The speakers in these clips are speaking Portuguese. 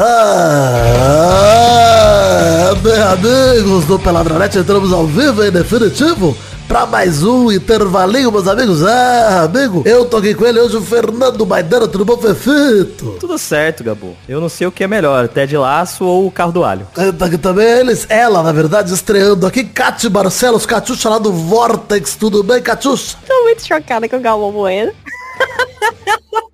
Ah, bem, amigos do Peladronete, entramos ao vivo em definitivo para mais um intervalinho, meus amigos. Ah, amigo, eu tô aqui com ele hoje, o Fernando Maidana, tudo bom, Fefito? Tudo certo, Gabo. Eu não sei o que é melhor, Ted Laço ou o Carro do Alho. Tá aqui também eles, ela, na verdade, estreando aqui, Cati Barcelos, Catiuxa lá do Vortex, tudo bem, Catiuxa? Tô muito chocada com o Galvão Bueno.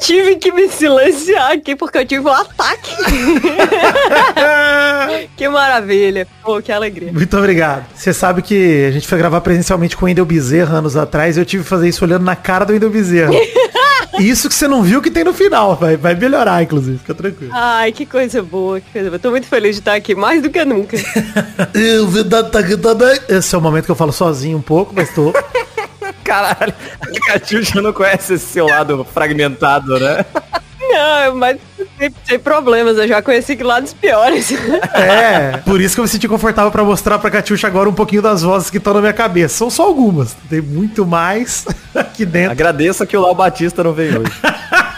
tive que me silenciar aqui porque eu tive um ataque. que maravilha. Pô, que alegria. Muito obrigado. Você sabe que a gente foi gravar presencialmente com o Wendel Bezerra anos atrás e eu tive que fazer isso olhando na cara do Wendel Bezerra. Isso que você não viu que tem no final, vai, vai melhorar, inclusive, fica tranquilo. Ai, que coisa boa, que coisa boa. Tô muito feliz de estar aqui, mais do que nunca. tá. Esse é o momento que eu falo sozinho um pouco, mas tô. Caralho, a Catiuxa não conhece esse seu lado fragmentado, né? Não, mas sem, sem, problemas, eu já conheci que lados piores. É, por isso que eu me senti confortável para mostrar pra Catiuxa agora um pouquinho das vozes que estão na minha cabeça. São só algumas, tem muito mais aqui dentro. Agradeça que o Lau Batista não veio hoje.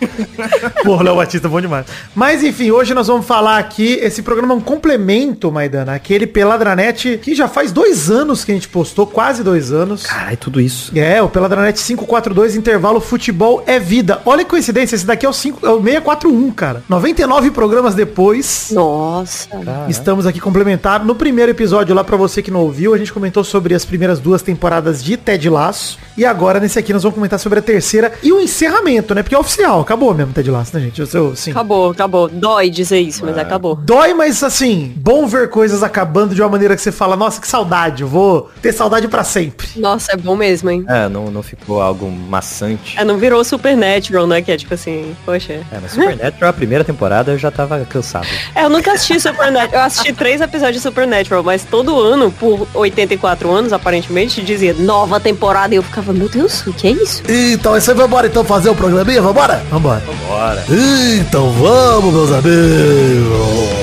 Porra, Léo Batista, bom demais. Mas enfim, hoje nós vamos falar aqui, esse programa é um complemento, Maidana, aquele Peladranet que já faz dois anos que a gente postou, quase dois anos. Caralho, tudo isso. É, o Peladranet 542, intervalo futebol é vida. Olha que coincidência, esse daqui é o, 5, é o 641, cara. 99 programas depois. Nossa. Cara. Estamos aqui complementados. No primeiro episódio lá, para você que não ouviu, a gente comentou sobre as primeiras duas temporadas de Ted Laço. E agora, nesse aqui, nós vamos comentar sobre a terceira e o encerramento, né? Porque é oficial, acabou mesmo Ted Lasso, né, gente? Eu, eu, sim. Acabou, acabou. Dói dizer isso, mas é. acabou. Dói, mas assim, bom ver coisas acabando de uma maneira que você fala, nossa, que saudade, eu vou ter saudade para sempre. Nossa, é bom mesmo, hein? É, não, não ficou algo maçante. É, não virou Supernatural, né? Que é tipo assim, poxa. É, mas Supernatural, a primeira temporada, eu já tava cansado. É, eu nunca assisti Supernatural. Eu assisti três episódios de Supernatural, mas todo ano, por 84 anos, aparentemente, dizia nova temporada e eu ficava, meu Deus, o que é isso? Então, você vai embora então fazer o programinha? Vambora? Vambora. Vambora. Então vamos, meus amigos.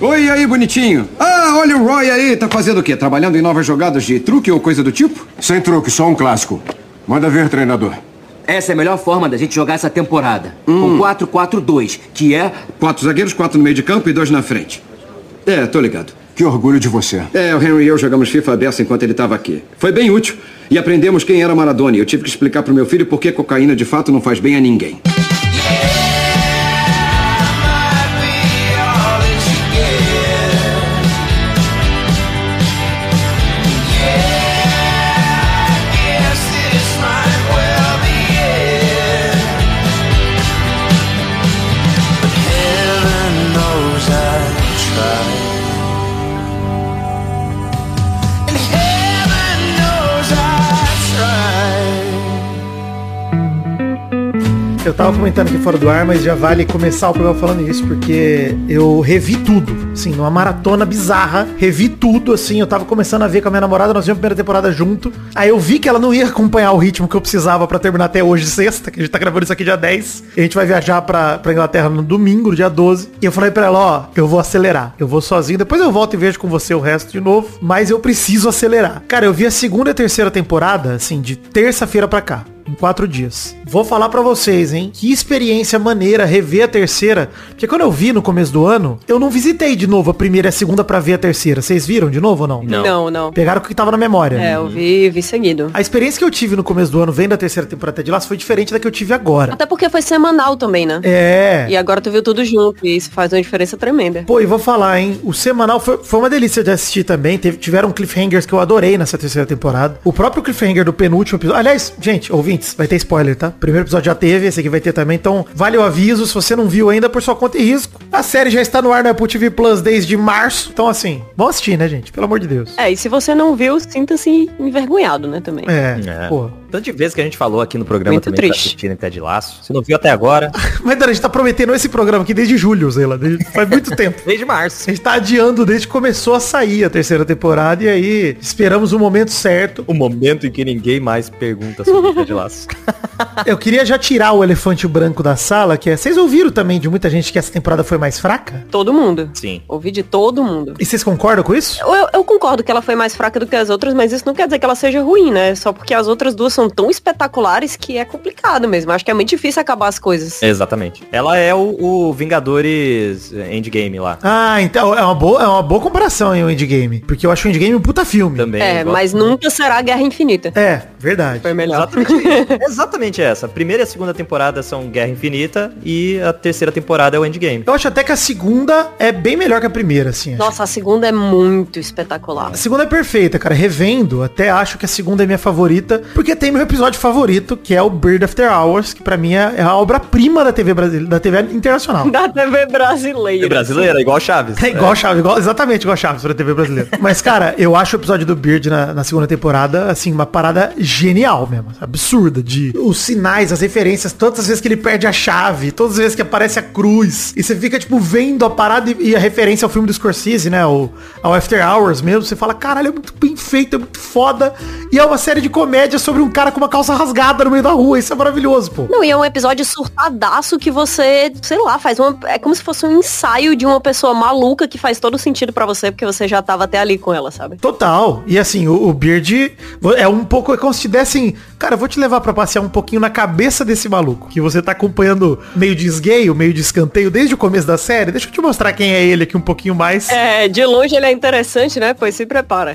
Oi, aí, bonitinho. Ah, olha o Roy aí. Tá fazendo o quê? Trabalhando em novas jogadas de truque ou coisa do tipo? Sem truque, só um clássico. Manda ver, treinador. Essa é a melhor forma da gente jogar essa temporada. Hum. Com 4-4-2, que é... Quatro zagueiros, quatro no meio de campo e dois na frente. É, tô ligado. Que orgulho de você. É, o Henry e eu jogamos FIFA aberto enquanto ele estava aqui. Foi bem útil. E aprendemos quem era Maradona. E eu tive que explicar pro meu filho por que cocaína de fato não faz bem a ninguém. Eu tava comentando aqui fora do ar, mas já vale começar o programa falando isso, porque eu revi tudo, assim, numa maratona bizarra, revi tudo, assim, eu tava começando a ver com a minha namorada, nós vimos a primeira temporada junto, aí eu vi que ela não ia acompanhar o ritmo que eu precisava para terminar até hoje, sexta, que a gente tá gravando isso aqui dia 10, e a gente vai viajar pra, pra Inglaterra no domingo, dia 12, e eu falei pra ela, ó, eu vou acelerar, eu vou sozinho, depois eu volto e vejo com você o resto de novo, mas eu preciso acelerar. Cara, eu vi a segunda e terceira temporada, assim, de terça-feira pra cá em quatro dias. Vou falar para vocês, hein? Que experiência maneira rever a terceira. Porque quando eu vi no começo do ano, eu não visitei de novo a primeira e a segunda para ver a terceira. Vocês viram de novo ou não? Não, não. não. Pegaram o que tava na memória. É, eu vi, vi seguido. A experiência que eu tive no começo do ano vendo a terceira temporada de Laço foi diferente da que eu tive agora. Até porque foi semanal também, né? É. E agora tu viu tudo junto e isso faz uma diferença tremenda. Pô, e vou falar, hein? O semanal foi, foi uma delícia de assistir também. Teve, tiveram cliffhangers que eu adorei nessa terceira temporada. O próprio cliffhanger do penúltimo episódio. Aliás, gente, ouvintes, vai ter spoiler, tá? Primeiro episódio já teve, esse aqui vai ter também. Então, vale o aviso. Se você não viu ainda, por sua conta e risco. A série já está no ar no Apple TV Plus desde março. Então, assim, vamos assistir, né, gente? Pelo amor de Deus. É, e se você não viu, sinta-se envergonhado, né, também. É, é. pô. Tanto de vezes que a gente falou aqui no programa Muito também triste. pra assistir em Ted Laço. Se não viu até agora, Mas, Dani, a gente tá prometendo esse programa aqui desde julho, Zela. Desde, faz muito tempo. desde março. A gente tá adiando desde que começou a sair a terceira temporada e aí esperamos o momento certo. O momento em que ninguém mais pergunta sobre Ted Laço. Eu queria já tirar o elefante branco da sala, que é. Vocês ouviram também de muita gente que essa temporada foi mais fraca? Todo mundo. Sim. Ouvi de todo mundo. E vocês concordam com isso? Eu, eu concordo que ela foi mais fraca do que as outras, mas isso não quer dizer que ela seja ruim, né? Só porque as outras duas são tão espetaculares que é complicado mesmo. Acho que é muito difícil acabar as coisas. Exatamente. Ela é o, o Vingadores Endgame lá. Ah, então é uma boa, é uma boa comparação em o Endgame. Porque eu acho o Endgame um puta filme. Também. É, mas nunca será Guerra Infinita. É, verdade. Foi melhor. Exatamente, exatamente essa. A primeira e a segunda temporada são Guerra Infinita e a terceira temporada é o Endgame. Eu acho até que a segunda é bem melhor que a primeira, assim. acho. Nossa, a segunda é muito espetacular. A segunda é perfeita, cara. Revendo, até acho que a segunda é minha favorita, porque tem meu episódio favorito, que é o Bird After Hours, que pra mim é é a obra-prima da TV brasileira, da TV internacional. Da TV brasileira. É brasileira, igual Chaves. É igual Chaves, igual, exatamente igual Chaves pra TV brasileira. Mas, cara, eu acho o episódio do Beard na, na segunda temporada, assim, uma parada genial mesmo. Absurda. De os sinais, as referências, todas as vezes que ele perde a chave, todas as vezes que aparece a cruz. E você fica, tipo, vendo a parada e, e a referência ao filme do Scorsese, né? O, ao After Hours mesmo. Você fala, caralho, é muito bem feito, é muito foda. E é uma série de comédia sobre um cara com uma calça rasgada no meio da rua. Isso é maravilhoso, pô. Não, e é um episódio surtadaço que você, sei lá, faz uma. É como se fosse um ensaio de uma pessoa maluca que faz todo sentido pra você, porque você já tava até ali com ela, sabe? Total. E assim, o, o Beard é um pouco é como se te dessem, cara, eu vou te levar pra passear um pouquinho na cabeça desse maluco, que você tá acompanhando meio de esgueio, meio de escanteio desde o começo da série. Deixa eu te mostrar quem é ele aqui um pouquinho mais. É, de longe ele é interessante, né? Pois se prepara.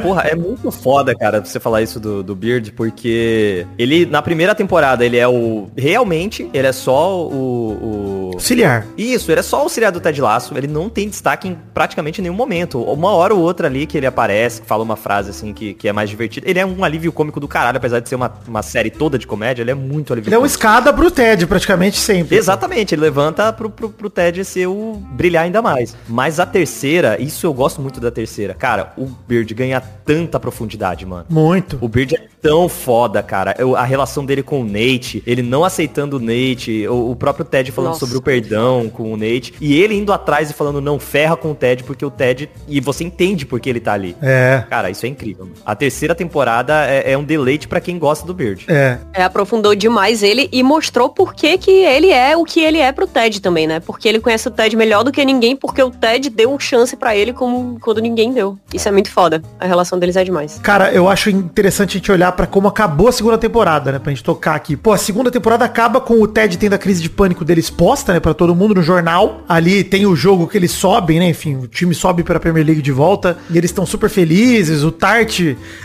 Porra, é muito foda, cara, você falar isso do, do Beard, porque ele, na primeira temporada, ele é o. Realmente, ele é só o. o... Auxiliar. Isso, ele é só o auxiliar do Ted Lasso, ele não tem destaque em praticamente nenhum momento. Uma hora ou outra ali que ele aparece, que fala uma frase assim que, que é mais divertida. Ele é um alívio cômico do caralho, apesar de ser uma, uma série toda de comédia, ele é muito alívio Ele é uma cômico. escada pro Ted, praticamente sempre. Exatamente, ele levanta pro, pro, pro Ted ser o brilhar ainda mais. Mas a terceira, isso eu gosto muito da terceira. Cara, o Beard ganha tanta profundidade, mano. Muito. O Beard é tão foda, cara. Eu- a relação dele com o Nate, ele não aceitando o Nate, o, o próprio Ted falando Nossa. sobre o perdão com o Nate, e ele indo atrás e falando não ferra com o Ted, porque o Ted. E você entende porque ele tá ali. É. Cara, isso é incrível. mano. A terceira temporada é, é um deleite pra quem gosta do Beard. É. É, aprofundou demais ele e mostrou por que, que ele é o que ele é pro Ted também, né? Porque ele conhece o Ted melhor do que ninguém, porque o Ted deu chance pra ele como quando ninguém deu. Isso é muito foda. A relação deles é demais. Cara, eu acho interessante a gente olhar pra como acabou a segunda temporada, né? Pra gente tocar aqui. Pô, a segunda temporada acaba com o Ted tendo a crise de pânico dele exposta, né? Pra todo mundo no jornal. Ali tem o jogo que eles sobem, né? Enfim, o time sobe pra Premier League de volta. E eles estão super felizes. O Tart,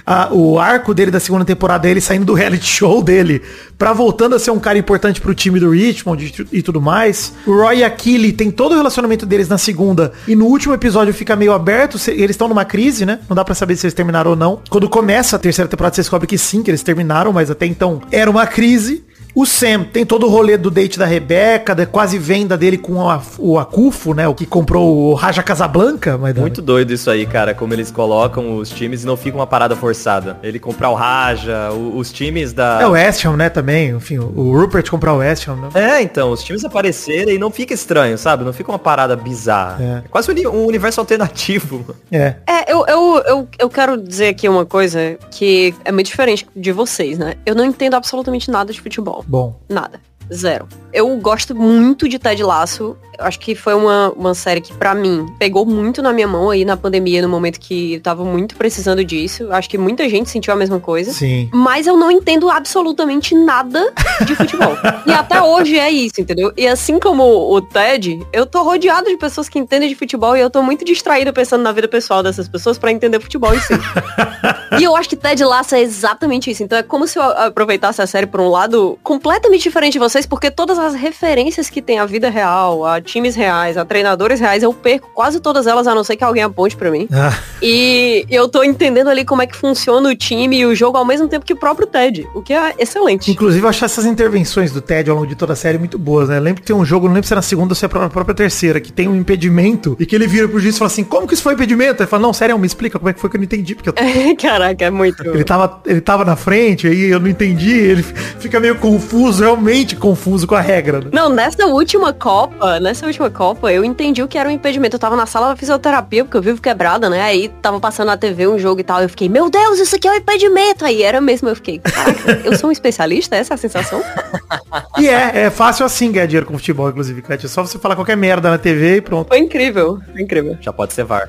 a- o arco dele da segunda temporada é ele saindo do reality show dele pra voltando a ser um cara importante pro time do Richmond e e tudo mais. O Roy e a Killy tem todo o relacionamento deles na segunda. E no último episódio fica meio aberto. se- Eles estão numa crise, né? Não dá pra saber se eles terminaram ou não. Quando começa a terceira temporada, você descobre que sim, que eles terminaram, mas até então era uma crise. O Sam tem todo o rolê do date da Rebeca, da quase venda dele com a- o Acufo, né? O que comprou o Raja Casablanca, mas Muito doido isso aí, cara, como eles colocam os times e não fica uma parada forçada. Ele comprar o Raja, o- os times da. É o West Ham, né, também. Enfim, o Rupert comprar o West Ham, né? É, então, os times aparecerem e não fica estranho, sabe? Não fica uma parada bizarra. É. É, quase um um universo alternativo. É. É, eu, eu, eu, eu quero dizer aqui uma coisa que é muito diferente de vocês, né? Eu não entendo absolutamente nada de futebol. Bom. Nada. Zero. Eu gosto muito de Ted Laço. Acho que foi uma, uma série que, pra mim, pegou muito na minha mão aí na pandemia, no momento que eu tava muito precisando disso. Acho que muita gente sentiu a mesma coisa. Sim. Mas eu não entendo absolutamente nada de futebol. e até hoje é isso, entendeu? E assim como o Ted, eu tô rodeado de pessoas que entendem de futebol e eu tô muito distraída pensando na vida pessoal dessas pessoas pra entender futebol em si. e eu acho que Ted Lasso é exatamente isso. Então é como se eu aproveitasse a série por um lado completamente diferente de vocês, porque todas as referências que tem à vida real, a times reais, a treinadores reais, eu perco quase todas elas, a não ser que alguém aponte pra mim. Ah, E eu tô entendendo ali como é que funciona o time e o jogo ao mesmo tempo que o próprio Ted, o que é excelente. Inclusive, eu acho essas intervenções do Ted ao longo de toda a série muito boas, né? Eu lembro que tem um jogo, não lembro se é na segunda ou se é na própria terceira, que tem um impedimento e que ele vira pro juiz e fala assim, como que isso foi impedimento? Ele fala, não, sério, me explica como é que foi que eu não entendi, porque eu Caraca, é muito. Ele tava, ele tava na frente, aí eu não entendi, ele fica meio confuso, realmente confuso com a regra. né? Não, nessa última Copa, nessa última Copa, eu entendi o que era um impedimento. Eu tava na sala da fisioterapia, porque eu vivo quebrada, né? Aí tava passando na TV um jogo e tal. Eu fiquei, meu Deus, isso aqui é um impedimento. Aí era mesmo, eu fiquei, caraca, eu sou um especialista? Essa é a sensação? E é, é fácil assim ganhar dinheiro com futebol, inclusive, Cat. É só você falar qualquer merda na TV e pronto. Foi incrível, foi incrível. Já pode ser VAR.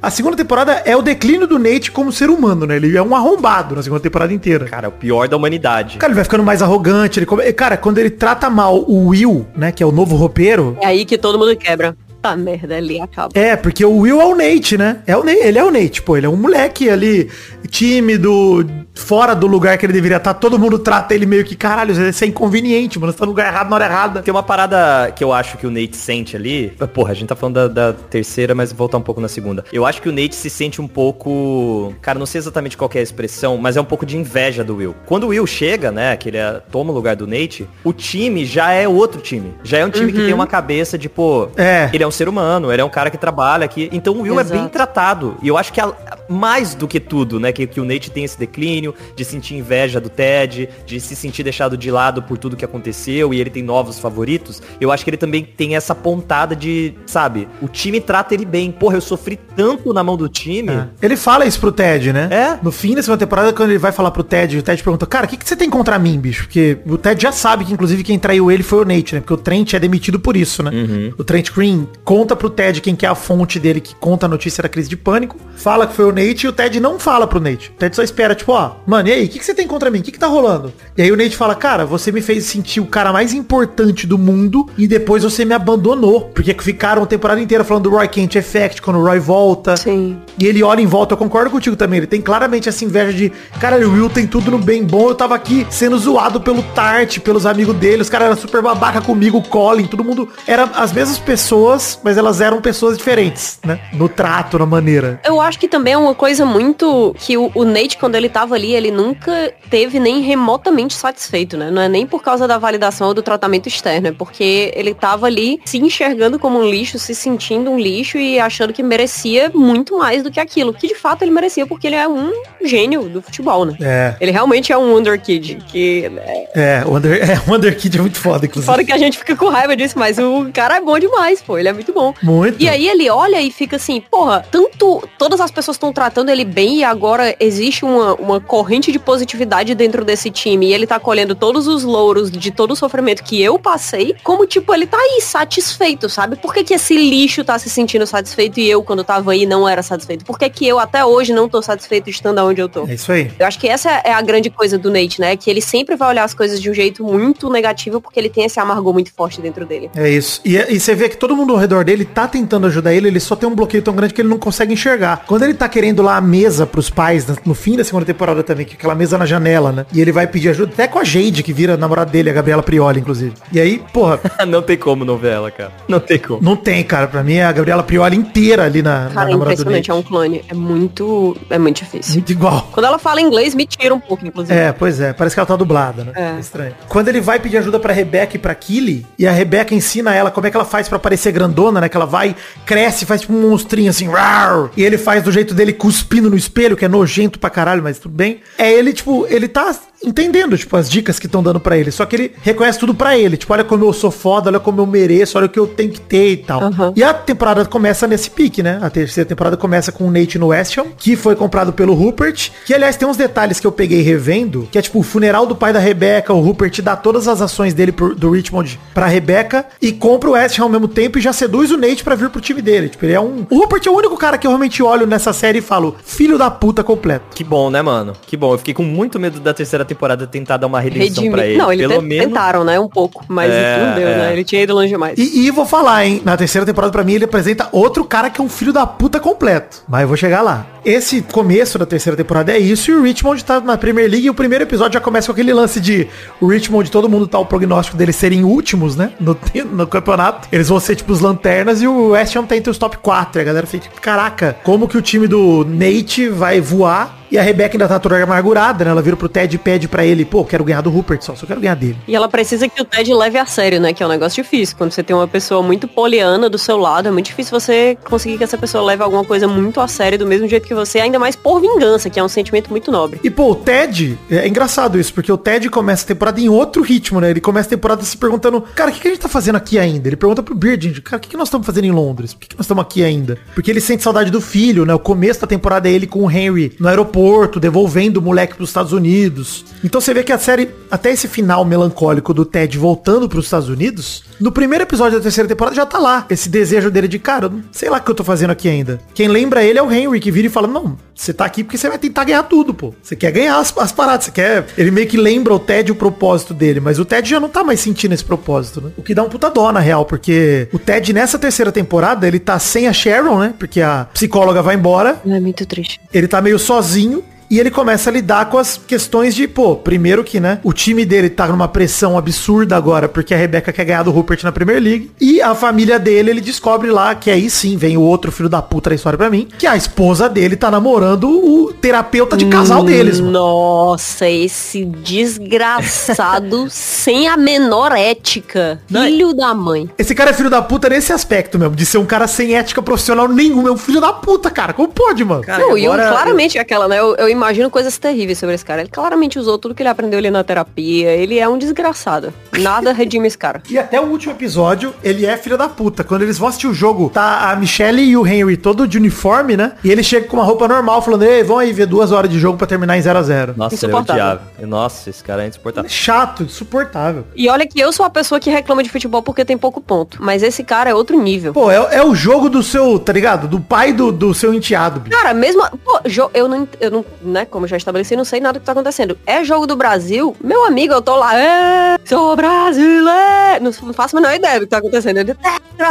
A segunda temporada é o declínio do Nate como ser humano, né? Ele é um arrombado na segunda temporada inteira. Cara, é o pior da humanidade. Cara, ele vai ficando mais arrogante. Ele come... Cara, quando ele trata mal o Will, né? Que é o novo roupeiro. É aí que todo mundo quebra. Tá merda, ali acaba. É, porque o Will é o Nate, né? É o Nate, ele é o Nate, pô. Ele é um moleque ali, tímido, fora do lugar que ele deveria estar. Todo mundo trata ele meio que, caralho, isso é inconveniente, mano. Você tá no lugar errado na hora errada. Tem uma parada que eu acho que o Nate sente ali. Porra, a gente tá falando da, da terceira, mas vou voltar um pouco na segunda. Eu acho que o Nate se sente um pouco. Cara, não sei exatamente qual que é a expressão, mas é um pouco de inveja do Will. Quando o Will chega, né, que ele é- toma o lugar do Nate, o time já é outro time. Já é um time que tem uma cabeça de, pô, É. ele é um ser humano, ele é um cara que trabalha aqui. Então o Will é bem Exato. tratado. E eu acho que a- mais do que tudo, né, que, que o Nate tem esse declínio, de sentir inveja do Ted, de se sentir deixado de lado por tudo que aconteceu e ele tem novos favoritos, eu acho que ele também tem essa pontada de, sabe, o time trata ele bem. Porra, eu sofri tanto na mão do time. É. Ele fala isso pro Ted, né? É. No fim da segunda temporada, quando ele vai falar pro Ted, o Ted pergunta, cara, o que, que você tem contra mim, bicho? Porque o Ted já sabe que, inclusive, quem traiu ele foi o Nate, né? Porque o Trent é demitido por isso, né? O Trent Green conta pro Ted quem que é a fonte dele que conta a notícia da crise de pânico, fala que foi o Nate e o Ted não fala pro Nate. O Ted só espera, tipo, ó, mano, e aí, o que, que você tem contra mim? O que, que tá rolando? E aí o Nate fala, cara, você me fez sentir o cara mais importante do mundo e depois você me abandonou. Porque ficaram a temporada inteira falando do Roy Kent Effect, quando o Roy volta. Sim. E ele olha em volta, eu concordo contigo também. Ele tem claramente essa inveja de, cara, o Will tem tudo no bem bom. Eu tava aqui sendo zoado pelo Tart, pelos amigos dele. Os caras eram super babaca comigo, o Colin, todo mundo. Era as mesmas pessoas, mas elas eram pessoas diferentes, né? No trato, na maneira. Eu acho que também é uma coisa muito que o, o Nate, quando ele tava ali, ele nunca teve nem remotamente satisfeito, né? Não é nem por causa da validação ou do tratamento externo, é porque ele tava ali se enxergando como um lixo, se sentindo um lixo e achando que merecia muito mais do que aquilo. Que de fato ele merecia, porque ele é um gênio do futebol, né? É. Ele realmente é um Wonder Kid, que é, É, o Under, é, o Underkid é muito foda, inclusive. Fora que a gente fica com raiva disso, mas o cara é bom demais, pô. Ele é muito bom. Muito. E aí ele olha e fica assim, porra, tanto todas as pessoas estão tratando ele bem e agora existe uma, uma corrente de positividade dentro desse time e ele tá colhendo todos os louros de todo o sofrimento que eu passei, como tipo, ele tá aí satisfeito, sabe? Por que, que esse lixo tá se sentindo satisfeito e eu, quando tava aí, não era satisfeito? Por que, que eu até hoje não tô satisfeito estando onde eu tô? É isso aí. Eu acho que essa é a grande coisa do Nate, né? Que ele sempre vai olhar as coisas de um jeito muito negativo porque ele tem esse amargor muito forte dentro dele. É isso. E, e você vê que todo mundo redor dele tá tentando ajudar ele, ele só tem um bloqueio tão grande que ele não consegue enxergar. Quando ele tá querendo lá a mesa pros pais, no- fim da segunda temporada também, que é aquela mesa na janela, né? E ele vai pedir ajuda até com a Jade, que vira a namorada dele, a Gabriela Prioli, inclusive. E aí, porra, não tem como não ver ela, cara. Não tem como. não tem, cara. Pra mim é a Gabriela Prioli inteira ali na, na Cara, é namorada é um clone. É muito. É muito difícil. Muito igual. Quando ela fala inglês, me tira um pouco, inclusive. É, pois é, parece que ela tá dublada, né? É. Estranho. Quando ele vai pedir ajuda pra Rebeca e pra Killy, e a Rebeca ensina ela como é que ela faz pra parecer grandona, né? Que ela vai, cresce, faz tipo um monstrinho assim, rar, e ele faz do jeito dele cuspindo no espelho, que é nojento pra caralho, mas tudo bem. É ele, tipo, ele tá entendendo, tipo, as dicas que estão dando pra ele. Só que ele reconhece tudo pra ele. Tipo, olha como eu sou foda, olha como eu mereço, olha o que eu tenho que ter e tal. Aham. E a temporada começa nesse pique, né? A terceira temporada começa com o Nate no West Ham, que foi comprado pelo Rupert. Que, aliás, tem uns detalhes que eu peguei revendo, que é tipo o funeral do pai da Rebecca, o Rupert dá todas as ações dele pro- do Richmond pra Rebecca e compra o West Ham ao mesmo tempo e já seduz o Nate pra vir pro time dele. Tipo, ele é um... O Rupert é o único cara que eu realmente olho nessa série e falo, filho da puta completo. Que bom, né, mano? Que bom. Eu fiquei com muito medo da terceira temporada tentar dar uma redenção Redimir. pra ele. Não, ele Pelo menos. tentaram, né? Um pouco. Mas É, não deu, é. né? Ele tinha ido longe demais. E, e vou falar, hein? Na terceira temporada, pra mim, ele apresenta outro cara que é um filho da puta completo. Mas eu vou chegar lá. Esse começo da terceira temporada é isso, e o Richmond tá na Premier League, e o primeiro episódio já começa com aquele lance de o Richmond, todo mundo tá o prognóstico deles serem últimos, né? No, no campeonato. Eles vão ser, tipo, os lanternas, e o West Ham tá entre os top 4. E a galera fica, tipo, caraca, como que o time do Nate vai voar E a Rebecca ainda tá toda amargurada, né? Ela vira pro Ted e pede pra ele, pô, quero ganhar do Rupert só, só quero ganhar dele. E ela precisa que o Ted leve a sério, né? Que é um negócio difícil. Quando você tem uma pessoa muito poliana do seu lado, é muito difícil você conseguir que essa pessoa leve alguma coisa muito a sério do mesmo jeito que você, ainda mais por vingança, que é um sentimento muito nobre. E pô, o Ted, é engraçado isso, porque o Ted começa a temporada em outro ritmo, né? Ele começa a temporada se perguntando, cara, o que, que a gente tá fazendo aqui ainda? Ele pergunta pro Beard, cara, o que, que nós estamos fazendo em Londres? Por que, que nós estamos aqui ainda? Porque ele sente saudade do filho, né? O começo da temporada é ele com o Henry no aeroporto, devolvendo o moleque pros Estados Unidos. Então você vê que a série, até esse final melancólico do Ted voltando pros Estados Unidos, no primeiro episódio da terceira temporada já tá lá. Esse desejo dele de, cara, sei lá o que eu tô fazendo aqui ainda. Quem lembra ele é o Henry, que vira e fala, não, você tá aqui porque você vai tentar ganhar tudo, pô. Você quer ganhar as, as paradas, você quer... Ele meio que lembra o Ted o propósito dele, mas o Ted já não tá mais sentindo esse propósito, né? O que dá um puta dó, na real, porque o Ted nessa terceira temporada, ele tá sem a Sharon, né? Porque a psicóloga vai embora. É muito triste. Ele tá meio sozinho. E ele começa a lidar com as questões de, pô, primeiro que, né, o time dele tá numa pressão absurda agora, porque a Rebeca quer ganhar do Rupert na Premier League. E a família dele, ele descobre lá que aí sim vem o outro filho da puta da história pra mim, que a esposa dele tá namorando o terapeuta de casal deles, mano. Nossa, esse desgraçado sem a menor ética. Não, Filho da mãe. Esse cara é filho da puta nesse aspecto mesmo, de ser um cara sem ética profissional nenhuma. É um filho da puta, cara. Como pode, mano? Cara, Não, e eu, claramente aquela, né? Eu, eu imagino coisas terríveis sobre esse cara. Ele claramente usou tudo que ele aprendeu ali na terapia. Ele é um desgraçado. Nada redime esse cara. E até o último episódio, ele é filho da puta. Quando eles vão assistir o jogo, tá a Michelle e o Henry todo de uniforme, né? E ele chega com uma roupa normal, falando, ei, vão aí ver duas horas de jogo pra terminar em 0 a 0 Nossa, é odiável. Nossa, esse cara é insuportável. Chato, insuportável. E olha que eu sou a pessoa que reclama de futebol porque tem pouco ponto. Mas esse cara é outro nível. Pô, é, é o jogo do seu, tá ligado? Do pai do, do seu enteado, bicho. Cara, mesmo. Pô, jo- eu não, eu não, né, como já estabeleci, não sei nada que tá acontecendo. É jogo do Brasil, meu amigo, eu tô lá, é, sou brasileiro. Não, não faço a menor ideia do que tá acontecendo.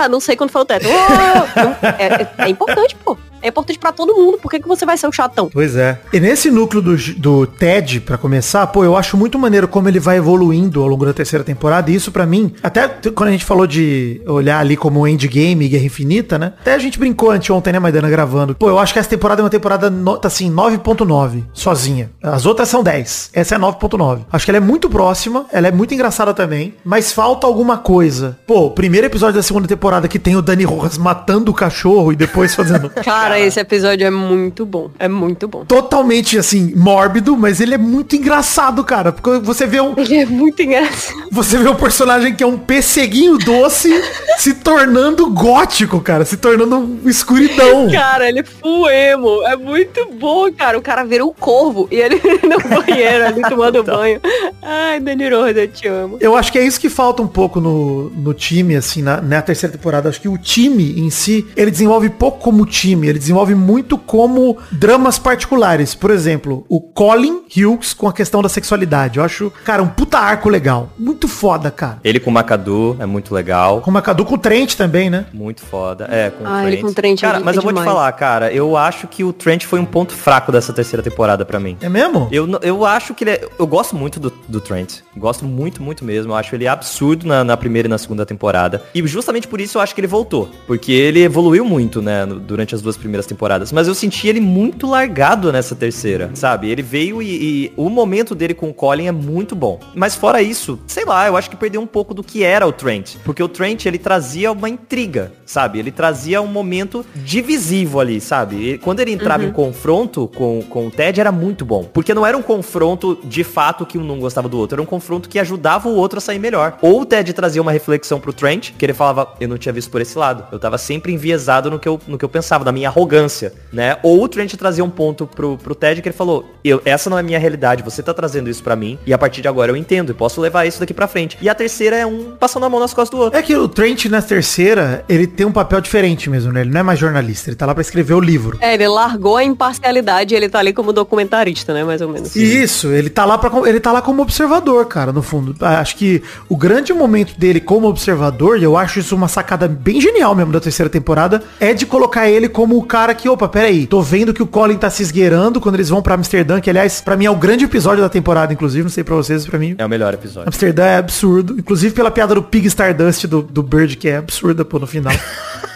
Não sei quando foi o teto. Não, é, é- é importante, pô. É importante pra todo mundo. Por que, que você vai ser o chatão? Pois é. E nesse núcleo do, do Ted, pra começar, pô, eu acho muito maneiro como ele vai evoluindo ao longo da terceira temporada. E isso pra mim, até quando a gente falou de olhar ali como Endgame e Guerra Infinita, né? Até a gente brincou anteontem, né, Maidana, gravando. Pô, eu acho que essa temporada é uma temporada, no, tá assim, 9.9, sozinha. As outras são 10. Essa é 9.9. Acho que ela é muito próxima, ela é muito engraçada também, mas falta alguma coisa. Pô, primeiro episódio da segunda temporada que tem o Dani Rojas matando o cachorro e depois fazendo... Cara, esse episódio é muito bom. É muito bom. totalmente assim, mórbido, mas ele é muito engraçado, cara. Porque você vê um, Ele é muito engraçado. você vê um personagem que é um pesseguinho doce se tornando gótico, cara, se tornando um escuridão. Cara, ele é full emo. É muito bom, cara. O cara vira um corvo e ele no banheiro ali tomando banho. Ai, Dani Rosa, eu te amo. Eu acho que é isso que falta um pouco no, no time, assim, na, na terceira temporada. Acho que o time em si, ele desenvolve pouco como time, ele desenvolve muito como dramas particulares. Por exemplo, o Colin Hughes com a questão da sexualidade. Eu acho, cara, um puta arco legal. Muito foda, cara. Ele com o Macadu é muito legal. Com o Macadu com o Trent também, né? Muito foda. É, com Ah, o ele Trent. com o Trent é Cara, de- mas é eu vou te demais. falar, cara, eu acho que o Trent foi um ponto fraco dessa terceira temporada pra mim. É mesmo? Eu, eu acho que ele é, Eu gosto muito do, do Trent. Gosto muito, muito mesmo. Eu acho ele absurdo na, na primeira e na segunda temporada. E justamente por isso eu acho que ele voltou. Porque ele evoluiu muito, né, durante as duas primeiras temporadas. Mas eu senti ele muito largado nessa terceira, sabe? Ele veio e, e o momento dele com o Colin é muito bom. Mas fora isso, sei lá, eu acho que perdeu um pouco do que era o Trent. Porque o Trent, ele trazia uma intriga, sabe? Ele trazia um momento divisivo ali, sabe? E quando ele entrava em confronto com, com o Ted, era muito bom. Porque não era um confronto de fato que um não gostava do outro. Era um confronto que ajudava o outro a sair melhor. Ou o Ted trazia uma reflexão pro Trent, que ele falava, eu não tinha visto por esse lado. Eu tava sempre enviesado no que eu, no que eu pensava, da minha arrogância, né? Ou o Trent trazia um ponto pro, pro Ted que ele falou, eu, essa não é a minha realidade, você tá trazendo isso pra mim, e a partir de agora eu entendo, e posso levar isso daqui pra frente. E a terceira é um passando a mão nas costas do outro. É que o Trent na terceira, ele tem um papel diferente mesmo, né? Ele não é mais jornalista, ele tá lá pra escrever o livro. É, ele largou a imparcialidade e ele tá ali como documentarista, né? Mais ou menos. Isso, ele tá lá para ele tá lá como observador, cara, no fundo. Ah, Acho que o grande momento dele como observador, e eu acho isso uma sacada bem genial mesmo da terceira temporada, é de colocar ele como o cara que, opa, peraí, tô vendo que o Colin tá se esgueirando quando eles vão pra Amsterdã, que aliás, pra mim é o grande episódio da temporada, inclusive, não sei pra vocês, pra mim. É o melhor episódio. Amsterdã é absurdo, inclusive pela piada do Pig Stardust do, do Bird, que é absurda, pô, no final.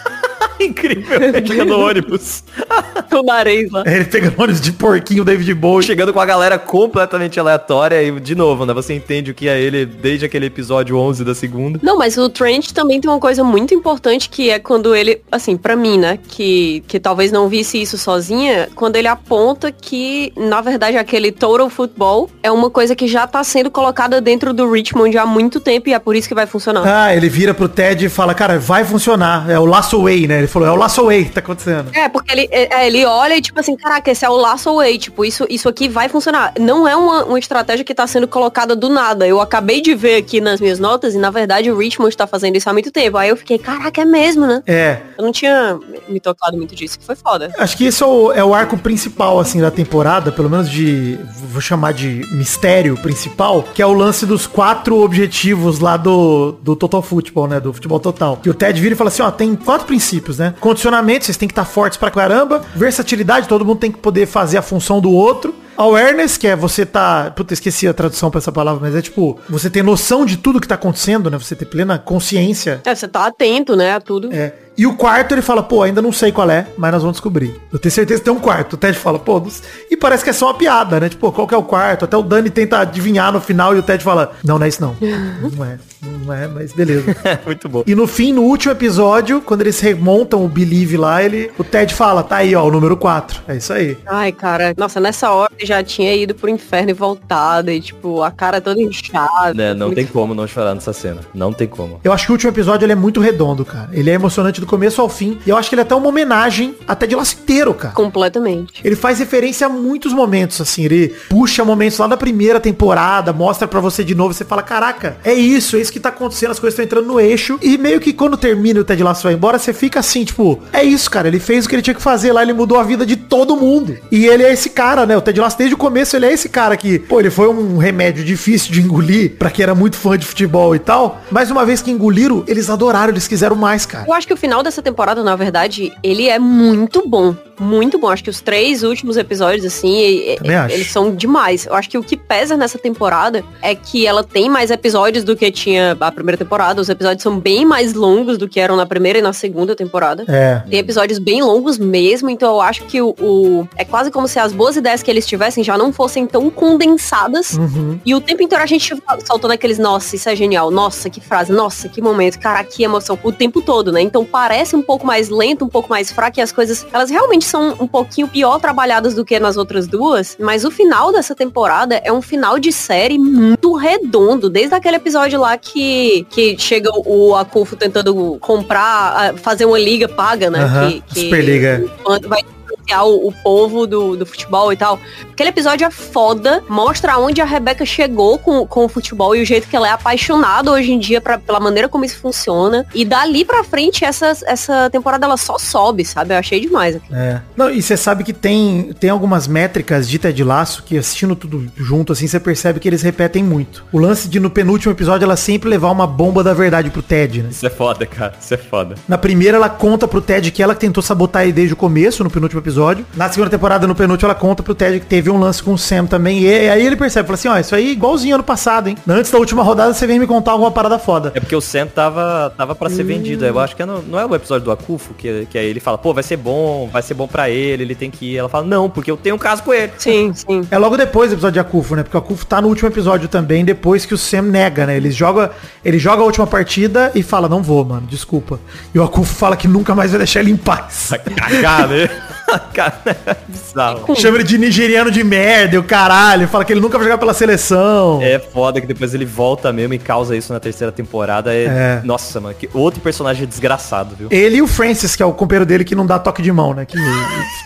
Incrível. Chegando no ônibus. O nariz lá. Ele pegando ônibus de porquinho David Bowie. Chegando com a galera completamente aleatória e, de novo, né? Você entende o que é ele desde aquele episódio 11 da segunda. Não, mas o Trent também tem uma coisa muito importante que é quando ele, assim, pra mim, né, que, que talvez não visse isso sozinha, quando ele aponta que, na verdade, aquele total football é uma coisa que já tá sendo colocada dentro do Richmond há muito tempo e é por isso que vai funcionar. Ah, ele vira pro Ted e fala, cara, vai funcionar. É o Lasso Way, né? Ele falou, é o Lasso Way que tá acontecendo. É, porque ele, é, ele olha e tipo assim, caraca, esse é o laço way, tipo, isso, isso aqui vai funcionar. Não é uma, uma estratégia que tá sendo colocada do nada. Eu acabei de ver aqui nas minhas notas e na verdade o Richmond tá fazendo isso há muito tempo. Aí eu fiquei, caraca, é mesmo, né? É. Eu não tinha me tocado muito disso, que foi foda. Acho que esse é o, é o arco principal, assim, da temporada, pelo menos de, vou chamar de mistério principal, que é o lance dos quatro objetivos lá do, do Total Football, né, do futebol total. Que o Ted vira e fala assim, ó, tem quatro princípios, né? Condicionamento, vocês têm que estar fortes pra caramba. Versatilidade, todo mundo tem que poder fazer a função do outro. Awareness, que é você tá. Puta, esqueci a tradução pra essa palavra, mas é tipo, você ter noção de tudo que tá acontecendo, né? Você ter plena consciência. É, você tá atento, né, a tudo. É. E o quarto ele fala, pô, ainda não sei qual é, mas nós vamos descobrir. Eu tenho certeza que tem um quarto. O Ted fala, pô, e parece que é só uma piada, né? Tipo, qual que é o quarto? Até o Dani tenta adivinhar no final e o Ted fala, não, não é isso não. não é, não é, mas beleza. Muito bom. E no fim, no último episódio, quando eles remontam o Believe lá, ele, o Ted fala, tá aí, ó, o número 4. É isso aí. Ai, cara, nossa, nessa hora já tinha ido pro inferno e voltado, e tipo, a cara toda inchada. Né, não Muito tem como não chorar nessa cena. Não tem como. Eu acho que o último episódio ele é muito redondo, cara. Ele é emocionante do começo ao fim. E eu acho que ele é até uma homenagem até de laço inteiro, cara. Completamente. Ele faz referência a muitos momentos, assim. Ele puxa momentos lá da primeira temporada, mostra pra você de novo, você fala, caraca, é isso, é isso que tá acontecendo, as coisas estão entrando no eixo. E meio que quando termina o Ted Lasso vai embora, você fica assim, tipo, é isso, cara. Ele fez o que ele tinha que fazer lá, ele mudou a vida de todo mundo. E ele é esse cara, né? O Ted Lasso, desde o começo, ele é esse cara que, pô, ele foi um remédio difícil de engolir pra quem era muito fã de futebol e tal. Mas uma vez que engoliram, eles adoraram, eles quiseram mais, cara. Eu acho que o final dessa temporada, na verdade, ele é muito bom. Muito bom. Acho que os três últimos episódios, assim, Também acho. eles são demais. Eu acho que o que pesa nessa temporada é que ela tem mais episódios do que tinha a primeira temporada. Os episódios são bem mais longos do que eram na primeira e na segunda temporada. É. Tem episódios bem longos mesmo, então eu acho que o, o- É quase como se as boas ideias que eles tivessem já não fossem tão condensadas. Uhum. E o tempo inteiro a gente soltando aqueles, nossa, isso é genial, nossa, que frase, nossa, que momento, cara, que emoção, o tempo todo, né? Então parece um pouco mais lento, um pouco mais fraco, e as coisas, elas realmente são um pouquinho pior trabalhadas do que nas outras duas, mas o final dessa temporada é um final de série muito redondo, desde aquele episódio lá que, que chega o Akufo tentando comprar, fazer uma liga paga, né? Aham, que, que Superliga. vai influenciar o, o povo do, do futebol e tal. Aquele episódio é foda, mostra onde a Rebeca chegou com, com o futebol e o jeito que ela é apaixonada hoje em dia pra, pela maneira como isso funciona. E dali pra frente, essa, essa temporada ela só sobe, sabe? Eu achei demais aqui. É. Não, e você sabe que tem, tem algumas métricas de Ted Laço que assistindo tudo junto, assim, você percebe que eles repetem muito. O lance de no penúltimo episódio ela sempre levar uma bomba da verdade pro Ted, né? Isso é foda, cara. Isso é foda. Na primeira ela conta pro Ted que ela tentou sabotar ele desde o começo, no penúltimo episódio. Na segunda temporada, no penúltimo, ela conta pro Ted que teve um lance com o Sam também. E aí ele percebe, fala assim, ó, isso aí é igualzinho ano passado, hein? Antes da última rodada você vem me contar alguma parada foda. É porque o Sam tava, tava pra ser vendido. Eu acho que é no- não é o episódio do Akufo, que, que aí ele fala, pô, vai ser bom, vai ser bom pra ele, ele tem que ir. Ela fala, não, porque eu tenho um caso com ele. Sim, sim. É logo depois do episódio de Akufo, né? Porque o Akufo tá no último episódio também, depois que o Sam nega, né? Ele joga, ele joga a última partida e fala, não vou, mano, desculpa. E o Akufo fala que nunca mais vai deixar ele em paz. Vai cagar, né? Cara, é bizarro. Chama ele de nigeriano de merda e o caralho. Fala que ele nunca vai jogar pela seleção. É foda que depois ele volta mesmo e causa isso na terceira temporada. É... É. Nossa, mano, que outro personagem desgraçado, viu? Ele e o Francis, que é o companheiro dele que não dá toque de mão, né? Que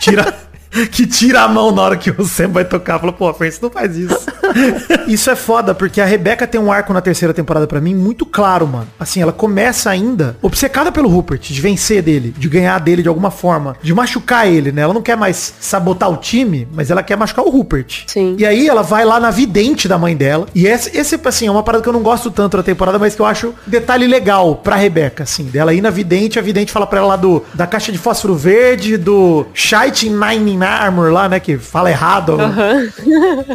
tira, que tira a mão na hora que o Sam vai tocar. Fala, pô, Francis não faz isso. isso é foda, porque a Rebeca tem um arco na terceira temporada pra mim muito claro, mano. Assim, ela começa ainda obcecada pelo Rupert, de vencer dele, de ganhar dele de alguma forma, de machucar ele, né? Ela não quer mais sabotar o time, mas ela quer machucar o Rupert. Sim. E aí ela vai lá na vidente da mãe dela. E esse, esse assim, é uma parada que eu não gosto tanto da temporada, mas que eu acho detalhe legal pra Rebeca, assim. Dela ir na vidente, a vidente fala pra ela lá do, da caixa de fósforo verde, do Shining Nine Armor lá, né? Que fala errado.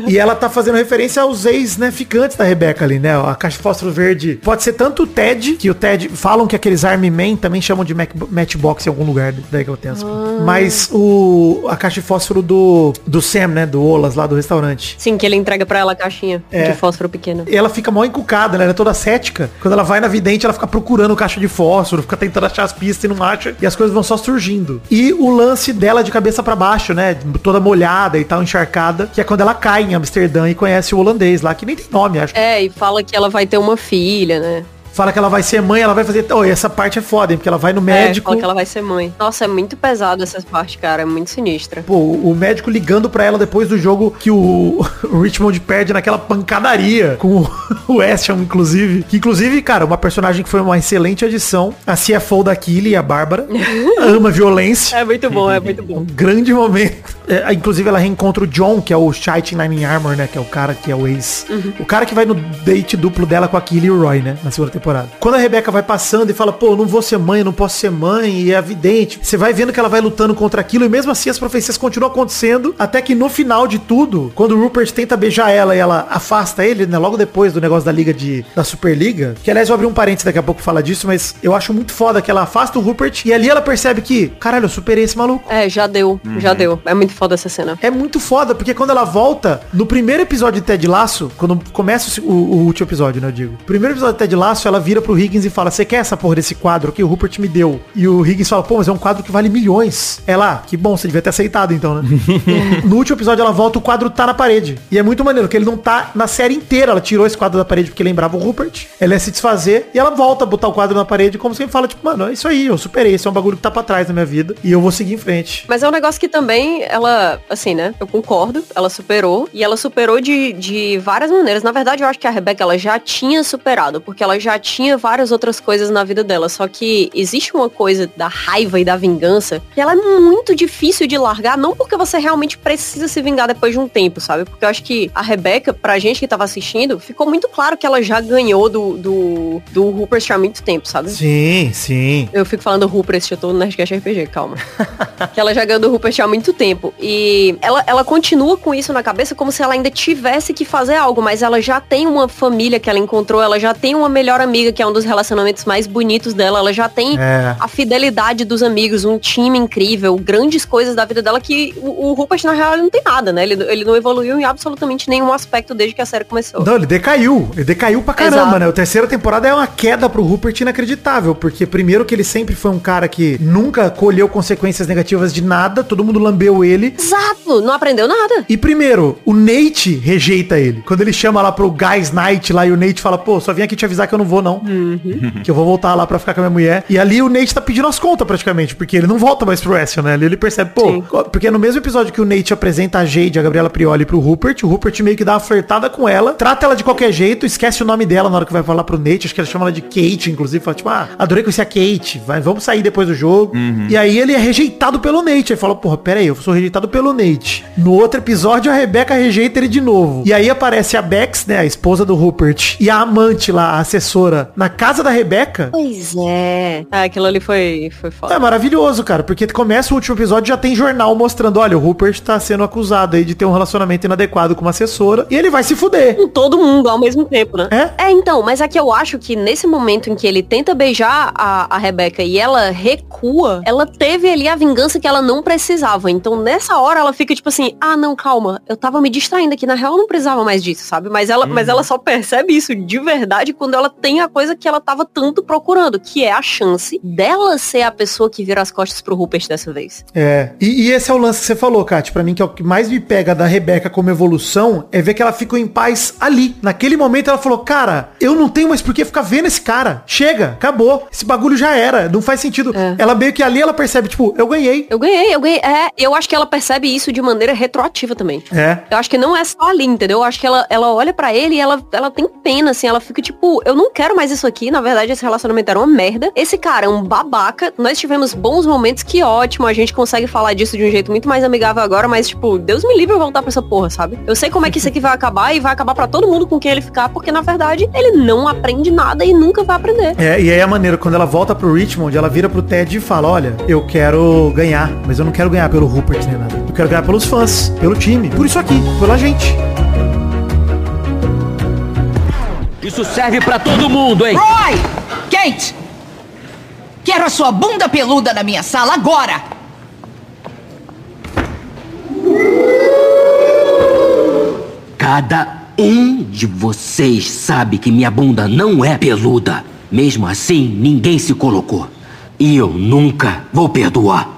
E ela tá fazendo referência aos ex, né, ficantes da Rebeca ali, né? A caixa de fósforo verde pode ser tanto o Ted, que o Ted, falam que aqueles Army Men também chamam de Mac, Matchbox em algum lugar, daí que eu tenho. Ah. Mas o, a caixa de fósforo do, do Sam, né, do Olas lá do restaurante. Sim, que ele entrega pra ela a caixinha É. de fósforo pequeno. ela fica mal encucada, né? Ela é toda cética. Quando ela vai na vidente, ela fica procurando caixa de fósforo, fica tentando achar as pistas e não acha. E as coisas vão só surgindo. E o lance dela de cabeça pra baixo, né? Toda molhada e tal, encharcada. Que é quando ela cai em Amsterdã e conhece o holandês lá, que nem tem nome, acho. É, e fala que ela vai ter uma filha, né? Fala que ela vai ser mãe, ela vai fazer... Oh, essa parte é foda, hein? Porque ela vai no É, médico... fala que ela vai ser mãe. Nossa, é muito pesado essa parte, cara. É muito sinistra. Pô, o médico ligando pra ela depois do jogo que o, o Richmond perde naquela pancadaria com o, West Ham, inclusive. Que, inclusive, cara, uma personagem que foi uma excelente adição. A CFO da Killy, a Bárbara, ama violência. É muito bom, é muito bom. Um grande momento. É, inclusive, ela reencontra o John, que é o Shight Nine Armor, né? Que é o cara que é o ex. O cara que vai no date duplo dela com a Killy e o Roy, né? Na segunda temporada. Quando a Rebeca vai passando e fala, pô, não vou ser mãe, não posso ser mãe, e é evidente. Você vai vendo que ela vai lutando contra aquilo, e mesmo assim as profecias continuam acontecendo, até que no final de tudo, quando o Rupert tenta beijar ela e ela afasta ele, né? Logo depois do negócio da liga de. da Superliga. Que aliás, eu abri um parênteses daqui a pouco pra falar disso, mas eu acho muito foda que ela afasta o Rupert e ali ela percebe que, caralho, eu superei esse maluco. É, já deu, já deu. É muito foda essa cena. É muito foda, porque quando ela volta, no primeiro episódio de Ted Laço, quando começa o, o último episódio, né, eu digo. Primeiro episódio de Ted Laço, ela vira pro Higgins e fala, você quer essa porra desse quadro que o Rupert me deu? E o Higgins fala, pô, mas é um quadro que vale milhões. Ela, ah, que bom, você devia ter aceitado então, né? no último episódio ela volta, o quadro tá na parede. E é muito maneiro, que ele não tá na série inteira. Ela tirou esse quadro da parede porque lembrava o Rupert. Ela ia se desfazer e ela volta a botar o quadro na parede como se ele fala, tipo, mano, é isso aí, eu superei, esse é um bagulho que tá pra trás na minha vida e eu vou seguir em frente. Mas é um negócio que também, ela, assim, né? Eu concordo, ela superou. E ela superou de, de várias maneiras. Na verdade, eu acho que a Rebecca, ela já tinha superado. Porque ela já tinha várias outras coisas na vida dela. Só que existe uma coisa da raiva e da vingança que ela é muito difícil de largar. Não porque você realmente precisa se vingar depois de um tempo, sabe? Porque eu acho que a Rebecca, pra gente que tava assistindo, ficou muito claro que ela já ganhou do, do, do Rupert há muito tempo, sabe? Sim, sim. Eu fico falando Rupert, eu tô no Nerdcast RPG, calma. que ela já ganhou do Rupert há muito tempo. E ela, ela continua com isso na cabeça como se ela ainda tivesse que fazer algo, mas ela já tem uma família que ela encontrou, ela já tem uma melhor amiga, que é um dos relacionamentos mais bonitos dela, ela já tem É. a fidelidade dos amigos, um time incrível, grandes coisas da vida dela que o, o Rupert, na real, não tem nada, né? Ele, ele não evoluiu em absolutamente nenhum aspecto desde que a série começou. Não, ele decaiu. Ele decaiu pra caramba, Exato. né? A terceira temporada é uma queda pro Rupert inacreditável. Porque primeiro que ele sempre foi um cara que nunca colheu consequências negativas de nada. Todo mundo lambeu ele. Exato, não aprendeu nada. E primeiro, o Nate rejeita ele. Quando ele chama lá pro Guys Night lá e o Nate fala, pô, só vim aqui te avisar que eu não vou não. Que eu vou voltar lá pra ficar com a minha mulher. E ali o Nate tá pedindo as contas praticamente, porque ele não volta mais pro Weston, né? Ali ele percebe, pô, Sim. porque no mesmo episódio que o Nate apresenta a Jade, a Gabriela Prioli pro Rupert, o Rupert meio que dá uma flertada com ela, trata ela de qualquer jeito, esquece o nome dela na hora que vai falar pro Nate, acho que ela chama ela de Kate, inclusive, fala tipo, ah, adorei conhecer a Kate, vai, vamos sair depois do jogo. E aí ele é rejeitado pelo Nate, aí fala, porra, pera aí, eu sou rejeitado pelo Nate. No outro episódio, a Rebeca rejeita ele de novo. E aí aparece a Bex, né, a esposa do Rupert, e a amante lá, a assessora, na casa da Rebeca, Pois é. Ah, aquilo ali foi, foi foda. é maravilhoso, cara, porque começa o último episódio já tem jornal mostrando, olha, o Rupert tá sendo acusado aí de ter um relacionamento inadequado com uma assessora e ele vai se fuder. com todo mundo ao mesmo tempo, né? É? É, então, mas é que eu acho que nesse momento em que ele tenta beijar a, a Rebeca e ela recua, ela teve ali a vingança que ela não precisava. Então, nessa hora, ela fica tipo assim, ah, não, calma, eu tava me distraindo aqui, na real eu não precisava mais disso, sabe? Mas ela, mas ela só percebe isso de verdade quando ela tem a coisa que ela tava tanto procurando, que é a chance dela ser a pessoa que vira as costas pro Rupert dessa vez. É. E, e esse é o lance que você falou, Kat, pra mim que é o que mais me pega da Rebeca como evolução, é ver que ela ficou em paz ali. Naquele momento ela falou, cara, eu não tenho mais por que ficar vendo esse cara. Chega, acabou. Esse bagulho já era, não faz sentido. É. Ela meio que ali ela percebe, tipo, eu ganhei. Eu ganhei, eu ganhei. É, eu acho que ela percebe isso de maneira retroativa também. É. Eu acho que não é só ali, entendeu? Eu acho que ela, ela olha pra ele e ela, ela tem pena, assim. Ela fica tipo, eu não quero mais isso aqui. Na verdade, esse relacionamento era uma merda. Esse cara é um babaca. Nós tivemos bons momentos, que ótimo. A gente consegue falar disso de um jeito muito mais amigável agora. Mas, tipo, Deus me livre eu voltar pra essa porra, sabe? Eu sei como é que isso aqui vai acabar e vai acabar pra todo mundo com quem ele ficar. Porque, na verdade, ele não aprende nada e nunca vai aprender. É, e aí a maneira, quando ela volta pro Richmond, ela vira pro Ted e fala, olha, eu quero ganhar, mas eu não quero ganhar pelo Rupert nem nada. Eu quero ganhar pelos fãs, pelo time, por isso aqui, pela gente. Isso serve pra todo mundo, hein? Roy! Kate! Quero a sua bunda peluda na minha sala agora! Cada um de vocês sabe que minha bunda não é peluda. Mesmo assim, ninguém se colocou. E eu nunca vou perdoar.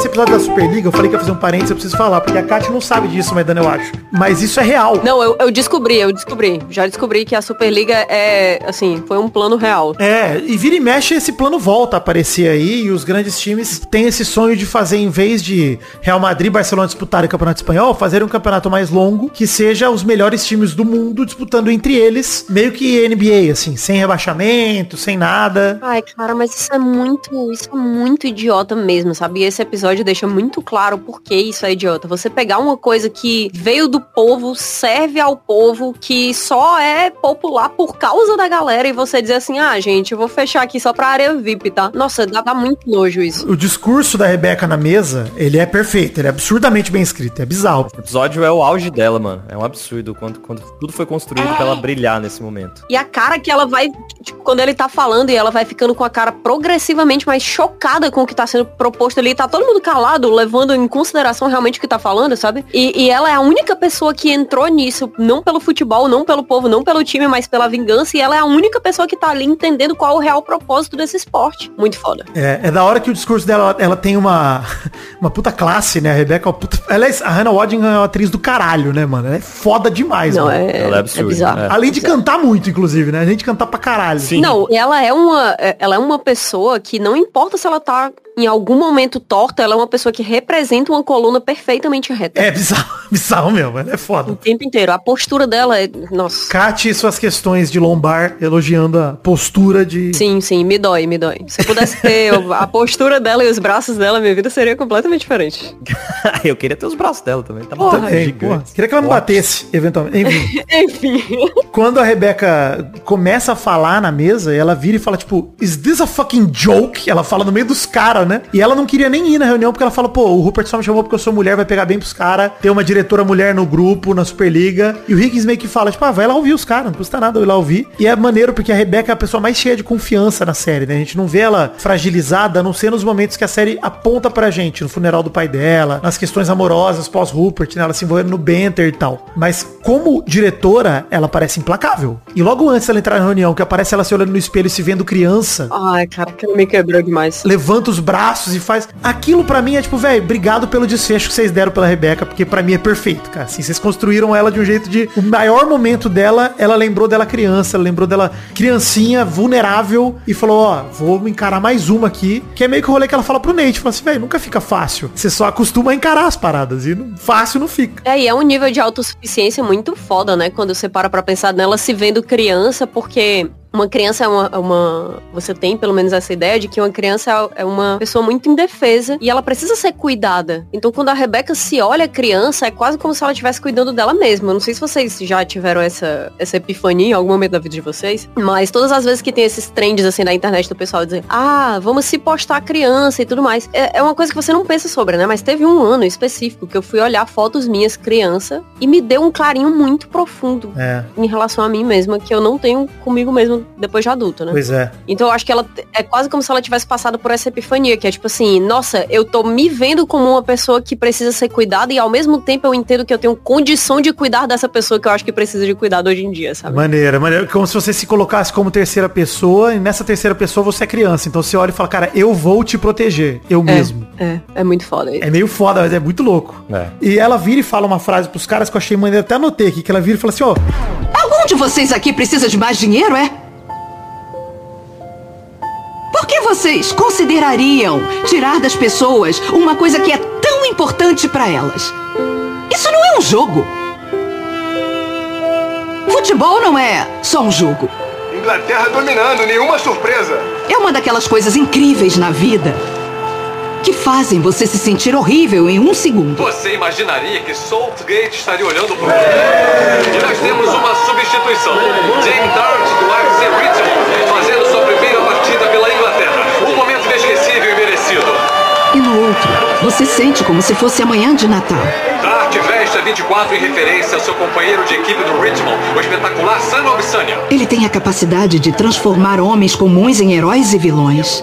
Esse episódio da Superliga, eu falei que ia fazer um parênteses, eu preciso falar, porque a Kátia não sabe disso, Maidana, eu acho. Mas isso é real. Não, eu, eu descobri, eu descobri. Já descobri que a Superliga é, assim, foi um plano real. É, e vira e mexe, esse plano volta a aparecer aí, e os grandes times têm esse sonho de fazer, em vez de Real Madrid e Barcelona disputarem o Campeonato Espanhol, fazer um campeonato mais longo, que seja os melhores times do mundo disputando entre eles, meio que NBA, assim, sem rebaixamento, sem nada. Ai, cara, mas isso é muito, isso é muito idiota mesmo, sabe? E esse episódio deixa muito claro por que isso é idiota. Você pegar uma coisa que veio do povo, serve ao povo, que só é popular por causa da galera e você dizer assim, ah, gente, eu vou fechar aqui só pra área VIP, tá? Nossa, dá, dá muito nojo isso. O discurso da Rebeca na mesa, ele é perfeito, ele é absurdamente bem escrito, é bizarro. O episódio é o auge dela, mano. É um absurdo quando, quando tudo foi construído pra ela brilhar nesse momento. E a cara que ela vai, tipo, quando ele tá falando e ela vai ficando com a cara progressivamente mais chocada com o que tá sendo proposto ali, tá todo mundo calado, levando em consideração realmente o que tá falando, sabe? E, e ela é a única pessoa que entrou nisso, não pelo futebol, não pelo povo, não pelo time, mas pela vingança, e ela é a única pessoa que tá ali entendendo qual é o real propósito desse esporte. Muito foda. É, é da hora que o discurso dela, ela tem uma, uma puta classe, né? A Rebeca é uma puta... Ela é, a Hannah Waddingham é uma atriz do caralho, né, mano? Ela é foda demais, Não, mano. é, Ela é absurda, bizarro. é. Além de cantar muito, inclusive, né? A gente cantar pra caralho. Sim. Não, ela é uma, ela é uma pessoa que não importa se ela tá em algum momento torta, ela é uma pessoa que representa uma coluna perfeitamente reta. É bizarro, bizarro mesmo, ela é foda. O tempo inteiro. A postura dela é. Nossa. Cate e suas questões de lombar, elogiando a postura de... Sim, sim, me dói, me dói. Se eu pudesse ter a postura dela e os braços dela, minha vida seria completamente diferente. eu queria ter os braços dela também. Tá Porra, bom, Também, gigante. porra. Queria que ela me batesse, eventualmente. Enfim. Enfim. Quando a Rebeca começa a falar na mesa, ela vira e fala, tipo, is this a fucking joke? Ela fala no meio dos caras, né? E ela não queria nem ir na reunião, porque ela fala, pô, o Rupert só me chamou porque eu sou mulher, vai pegar bem pros caras. Tem uma diretora mulher no grupo, na Superliga. E o Higgins meio que fala, tipo, ah, vai lá ouvir os caras, não custa nada eu ir lá ouvir. E é maneiro, porque a Rebeca é a pessoa mais cheia de confiança na série, né? A gente não vê ela fragilizada, a não ser nos momentos que a série aponta pra gente, no funeral do pai dela, nas questões amorosas pós-Rupert, né? Ela se envolvendo no Benter e tal. Mas como diretora, ela parece implacável. E logo antes dela entrar na reunião, que aparece ela se olhando no espelho e se vendo criança, Ai, cara, aquilo me quebrou demais. levanta os braços e faz. Aquilo pra mim é tipo, velho, obrigado pelo desfecho que vocês deram pela Rebeca, porque pra mim é perfeito, cara. Assim, vocês construíram ela de um jeito de. O maior momento dela, ela lembrou dela criança, ela lembrou dela criancinha, vulnerável, e falou: Ó, vou encarar mais uma aqui. Que é meio que o rolê que ela fala pro Nate. Fala assim, velho, nunca fica fácil. Você só acostuma a encarar as paradas. E não- fácil não fica. É, e é um nível de autossuficiência muito foda, né? Quando você para pra pensar nela se vendo criança, porque uma criança é uma, é uma- Você tem pelo menos essa ideia de que uma criança é uma pessoa muito indefesa e ela precisa ser cuidada. Então quando a Rebeca se olha criança, é quase como se ela estivesse cuidando dela mesma. Eu não sei se vocês já tiveram essa, essa epifania em algum momento da vida de vocês, mas todas as vezes que tem esses trends assim na internet do pessoal dizer, ah, vamos se postar criança e tudo mais. É, é uma coisa que você não pensa sobre, né? Mas teve um ano específico que eu fui olhar fotos minhas criança e me deu um clarinho muito profundo É, em relação a mim mesma, que eu não tenho comigo mesmo depois de adulta, né? pois é. Então eu acho que ela é quase como se ela tivesse passado por essa epifania, que é tipo assim, nossa, eu tô me vendo como uma pessoa que precisa ser cuidada e ao mesmo tempo eu entendo que eu tenho condição de cuidar dessa pessoa que eu acho que precisa de cuidado hoje em dia, sabe? Maneira, maneira. Como se você se colocasse como terceira pessoa, e nessa terceira pessoa você é criança. Então você olha e fala, cara, eu vou te proteger. Eu mesmo. É, é muito foda isso. É meio foda, mas é muito louco. É. E ela vira e fala uma frase pros caras que eu achei maneiro, até anotei aqui, que ela vira e fala assim, ó, Algum de vocês aqui precisa de mais dinheiro, é? Por que vocês considerariam tirar das pessoas uma coisa que é tão importante pra elas? Isso não é um jogo. Futebol não é só um jogo. Inglaterra dominando, nenhuma surpresa. É uma daquelas coisas incríveis na vida que fazem você se sentir horrível em um segundo. Você imaginaria que Saltgate estaria olhando pro E nós temos uma substituição. Jim Dart do FC Você sente como se fosse amanhã de Natal. Dart veste a 24 em referência ao seu companheiro de equipe do Richmond, o espetacular Sam Obsania. Ele tem a capacidade de transformar homens comuns em heróis e vilões.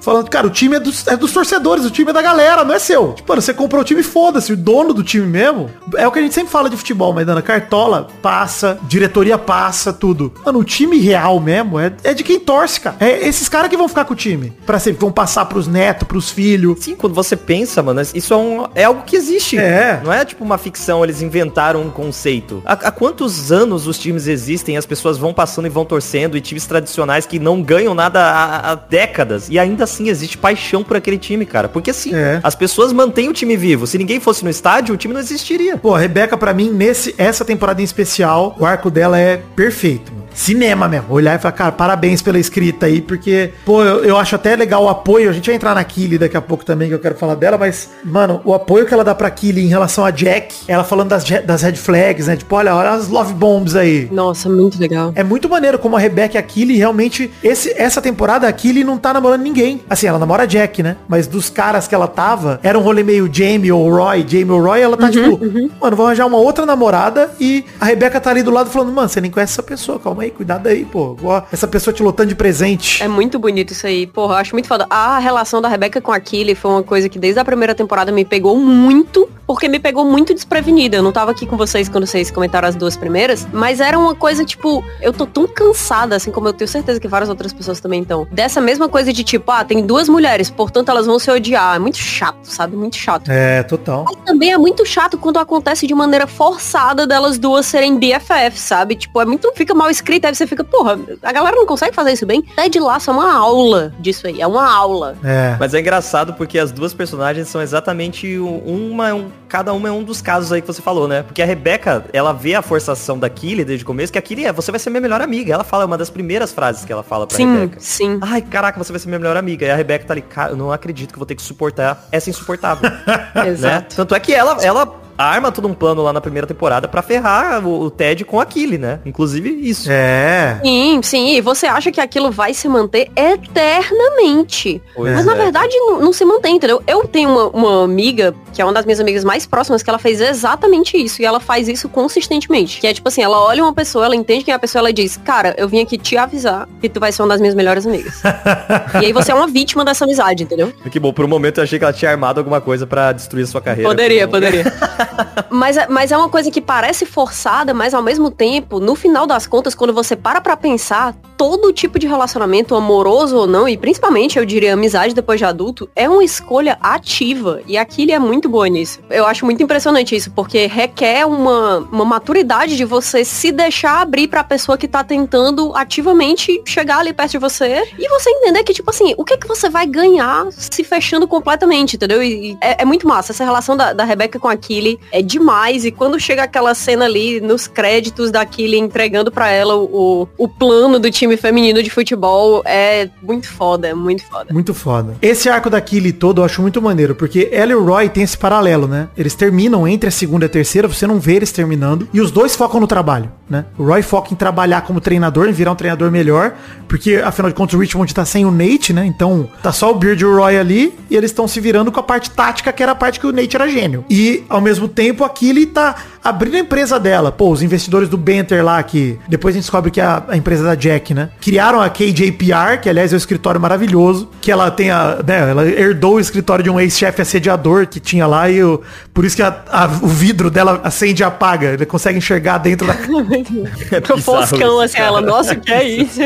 Falando, cara, o time é dos, é dos torcedores, o time é da galera, não é seu. Tipo, mano, você comprou o time, foda-se. O dono do time mesmo. É o que a gente sempre fala de futebol, mas dando cartola, passa, diretoria passa, tudo. Mano, o time real mesmo é, é de quem torce, cara. É esses caras que vão ficar com o time. Pra sempre, vão passar pros netos, pros filhos. Sim, quando você pensa, mano, isso é, um, é algo que existe. É. Não é tipo uma ficção, eles inventaram um conceito. Há, há quantos anos os times existem, as pessoas vão passando e vão torcendo, e times tradicionais que não ganham nada há, há décadas. E ainda assim existe paixão por aquele time, cara. Porque assim, É. as pessoas mantêm o time vivo. Se ninguém fosse no estádio, o time não existiria. Pô, a Rebeca, pra mim, nesse, essa temporada em especial, o arco dela é perfeito. mano. Cinema mesmo. Olhar e falar, cara, parabéns pela escrita aí, porque, pô, eu, eu acho até legal o apoio. A gente vai entrar na Killy daqui a pouco também, que eu quero falar dela, mas, mano, o apoio que ela dá pra Killy em relação a Jack, ela falando das, das red flags, né? Tipo, olha, olha as love bombs aí. Nossa, muito legal. É muito maneiro como a Rebecca e a Killy realmente. Esse, essa temporada a Killy não tá namorando ninguém. Assim, ela namora Jack, né? Mas dos caras que ela tava, era um rolê meio Jamie ou Roy. Jamie ou Roy, ela tá tipo, mano, vou arranjar uma outra namorada e a Rebeca tá ali do lado falando, mano, você nem conhece essa pessoa, calma aí, cuidado aí, pô. Essa pessoa te lotando de presente. É muito bonito isso aí. Porra, acho muito foda. A relação da Rebeca com a Killy foi uma coisa que desde a primeira temporada me pegou muito, porque me pegou muito desprevenida. Eu não tava aqui com vocês quando vocês comentaram as duas primeiras, mas era uma coisa, tipo, eu tô tão cansada, assim como eu tenho certeza que várias outras pessoas também estão, dessa mesma coisa de tipo, ah, tem duas mulheres, portanto elas vão se odiar. É muito chato, sabe? Muito chato. É, total. Mas também é muito chato quando acontece de maneira forçada delas duas serem BFF, sabe? Tipo, é muito. Fica mal escrito, aí você fica, porra, a galera não consegue fazer isso bem. Ted Lasso é uma aula disso aí, é uma aula. É. Mas é engraçado porque as duas personagens são exatamente um- uma, um- cada uma é um dos casos aí que você falou, né? Porque a Rebeca, ela vê a forçação da Killy desde o começo, que a Killy é, você vai ser minha melhor amiga. Ela fala, é uma das primeiras frases que ela fala pra Sim, Rebeca. sim. Ai, caraca, você vai ser minha melhor amiga. E a Rebeca tá ali, cara, eu não acredito que eu vou ter que suportar essa insuportável. né? Exato. Tanto é que ela, ela arma todo um plano lá na primeira temporada pra ferrar o, o Ted com a Killy, né? Inclusive isso. É. Sim, sim, e você acha que aquilo vai se manter eternamente. Pois Mas na é. verdade não, não se mantém, entendeu? Eu tenho uma, uma amiga, que é uma das minhas amigas mais próximas, que ela fez exatamente isso. E ela faz isso consistentemente. Que é tipo assim, ela olha uma pessoa, ela entende quem é a pessoa, ela diz, cara, eu vim aqui te avisar que tu vai ser uma das minhas melhores amigas. e aí você é uma vítima dessa amizade, entendeu? Que bom, por um momento eu achei que ela tinha armado alguma coisa pra destruir a sua carreira. Poderia, poderia. mas, é- mas é uma coisa que parece forçada, mas ao mesmo tempo, no final das contas, quando você para pra pensar, todo tipo de relacionamento, amoroso ou não, e principalmente, eu diria, amizade depois de adulto, é uma escolha ativa. E a Killy é muito boa nisso. Eu acho muito impressionante isso, porque requer uma, uma maturidade de você se deixar abrir pra pessoa que tá tentando ativamente chegar ali perto de você e você entender que, tipo assim, o que é que você vai ganhar se fechando completamente, entendeu? E, e é, é muito massa. Essa relação da, da Rebecca com a Killy é demais. E quando chega aquela cena ali nos créditos da Killy entregando pra ela o, o plano do time feminino de futebol, é muito foda, é muito foda. Muito foda. Esse arco da Killy todo eu acho muito maneiro, porque ela e o Roy tem esse paralelo, né? Eles terminam entre a segunda e a terceira, você não vê eles terminando, e os dois focam no trabalho, né? O Roy foca em trabalhar como treinador, em virar um treinador melhor, porque afinal de contas o Richmond tá sem o Nate, né? Então tá só o Beard e o Roy ali, e eles estão se virando com a parte tática, que era a parte que o Nate era gênio. E ao mesmo tempo a Killy tá abrindo a empresa dela. Pô, os investidores do Banter lá, que depois a gente descobre que é a, a empresa da Jack, né? Criaram a KJPR, que aliás é um escritório maravilhoso, que ela tem a, né, ela herdou o escritório de um ex-chefe assediador que tinha lá e o, por isso que a- a- o vidro dela acende e apaga. Ele consegue enxergar dentro da... o Foscão, assim, ela, nossa, o que é isso?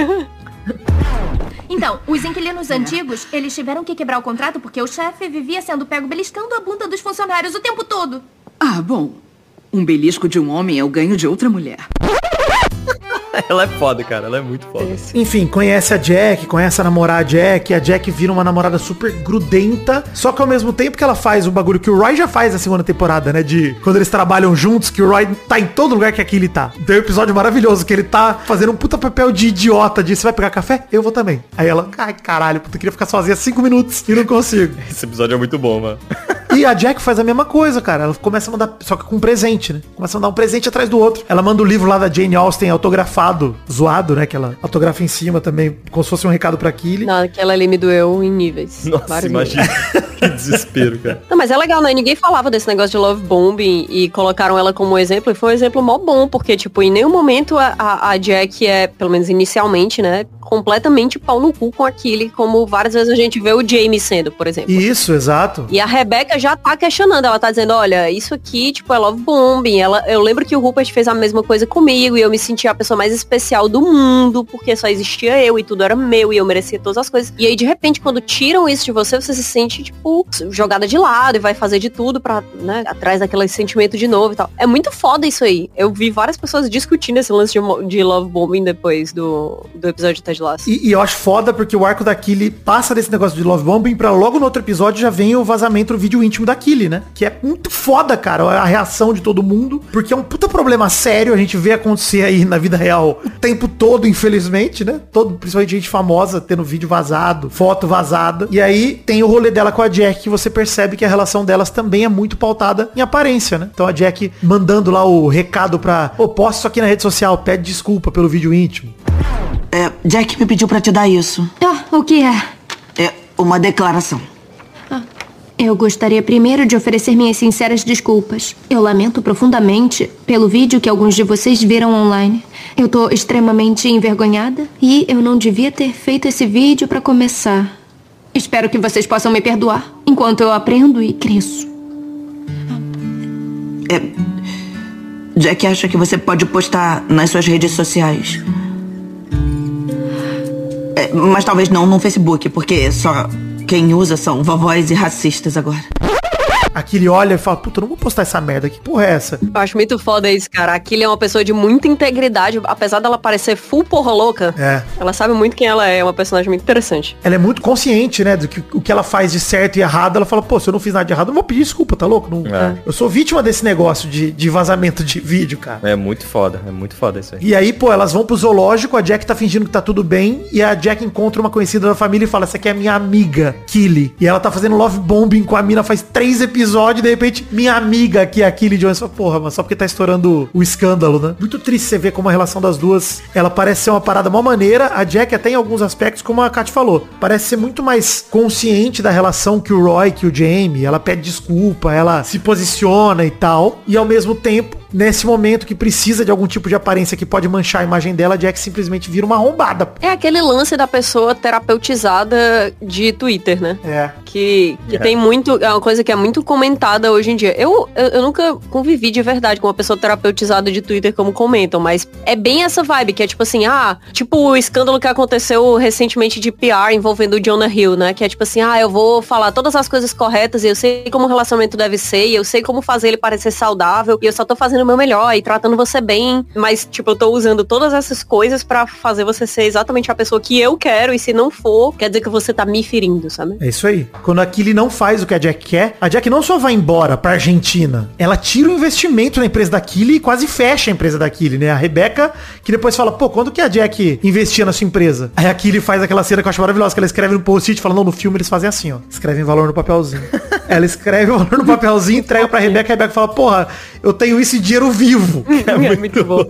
Então, os inquilinos antigos, eles tiveram que quebrar o contrato porque o chefe vivia sendo pego beliscando a bunda dos funcionários o tempo todo. Ah, bom. Um belisco de um homem é o ganho de outra mulher. ela é foda, cara. Ela é muito foda. Enfim, conhece a Jack, conhece a namorar a Jack, a Jack vira uma namorada super grudenta, só que ao mesmo tempo que ela faz o bagulho que o Roy já faz na segunda temporada, né, de quando eles trabalham juntos, que o Roy tá em todo lugar que aqui ele tá. Tem um episódio maravilhoso que ele tá fazendo um puta papel de idiota, de você vai pegar café? Eu vou também. Aí ela, ai caralho, puta, eu queria ficar sozinha cinco minutos e não consigo. Esse episódio é muito bom, mano. E a Jack faz a mesma coisa, cara. Ela começa a mandar, só que com um presente, né? Começa a mandar um presente atrás do outro. Ela manda o livro lá da Jane Austen autografado, zoado, né? Que ela autografa em cima também, como se fosse um recado pra Killy. Não, aquela ali me doeu em níveis. Nossa, imagina. que desespero, cara. Não, mas é legal, né? Ninguém falava desse negócio de love bombing e colocaram ela como exemplo. E foi um exemplo mó bom, porque, tipo, em nenhum momento a, a, a Jack é, pelo menos inicialmente, né? Completamente pau no cu com aquele, como várias vezes a gente vê o Jamie sendo, por exemplo. Isso, exato. E a Rebeca já tá questionando, ela tá dizendo, olha, isso aqui, tipo, é love bombing. Ela, eu lembro que o Rupert fez a mesma coisa comigo e eu me sentia a pessoa mais especial do mundo, porque só existia eu e tudo era meu e eu merecia todas as coisas. E aí, de repente, quando tiram isso de você, você se sente, tipo, jogada de lado e vai fazer de tudo pra, né, atrás daquele sentimento de novo e tal. É muito foda isso aí. Eu vi várias pessoas discutindo esse lance de, de love bombing depois do, do episódio de. E, e eu acho foda porque o arco da Killy passa desse negócio de love bombing pra logo no outro episódio já vem o vazamento do vídeo íntimo da Killy, né? Que é muito foda, cara, a reação de todo mundo, porque é um puta problema sério, a gente vê acontecer aí na vida real o tempo todo, infelizmente, né? Todo, principalmente gente famosa tendo vídeo vazado, foto vazada. E aí tem o rolê dela com a Jack, que você percebe que a relação delas também é muito pautada em aparência, né? Então a Jack mandando lá o recado pra, ô, posta isso aqui na rede social, pede desculpa pelo vídeo íntimo. É, Jack me pediu pra te dar isso. Ah, o que é? É uma declaração. Eu gostaria primeiro de oferecer minhas sinceras desculpas. Eu lamento profundamente pelo vídeo que alguns de vocês viram online. Eu tô extremamente envergonhada e eu não devia ter feito esse vídeo pra começar. Espero que vocês possam me perdoar enquanto eu aprendo e cresço. É, Jack acha que você pode postar nas suas redes sociais. É, mas talvez não no Facebook, porque só quem usa são vovós e racistas agora. Aqui ele olha e fala, puta, eu não vou postar essa merda, que porra é essa? Eu acho muito foda isso, cara. Aquilo é uma pessoa de muita integridade, apesar dela parecer full porra louca. É. Ela sabe muito quem ela é, é uma personagem muito interessante. Ela é muito consciente, né, do que o que ela faz de certo e errado. Ela fala, pô, se eu não fiz nada de errado, eu não vou pedir desculpa, tá louco? Não- É. Eu sou vítima desse negócio de, de vazamento de vídeo, cara. É muito foda, é muito foda isso aí. E aí, pô, elas vão pro zoológico, a Jack tá fingindo que tá tudo bem, e a Jack encontra uma conhecida da família e fala, essa aqui é a minha amiga, Killy. E ela tá fazendo love bombing com a mina faz três episódios, e de repente, minha amiga aqui, a Killy Jones, fala, porra, mas só porque tá estourando o escândalo, né? Muito triste você ver como a relação das duas, ela parece ser uma parada mó maneira, a Jack até em alguns aspectos, como a Kat falou, parece ser muito mais consciente da relação que o Roy, que o Jamie, ela pede desculpa, ela se posiciona e tal, e ao mesmo tempo, nesse momento que precisa de algum tipo de aparência que pode manchar a imagem dela, a Jack simplesmente vira uma arrombada. É aquele lance da pessoa terapeutizada de Twitter, né? É. Que, que É. tem muito. É uma coisa que é muito comentada hoje em dia. Eu, eu, eu nunca convivi de verdade com uma pessoa terapeutizada de Twitter como comentam, mas é bem essa vibe, que é tipo assim, ah, tipo o escândalo que aconteceu recentemente de PR envolvendo o Jonah Hill, né? Que é tipo assim, ah, eu vou falar todas as coisas corretas e eu sei como o relacionamento deve ser, e eu sei como fazer ele parecer saudável, e eu só tô fazendo o meu melhor e tratando você bem, mas tipo, eu tô usando todas essas coisas pra fazer você ser exatamente a pessoa que eu quero, e se não for, quer dizer que você tá me ferindo, sabe? É isso aí. Quando a Killy não faz o que a Jack quer, a Jack não só vai embora pra Argentina, ela tira o investimento na empresa da Killy e quase fecha a empresa da Killy, né? A Rebeca, que depois fala, pô, quando que a Jack investia na sua empresa? Aí a Killy faz aquela cena que eu acho maravilhosa, que ela escreve no post-it, fala, não, no filme eles fazem assim, ó. Escrevem valor no papelzinho. ela escreve o valor no papelzinho, entrega pra Rebeca, a Rebeca fala, porra, eu tenho esse dinheiro vivo. É muito bom.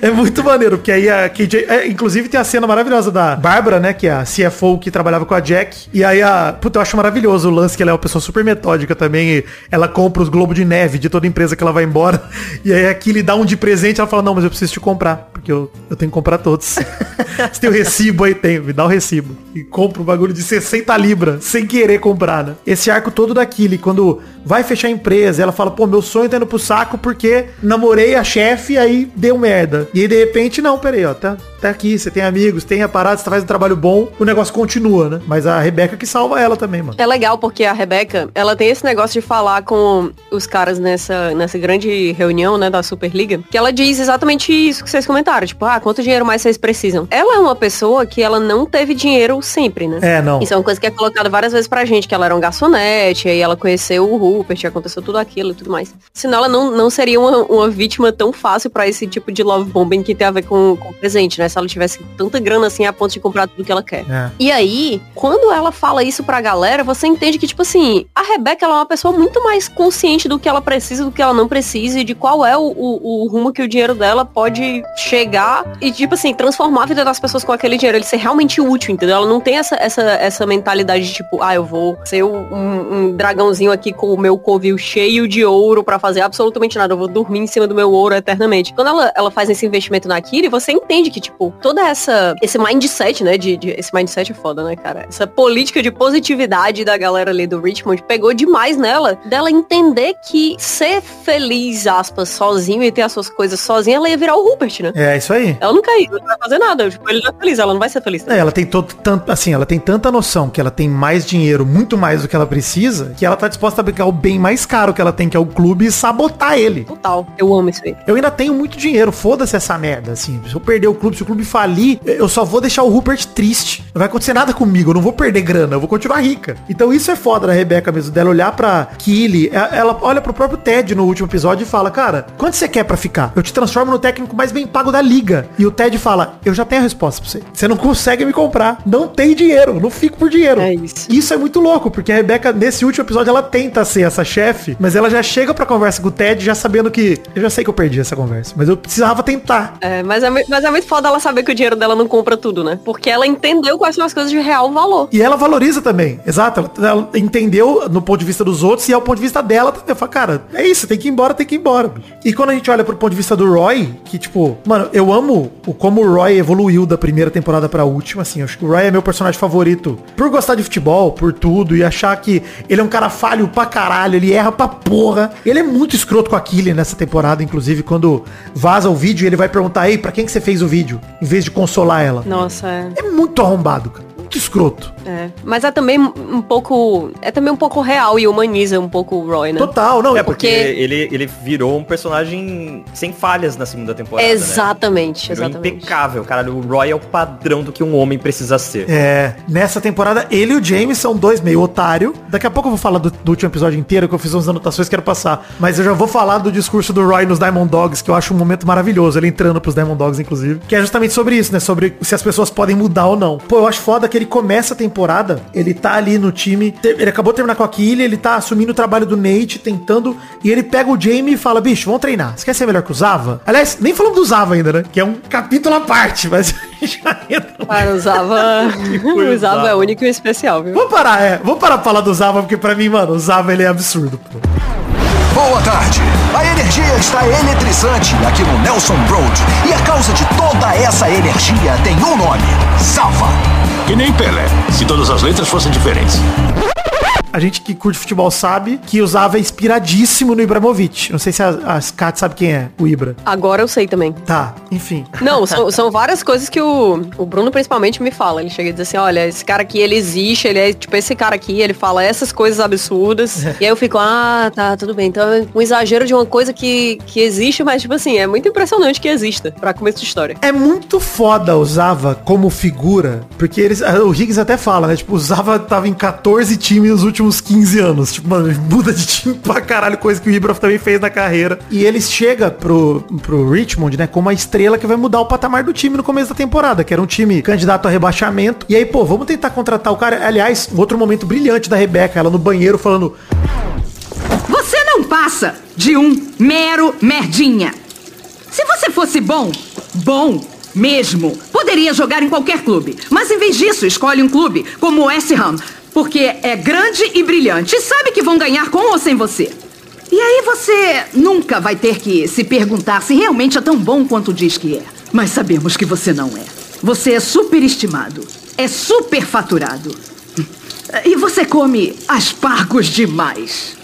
É muito maneiro, porque aí a KJ. é, inclusive tem a cena maravilhosa da Bárbara, né? Que é a CFO que trabalhava com a Jack. E aí a. Puta, eu acho maravilhoso o lance que ela é uma pessoa super metódica também. e ela compra os globos de neve de toda empresa que ela vai embora. E aí aqui lhe dá um de presente, ela fala, não, mas eu preciso te comprar. Porque eu, eu tenho que comprar todos. Você tem o recibo aí, tem, me dá o recibo. E compra um bagulho de 60 libras, sem querer comprar, né? Esse arco todo da Killy, quando vai fechar a empresa, ela fala, pô, meu sonho tá indo pro saco porque namorei a chefe aí deu merda. E aí, de repente, não, peraí, ó, tá, tá aqui, você tem amigos, tem a parada, você faz um trabalho bom, o negócio continua, né? Mas a Rebeca que salva ela também, mano. É legal porque a Rebeca, ela tem esse negócio de falar com os caras nessa, nessa grande reunião, né, da Superliga, que ela diz exatamente isso que vocês comentaram, tipo, ah, quanto dinheiro mais vocês precisam? Ela é uma pessoa que ela não teve dinheiro sempre, né? É, não. Isso é uma coisa que é colocada várias vezes pra gente, que ela era um garçonete, aí ela conheceu o Rupert, aconteceu tudo aquilo e tudo mais. Senão ela não, não seria uma, uma vítima tão fácil pra esse tipo de love bombing que tem a ver com, com o presente, né? Né? Se ela tivesse tanta grana assim a ponto de comprar tudo que ela quer. É. E aí, quando ela fala isso pra galera, você entende que, tipo assim, a Rebeca ela é uma pessoa muito mais consciente do que ela precisa, do que ela não precisa, e de qual é o, o, o rumo que o dinheiro dela pode chegar e, tipo assim, transformar a vida das pessoas com aquele dinheiro, ele ser realmente útil, entendeu? Ela não tem essa, essa, essa mentalidade de, tipo, ah, eu vou ser um, um dragãozinho aqui com o meu covil cheio de ouro pra fazer absolutamente nada, eu vou dormir em cima do meu ouro eternamente. Quando ela, ela faz esse investimento na Kiri, você entende que, tipo, toda essa, esse mindset, né, de, de- esse mindset é foda, né, cara? Essa política de positividade da galera ali do Richmond pegou demais nela, dela entender que ser feliz, aspas, sozinho e ter as suas coisas sozinha, ela ia virar o Rupert, né? É, isso aí. Ela não caiu, ela não vai fazer nada. Tipo, ele não é feliz, ela não vai ser feliz. É, ela tem todo, tanto, assim, ela tem tanta noção que ela tem mais dinheiro, muito mais do que ela precisa, que ela tá disposta a pegar o bem mais caro que ela tem, que é o clube, e sabotar ele. Total. Eu amo isso aí. Eu ainda tenho muito dinheiro, foda-se essa merda, assim. Se eu perder o clube, se o clube falir, eu só vou deixar o Rupert triste. Não vai acontecer nada comigo, eu não vou perder grana, eu vou continuar rica. Então isso é foda da Rebeca mesmo, dela olhar pra Killy, ela ela olha pro próprio Ted no último episódio e fala, cara, quanto você quer pra ficar? Eu te transformo no técnico mais bem pago da liga. E o Ted fala, eu já tenho a resposta pra você. Você não consegue me comprar. Não tem dinheiro, não fico por dinheiro. É isso. Isso é muito louco, porque a Rebeca, nesse último episódio, ela tenta ser essa chefe, mas ela já chega pra conversa com o Ted já sabendo que. Eu já sei que eu perdi essa conversa, mas eu precisava tentar. É, mas, é, mas é muito foda ela saber que o dinheiro dela não compra tudo, né? Porque ela entendeu quais são as coisas de real valor. E ela valoriza também, exato. Ela, ela entendeu no ponto de vista dos outros e ao ponto de vista dela também. Fala, cara, é isso, tem que ir embora, tem que ir embora. E quando a gente olha pro ponto de vista do Roy, que tipo, mano, eu amo o como o Roy evoluiu da primeira temporada pra última, assim. Acho que o Roy é meu personagem favorito por gostar de futebol, por tudo, e achar que ele é um cara falho pra caralho, ele erra pra porra. Ele é muito escroto com a Killian nessa temporada, inclusive, quando vaza o vídeo, ele vai perguntar, ei, pra quem que você fez o vídeo? Em vez de consolar ela. Nossa, é. É muito arrombado, cara. Muito escroto. É. Mas é também um pouco. É também um pouco real e humaniza um pouco o Roy, né? Total, não. É porque Porque- ele, ele virou um personagem sem falhas na segunda temporada. Exatamente, né? Exatamente. impecável, caralho. O Roy é o padrão do que um homem precisa ser. É, nessa temporada, ele e o James são dois meio otário. Daqui a pouco eu vou falar do, do último episódio inteiro, que eu fiz umas anotações que quero passar. Mas eu já vou falar do discurso do Roy nos Diamond Dogs, que eu acho um momento maravilhoso, ele entrando pros Diamond Dogs, inclusive. Que é justamente sobre isso, né? Sobre se as pessoas podem mudar ou não. Pô, eu acho foda que ele começa a temporada, ele tá ali no time, ele acabou de terminar com a Killy, ele tá assumindo o trabalho do Nate, tentando, e ele pega o Jamie e fala, bicho, vamos treinar. Você quer ser melhor que o Zava? Aliás, nem falamos do Zava ainda, né? Que é um capítulo à parte, mas já entra Cara, usava. usava é único e especial, viu? Vamos parar, é. Vamos parar pra falar do Zava, porque pra mim, mano, o Zava ele é absurdo, pô. Boa tarde. A energia está eletrizante aqui no Nelson Road. E a causa de toda essa energia tem um nome: Salva. Que nem Pelé, se todas as letras fossem diferentes. A gente que curte futebol sabe que é inspiradíssimo no Ibrahimovic. Não sei se a, a Kat sabe quem é, o Ibra. Agora eu sei também. Tá, enfim. Não, são, são várias coisas que o, o Bruno principalmente me fala. Ele chega e diz assim, olha, esse cara aqui, ele existe, ele é tipo esse cara aqui, ele fala essas coisas absurdas. e aí eu fico, ah, tá, tudo bem. Então é um exagero de uma coisa que, que existe, mas tipo assim, é muito impressionante que exista, pra começo de história. É muito foda o Zava como figura, porque eles, o Higgs até fala, né? Tipo, o Zava tava em 14 times nos últimos 15 anos. Tipo, mano, muda de time pra caralho, coisa que o Ibra também fez na carreira. E ele chega pro, pro Richmond, né, como a estrela que vai mudar o patamar do time no começo da temporada, que era um time candidato a rebaixamento. E aí, pô, vamos tentar contratar o cara. Aliás, um outro momento brilhante da Rebeca, ela no banheiro falando, Você não passa de um mero merdinha. Se você fosse bom, bom mesmo, poderia jogar em qualquer clube. Mas em vez disso, escolhe um clube como o West Ham, porque é grande e brilhante e sabe que vão ganhar com ou sem você. E aí você nunca vai ter que se perguntar se realmente é tão bom quanto diz que é. Mas sabemos que você não é. Você é superestimado. É superfaturado. E você come aspargos demais.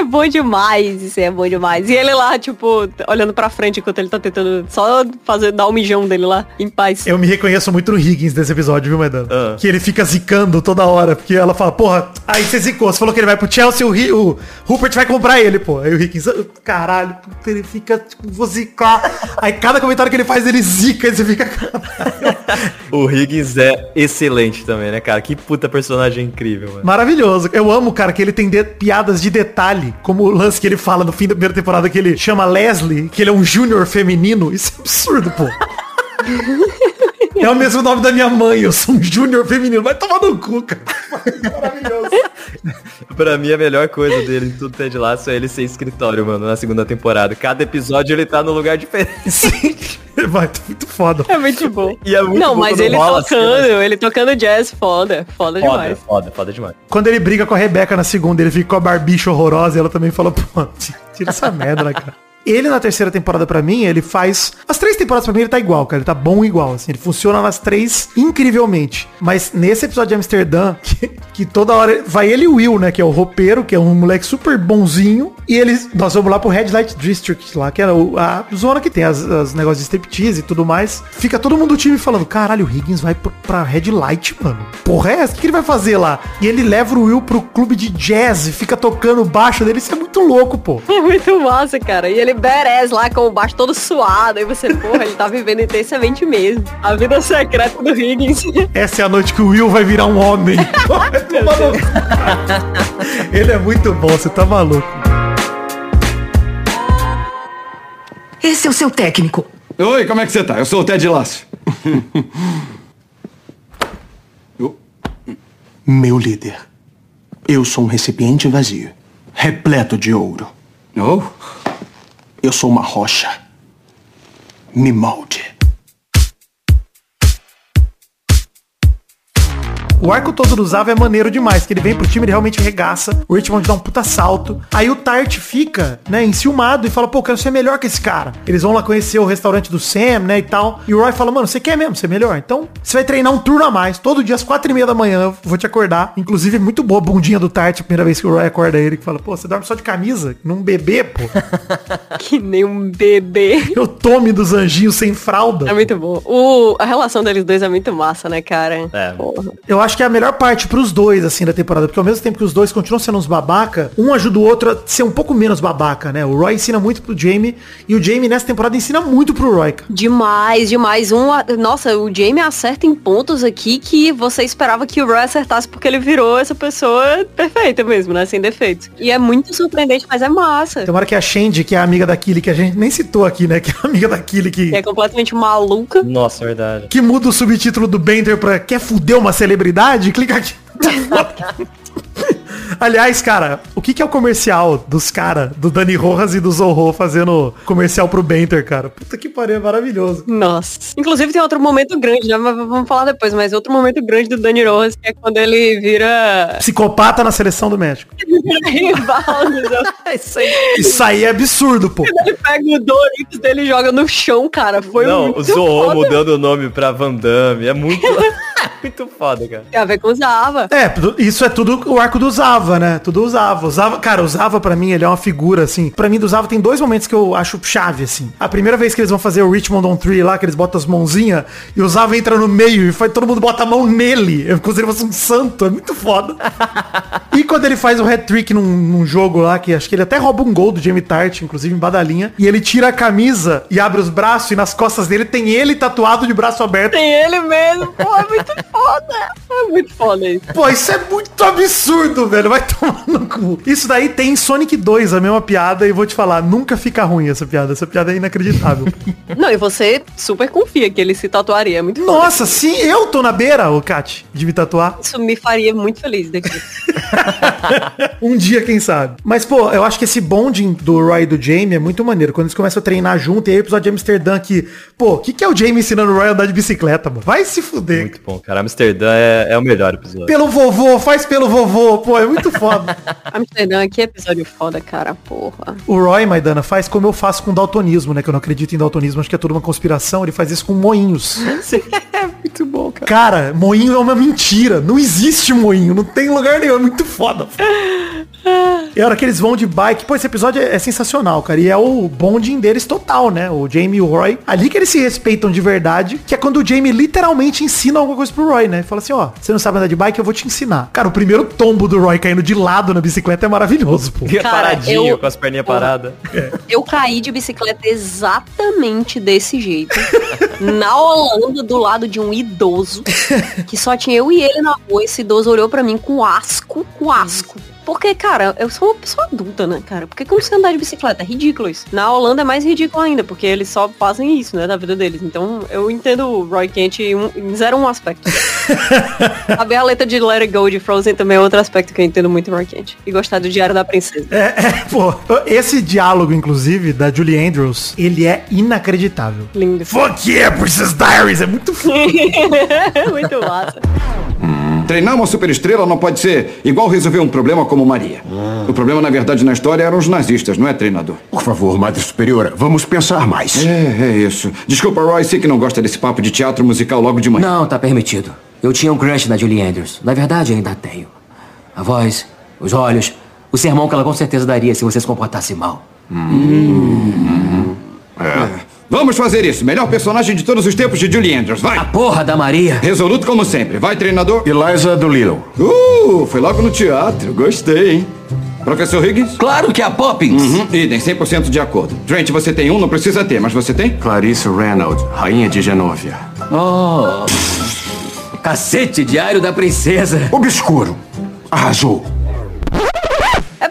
É bom demais, isso é bom demais. E ele lá, tipo, olhando pra frente enquanto ele tá tentando só fazer, dar o mijão dele lá, em paz. Eu me reconheço muito no Higgins desse episódio, viu, Medano? Que ele fica zicando toda hora, porque ela fala, porra, aí você zicou, você falou que ele vai pro Chelsea, o, o Rupert vai comprar ele, pô. Aí o Higgins, "Ah, caralho, puta, ele fica, tipo, vou zicar. Aí cada comentário que ele faz, ele zica, e você fica, O Higgins é excelente também, né, cara? Que puta personagem incrível, mano. Maravilhoso. Eu amo, cara, que ele tem de- piadas de detalhe como o lance que ele fala no fim da primeira temporada que ele chama Leslie, que ele é um júnior feminino. Isso é absurdo, pô. É o mesmo nome da minha mãe, eu sou um júnior feminino. Vai tomar no cu, cara. Maravilhoso. Pra mim, a melhor coisa dele em tudo Ted Lasso é ele ser escritório, mano, na segunda temporada. Cada episódio ele tá num lugar diferente. Vai, tá muito foda. É muito bom. E é muito Não, bom mas ele rola assim, tocando, ele tocando jazz, foda. Foda, Foda, demais. foda, foda demais. Quando ele briga com a Rebeca na segunda, ele fica com a barbicha horrorosa e ela também fala, pô, tira essa merda, né, cara? Ele na terceira temporada pra mim, ele faz. As três temporadas pra mim ele tá igual, cara. Ele tá bom igual, assim. Ele funciona nas três incrivelmente. Mas nesse episódio de Amsterdã, que, que toda hora vai ele e o Will, né? Que é o roupeiro, que é um moleque super bonzinho. E eles. Nós vamos lá pro Red Light District lá, que era o- a zona que tem as, as negócios de striptease e tudo mais. Fica todo mundo do time falando: caralho, o Higgins vai pra Red Light, mano. Porra, é? O que que ele vai fazer lá? E ele leva o Will pro clube de jazz e fica tocando baixo dele. Isso é muito louco, pô. É muito massa, cara. E ele badass lá com o baixo todo suado. Aí você, porra, ele tá vivendo intensamente mesmo. A vida secreta do Higgins. Essa é a noite que o Will vai virar um homem. Cu. Ele é muito bom, você tá maluco. Esse é o seu técnico. Oi, como é que você tá? Eu sou o Ted Lasso. Meu líder, eu sou um recipiente vazio, repleto de ouro. Oh? Eu sou uma rocha. Me molde. O arco todo do Zava é maneiro demais, que ele vem pro time, ele realmente regaça, o Richmond dá um puta salto. Aí o Tart fica, né, enciumado e fala, pô, eu quero ser melhor que esse cara. Eles vão lá conhecer o restaurante do Sam, né, e tal. E o Roy fala, mano, você quer mesmo ser melhor? Então, você vai treinar um turno a mais. Todo dia às quatro e meia da manhã eu vou te acordar. Inclusive, é muito boa a bundinha do Tart, a primeira vez que o Roy acorda ele, que fala, pô, você dorme só de camisa, num bebê, pô. que nem um bebê. Eu tome dos anjinhos sem fralda. É muito bom. O, a relação deles dois é muito massa, né, cara? É. Porra. Eu acho que é a melhor parte pros dois, assim, da temporada. Porque ao mesmo tempo que os dois continuam sendo uns babaca, um ajuda o outro a ser um pouco menos babaca, né? O Roy ensina muito pro Jamie e o Jamie nessa temporada ensina muito pro Roy. cara. Demais, demais. Um, a- nossa, o Jamie acerta em pontos aqui que você esperava que o Roy acertasse porque ele virou essa pessoa perfeita mesmo, né? Sem defeitos. E é muito surpreendente, mas é massa. Tem hora que a Shandy, que é a amiga da Killy, que a gente nem citou aqui, né? Que é a amiga da Killy que... Que é completamente maluca. Nossa, é verdade. Que muda o subtítulo do Bender pra Quer fuder uma celebridade? Clica aqui. Aliás, cara, o que, que é o comercial dos cara, do Dani Rojas e do Zorro fazendo comercial pro Benter, cara? Puta que pariu, é maravilhoso. Nossa. Inclusive tem outro momento grande, né? Vamos falar depois, mas outro momento grande do Dani que é quando ele vira. Psicopata na seleção do México. Isso aí. Isso aí é absurdo, pô. Ele pega o Doritos dele e joga no chão, cara. Foi Não, muito o Zorro foda. mudando o nome pra Van Damme. É muito, muito foda, cara. Tem a ver com o Zava. É, isso é tudo o arco do Zava, né? Tudo o Zava. O Zava, cara, o Zava pra mim, ele é uma figura, assim. Pra mim, do Zava tem dois momentos que eu acho chave, assim. A primeira vez que eles vão fazer o Richmond on Three lá, que eles botam as mãozinhas, e o Zava entra no meio e faz, todo mundo bota a mão nele. É como se ele fosse um santo, é muito foda. e quando ele faz o hat-trick num, num jogo lá, que acho que ele até rouba um gol do Jamie Tart, inclusive em badalinha, e ele tira a camisa e abre os braços, e nas costas dele tem ele tatuado de braço aberto. Tem ele mesmo. Pô, é muito foda. É muito foda isso. Pô, isso é muito absurdo, velho. Vai tomar no cu. Isso daí tem em Sonic 2, a mesma piada, e vou te falar, nunca fica ruim essa piada. Essa piada é inacreditável. Não, e você super confia que ele se tatuaria. É muito foda. Nossa, sim, eu tô na beira, ô Kat, de me tatuar. Isso me faria muito feliz daqui. Um dia, quem sabe. Mas, pô, eu acho que esse bonding do Roy e do Jamie é muito maneiro. Quando eles começam a treinar junto, e aí o episódio de Amsterdã que, pô, o que, que é o Jamie ensinando o Roy a andar de bicicleta, mano? Vai se fuder. Muito bom, cara. Amsterdã é, é o melhor episódio. Pelo vovô, faz pelo vovô, pô, é muito foda. Amsterdã, que episódio foda, cara, porra. O Roy, Maidana, faz como eu faço com daltonismo, né? Que eu não acredito em daltonismo, acho que é tudo uma conspiração. Ele faz isso com moinhos. é muito bom, cara. Cara, moinho é uma mentira. Não existe moinho, não tem lugar nenhum. É muito foda. E a hora que eles vão de bike, pô, esse episódio é, é sensacional, cara. E é o bonding deles total, né? O Jamie e o Roy. Ali que eles se respeitam de verdade, que é quando o Jamie literalmente ensina alguma coisa pro Roy, né? Fala assim, ó, você não sabe andar de bike, eu vou te ensinar. Cara, o primeiro tombo do Roy caindo de lado na bicicleta é maravilhoso, pô. Cara, Paradinho, eu- com as perninhas paradas. Eu caí de bicicleta exatamente desse jeito. na Holanda, do lado de um idoso, que só tinha eu e ele na rua. Esse idoso olhou pra mim com asco, com asco. Porque, cara, eu sou uma pessoa adulta, né, cara? Por que, não sei andar de bicicleta? É ridículo isso. Na Holanda é mais ridículo ainda, porque eles só fazem isso, né, da vida deles. Então, eu entendo o Roy Kent em, um, em zero um aspecto. Saber a letra de Let It Go de Frozen também é outro aspecto que eu entendo muito o Roy Kent. E gostar do Diário da Princesa. É, é, pô, esse diálogo, inclusive, da Julie Andrews, ele é inacreditável. Lindo. Fuck yeah, Princess Diaries! É muito foda. muito massa. Treinar uma superestrela não pode ser igual resolver um problema como Maria. O problema, na verdade, na história eram os nazistas, não é treinador? Por favor, Madre Superiora, vamos pensar mais. É, é isso. Desculpa, Roy, sei que não gosta desse papo de teatro musical logo de manhã. Não, tá permitido. Eu tinha um crush na Julie Andrews. Na verdade, ainda tenho. A voz, os olhos, o sermão que ela com certeza daria se você se comportasse mal. É. Vamos fazer isso. Melhor personagem de todos os tempos de Julie Andrews, vai! A porra da Maria! Resoluto como sempre. Vai, treinador. Eliza Doolittle. Uh, foi logo no teatro. Gostei, hein? Professor Higgins? Claro que é a Poppins! Uhum. Idem, 100% de acordo. Trent, você tem um, não precisa ter, mas você tem? Clarice Reynolds, rainha de Genóvia. Oh! Cacete, Diário da Princesa! Obscuro. Arrasou.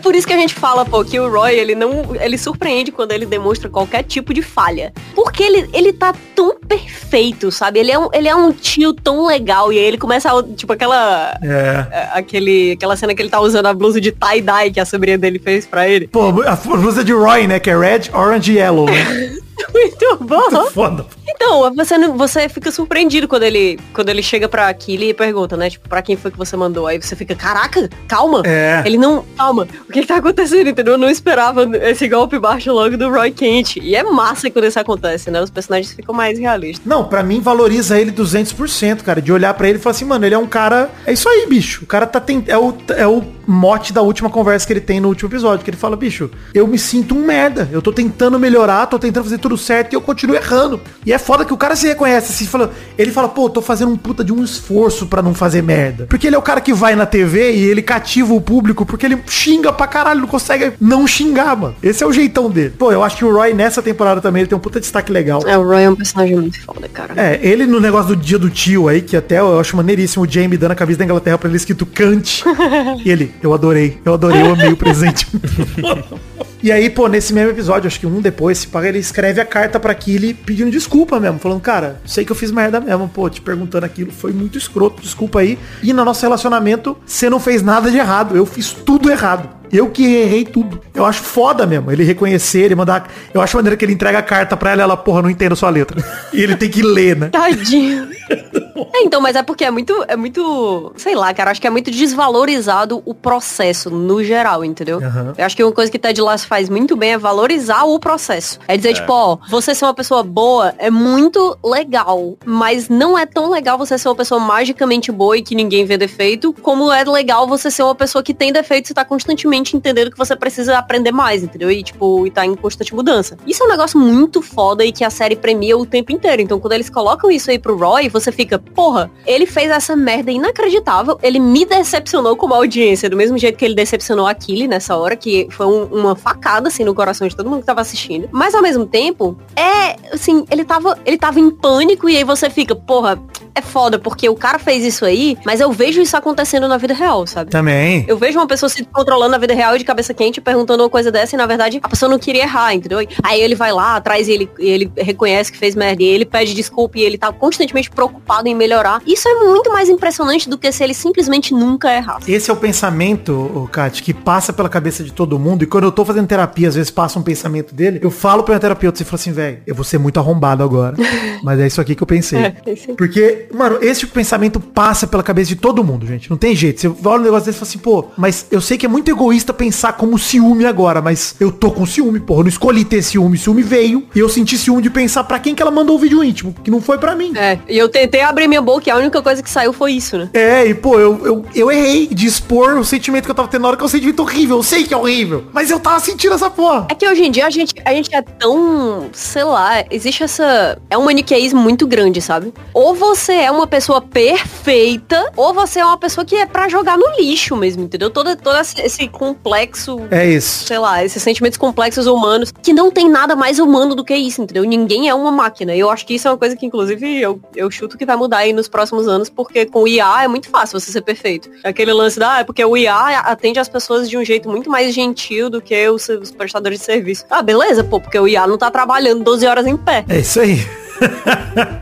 É por isso que a gente fala, pô, que o Roy, ele não. Ele surpreende quando ele demonstra qualquer tipo de falha. Porque ele, ele tá tão perfeito, sabe? Ele é, um, ele é um tio tão legal. E aí ele começa, a, tipo, aquela. É. Aquele, aquela cena que ele tá usando a blusa de tie-dye que a sobrinha dele fez pra ele. Pô, a blusa de Roy, né? Que é red, orange e yellow, né? Muito bom. Muito foda. Então, você, não- você fica surpreendido quando ele, quando ele chega pra Killy e pergunta, né? Tipo, pra quem foi que você mandou? Aí você fica, caraca, calma. É. Ele não, calma, o que, que tá acontecendo, entendeu? Eu não esperava esse golpe baixo logo do Roy Kent. E é massa quando isso acontece, né? Os personagens ficam mais realistas. Não, pra mim valoriza ele 200%, cara. De olhar pra ele e falar assim, mano, ele é um cara... É isso aí, bicho. O cara tá tent... é, o, é o mote da última conversa que ele tem no último episódio. Que ele fala, bicho, eu me sinto um merda. Eu tô tentando melhorar, tô tentando fazer tudo certo e eu continuo errando. E é foda que o cara se reconhece assim, fala, ele fala, pô, tô fazendo um puta de um esforço pra não fazer merda. Porque ele é o cara que vai na TV e ele cativa o público porque ele xinga pra caralho, não consegue não xingar, mano. Esse é o jeitão dele. Pô, eu acho que o Roy nessa temporada também ele tem um puta destaque legal. É, o Roy é um personagem muito foda, cara. É, ele no negócio do dia do tio aí, que até eu acho maneiríssimo o Jamie dando a camisa da Inglaterra pra ele escrito Kant. e ele, eu adorei, eu adorei, eu amei o presente. e aí, pô, nesse mesmo episódio, acho que um depois, se paga, ele escreve a carta pra Killy pedindo desculpa mesmo, falando, cara, sei que eu fiz merda mesmo, pô, te perguntando aquilo, foi muito escroto, desculpa aí. E no nosso relacionamento, você não fez nada de errado, eu fiz tudo errado. Eu que errei tudo. Eu acho foda mesmo. Ele reconhecer, ele mandar. Eu acho maneiro que ele entrega a carta pra ela e ela, porra, não entendo sua letra. E ele tem que ler, né? Tadinho. É, então, mas é porque é muito, é muito, sei lá, cara, acho que é muito desvalorizado o processo no geral, entendeu? Aham. Eu acho que uma coisa que Ted Lasso faz muito bem é valorizar o processo. É dizer, É. tipo, ó, você ser uma pessoa boa é muito legal, mas não é tão legal você ser uma pessoa magicamente boa e que ninguém vê defeito, como é legal você ser uma pessoa que tem defeitos e tá constantemente entendendo que você precisa aprender mais, entendeu? E, tipo, e tá em constante mudança. Isso é um negócio muito foda e que a série premia o tempo inteiro. Então, quando eles colocam isso aí pro Roy, você fica, porra, ele fez essa merda inacreditável, ele me decepcionou como audiência, do mesmo jeito que ele decepcionou a Killy nessa hora, que foi um- uma facada, assim, no coração de todo mundo que tava assistindo. Mas, ao mesmo tempo, é, assim, ele tava, ele tava em pânico e aí você fica, porra, é foda, porque o cara fez isso aí, mas eu vejo isso acontecendo na vida real, sabe? Também. Eu vejo uma pessoa se controlando na vida real e de cabeça quente, perguntando uma coisa dessa, e na verdade a pessoa não queria errar, entendeu? Aí ele vai lá atrás e ele, ele reconhece que fez merda, e ele pede desculpa e ele tá constantemente preocupado em melhorar. Isso é muito mais impressionante do que se ele simplesmente nunca errasse. Esse é o pensamento, Kat, que passa pela cabeça de todo mundo. E quando eu tô fazendo terapia, às vezes passa um pensamento dele, eu falo pra minha terapeuta e falo assim, velho, eu vou ser muito arrombado agora. Mas é isso aqui que eu pensei. É, é isso aí. Porque, mano, esse tipo pensamento passa pela cabeça de todo mundo, gente. Não tem jeito. Você olha um negócio desse e fala assim, pô, mas eu sei que é muito egoísta pensar como ciúme agora, mas eu tô com ciúme, porra. Eu não escolhi ter ciúme. Ciúme veio e eu senti ciúme de pensar pra quem que ela mandou o vídeo íntimo, que não foi pra mim. É, e eu tentei abrir minha boca e a única coisa que saiu foi isso, né? É, e pô, eu, eu, eu errei de expor o sentimento que eu tava tendo na hora que é um sentimento horrível. Eu sei que é horrível, mas eu tava sentindo essa porra. É que hoje em dia a gente, a gente é tão, sei lá, existe essa. É um maniqueísmo muito grande, sabe? Ou você é uma pessoa perfeita, ou você é uma pessoa que é pra jogar no lixo mesmo, entendeu? Todo, todo esse- esse complexo. É isso. Sei lá, esses sentimentos complexos humanos, que não tem nada mais humano do que isso, entendeu? Ninguém é uma máquina. Eu acho que isso é uma coisa que, inclusive, eu, eu chuto que vai mudar aí nos próximos anos, porque com o IA é muito fácil você ser perfeito. Aquele lance da, ah, é porque o IA atende as pessoas de um jeito muito mais gentil do que os, os prestadores de serviço. Ah, beleza, pô, porque o IA não tá trabalhando 12 horas em pé. É isso aí.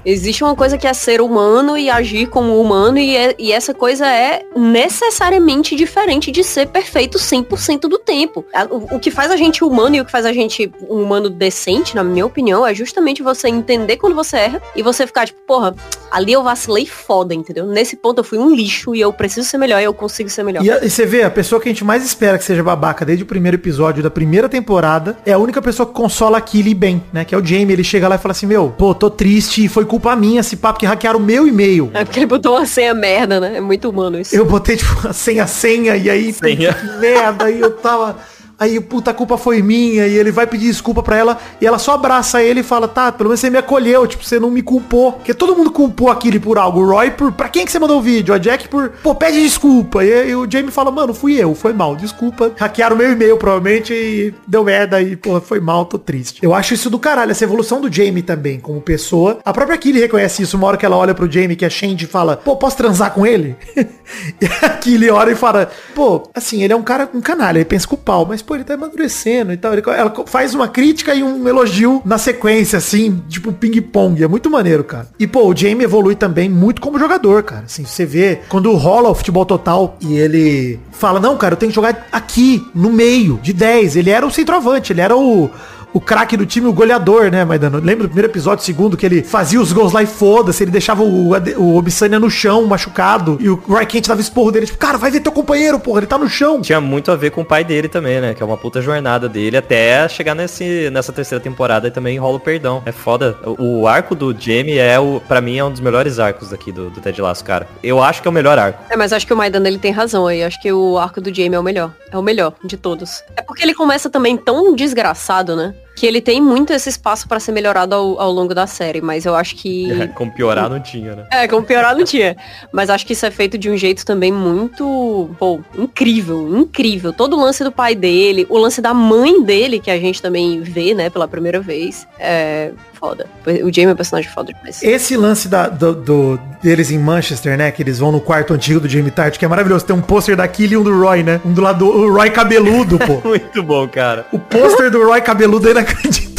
Existe uma coisa que é ser humano e agir como humano e, é- e essa coisa é necessariamente diferente de ser perfeito 100% do tempo. O, o que faz a gente humano e o que faz a gente um humano decente, na minha opinião, é justamente você entender quando você erra e você ficar tipo, porra, ali eu vacilei foda, entendeu? Nesse ponto eu fui um lixo e eu preciso ser melhor e eu consigo ser melhor. E, você vê, a pessoa que a gente mais espera que seja babaca desde o primeiro episódio da primeira temporada é a única pessoa que consola a Killy bem, né? Que é o Jamie. Ele chega lá e fala assim, meu, pô, tô triste, foi culpa minha esse papo que hackearam o meu e-mail. É porque ele botou uma senha merda, né? É muito humano isso. Eu botei, tipo, a senha, senha, e aí, que merda, aí eu tava... Aí, puta, a culpa foi minha, e ele vai pedir desculpa pra ela, e ela só abraça ele e fala, tá, pelo menos você me acolheu, tipo, você não me culpou. Porque todo mundo culpou aquele por algo. O Roy por, pra quem que você mandou o vídeo? A Jack por, pô, pede desculpa. E, aí o Jamie fala, mano, fui eu, foi mal, desculpa. Hackearam meu e-mail, provavelmente, e deu merda, e, pô, foi mal, tô triste. Eu acho isso do caralho, essa evolução do Jamie também, como pessoa. A própria Killy reconhece isso, uma hora que ela olha pro Jamie, que é Shandy, e fala, pô, posso transar com ele? E aqui ele olha e fala, pô, assim, ele é um cara, um canalha, ele pensa com o pau, mas pô, ele tá amadurecendo e tal. Ele- ela faz uma crítica e um elogio na sequência, assim, tipo ping-pong. É muito maneiro, cara. E pô, o Jamie evolui também muito como jogador, cara. Assim, você vê quando rola o futebol total e ele fala, não, cara, eu tenho que jogar aqui, no meio, de 10. Ele era o centroavante, ele era o o craque do time, o goleador, né, Maidano? Lembra do primeiro episódio, segundo, que ele fazia os gols lá e foda-se, ele deixava o, o Obsania no chão, machucado, e o Roy Kent dava esporro dele, tipo, cara, vai ver teu companheiro, porra, ele tá no chão. Tinha muito a ver com o pai dele também, né? Que é uma puta jornada dele até chegar nesse, nessa terceira temporada e também rola o perdão. É foda. O, o arco do Jamie é, o, pra mim, é um dos melhores arcos aqui do, do Ted Lasso, cara. Eu acho que é o melhor arco. É, mas acho que o Maidana ele tem razão aí. Acho que o arco do Jamie é o melhor. É o melhor de todos. É porque ele começa também tão desgraçado, né? Que ele tem muito esse espaço pra ser melhorado ao, ao longo da série. Mas eu acho que. Como piorar não tinha, né? É, como piorar não tinha. Mas acho que isso é feito de um jeito também muito, pô, incrível, incrível. Todo o lance do pai dele, o lance da mãe dele, que a gente também vê, né, pela primeira vez. É foda. O Jamie é um personagem foda demais. Esse lance da, do, do- deles em Manchester, né? Que eles vão no quarto antigo do Jamie Tart, que é maravilhoso. Tem um pôster da Killy e um do Roy, né? Um do lado do o Roy cabeludo, pô. Muito bom, cara. O pôster do Roy cabeludo é inacreditável,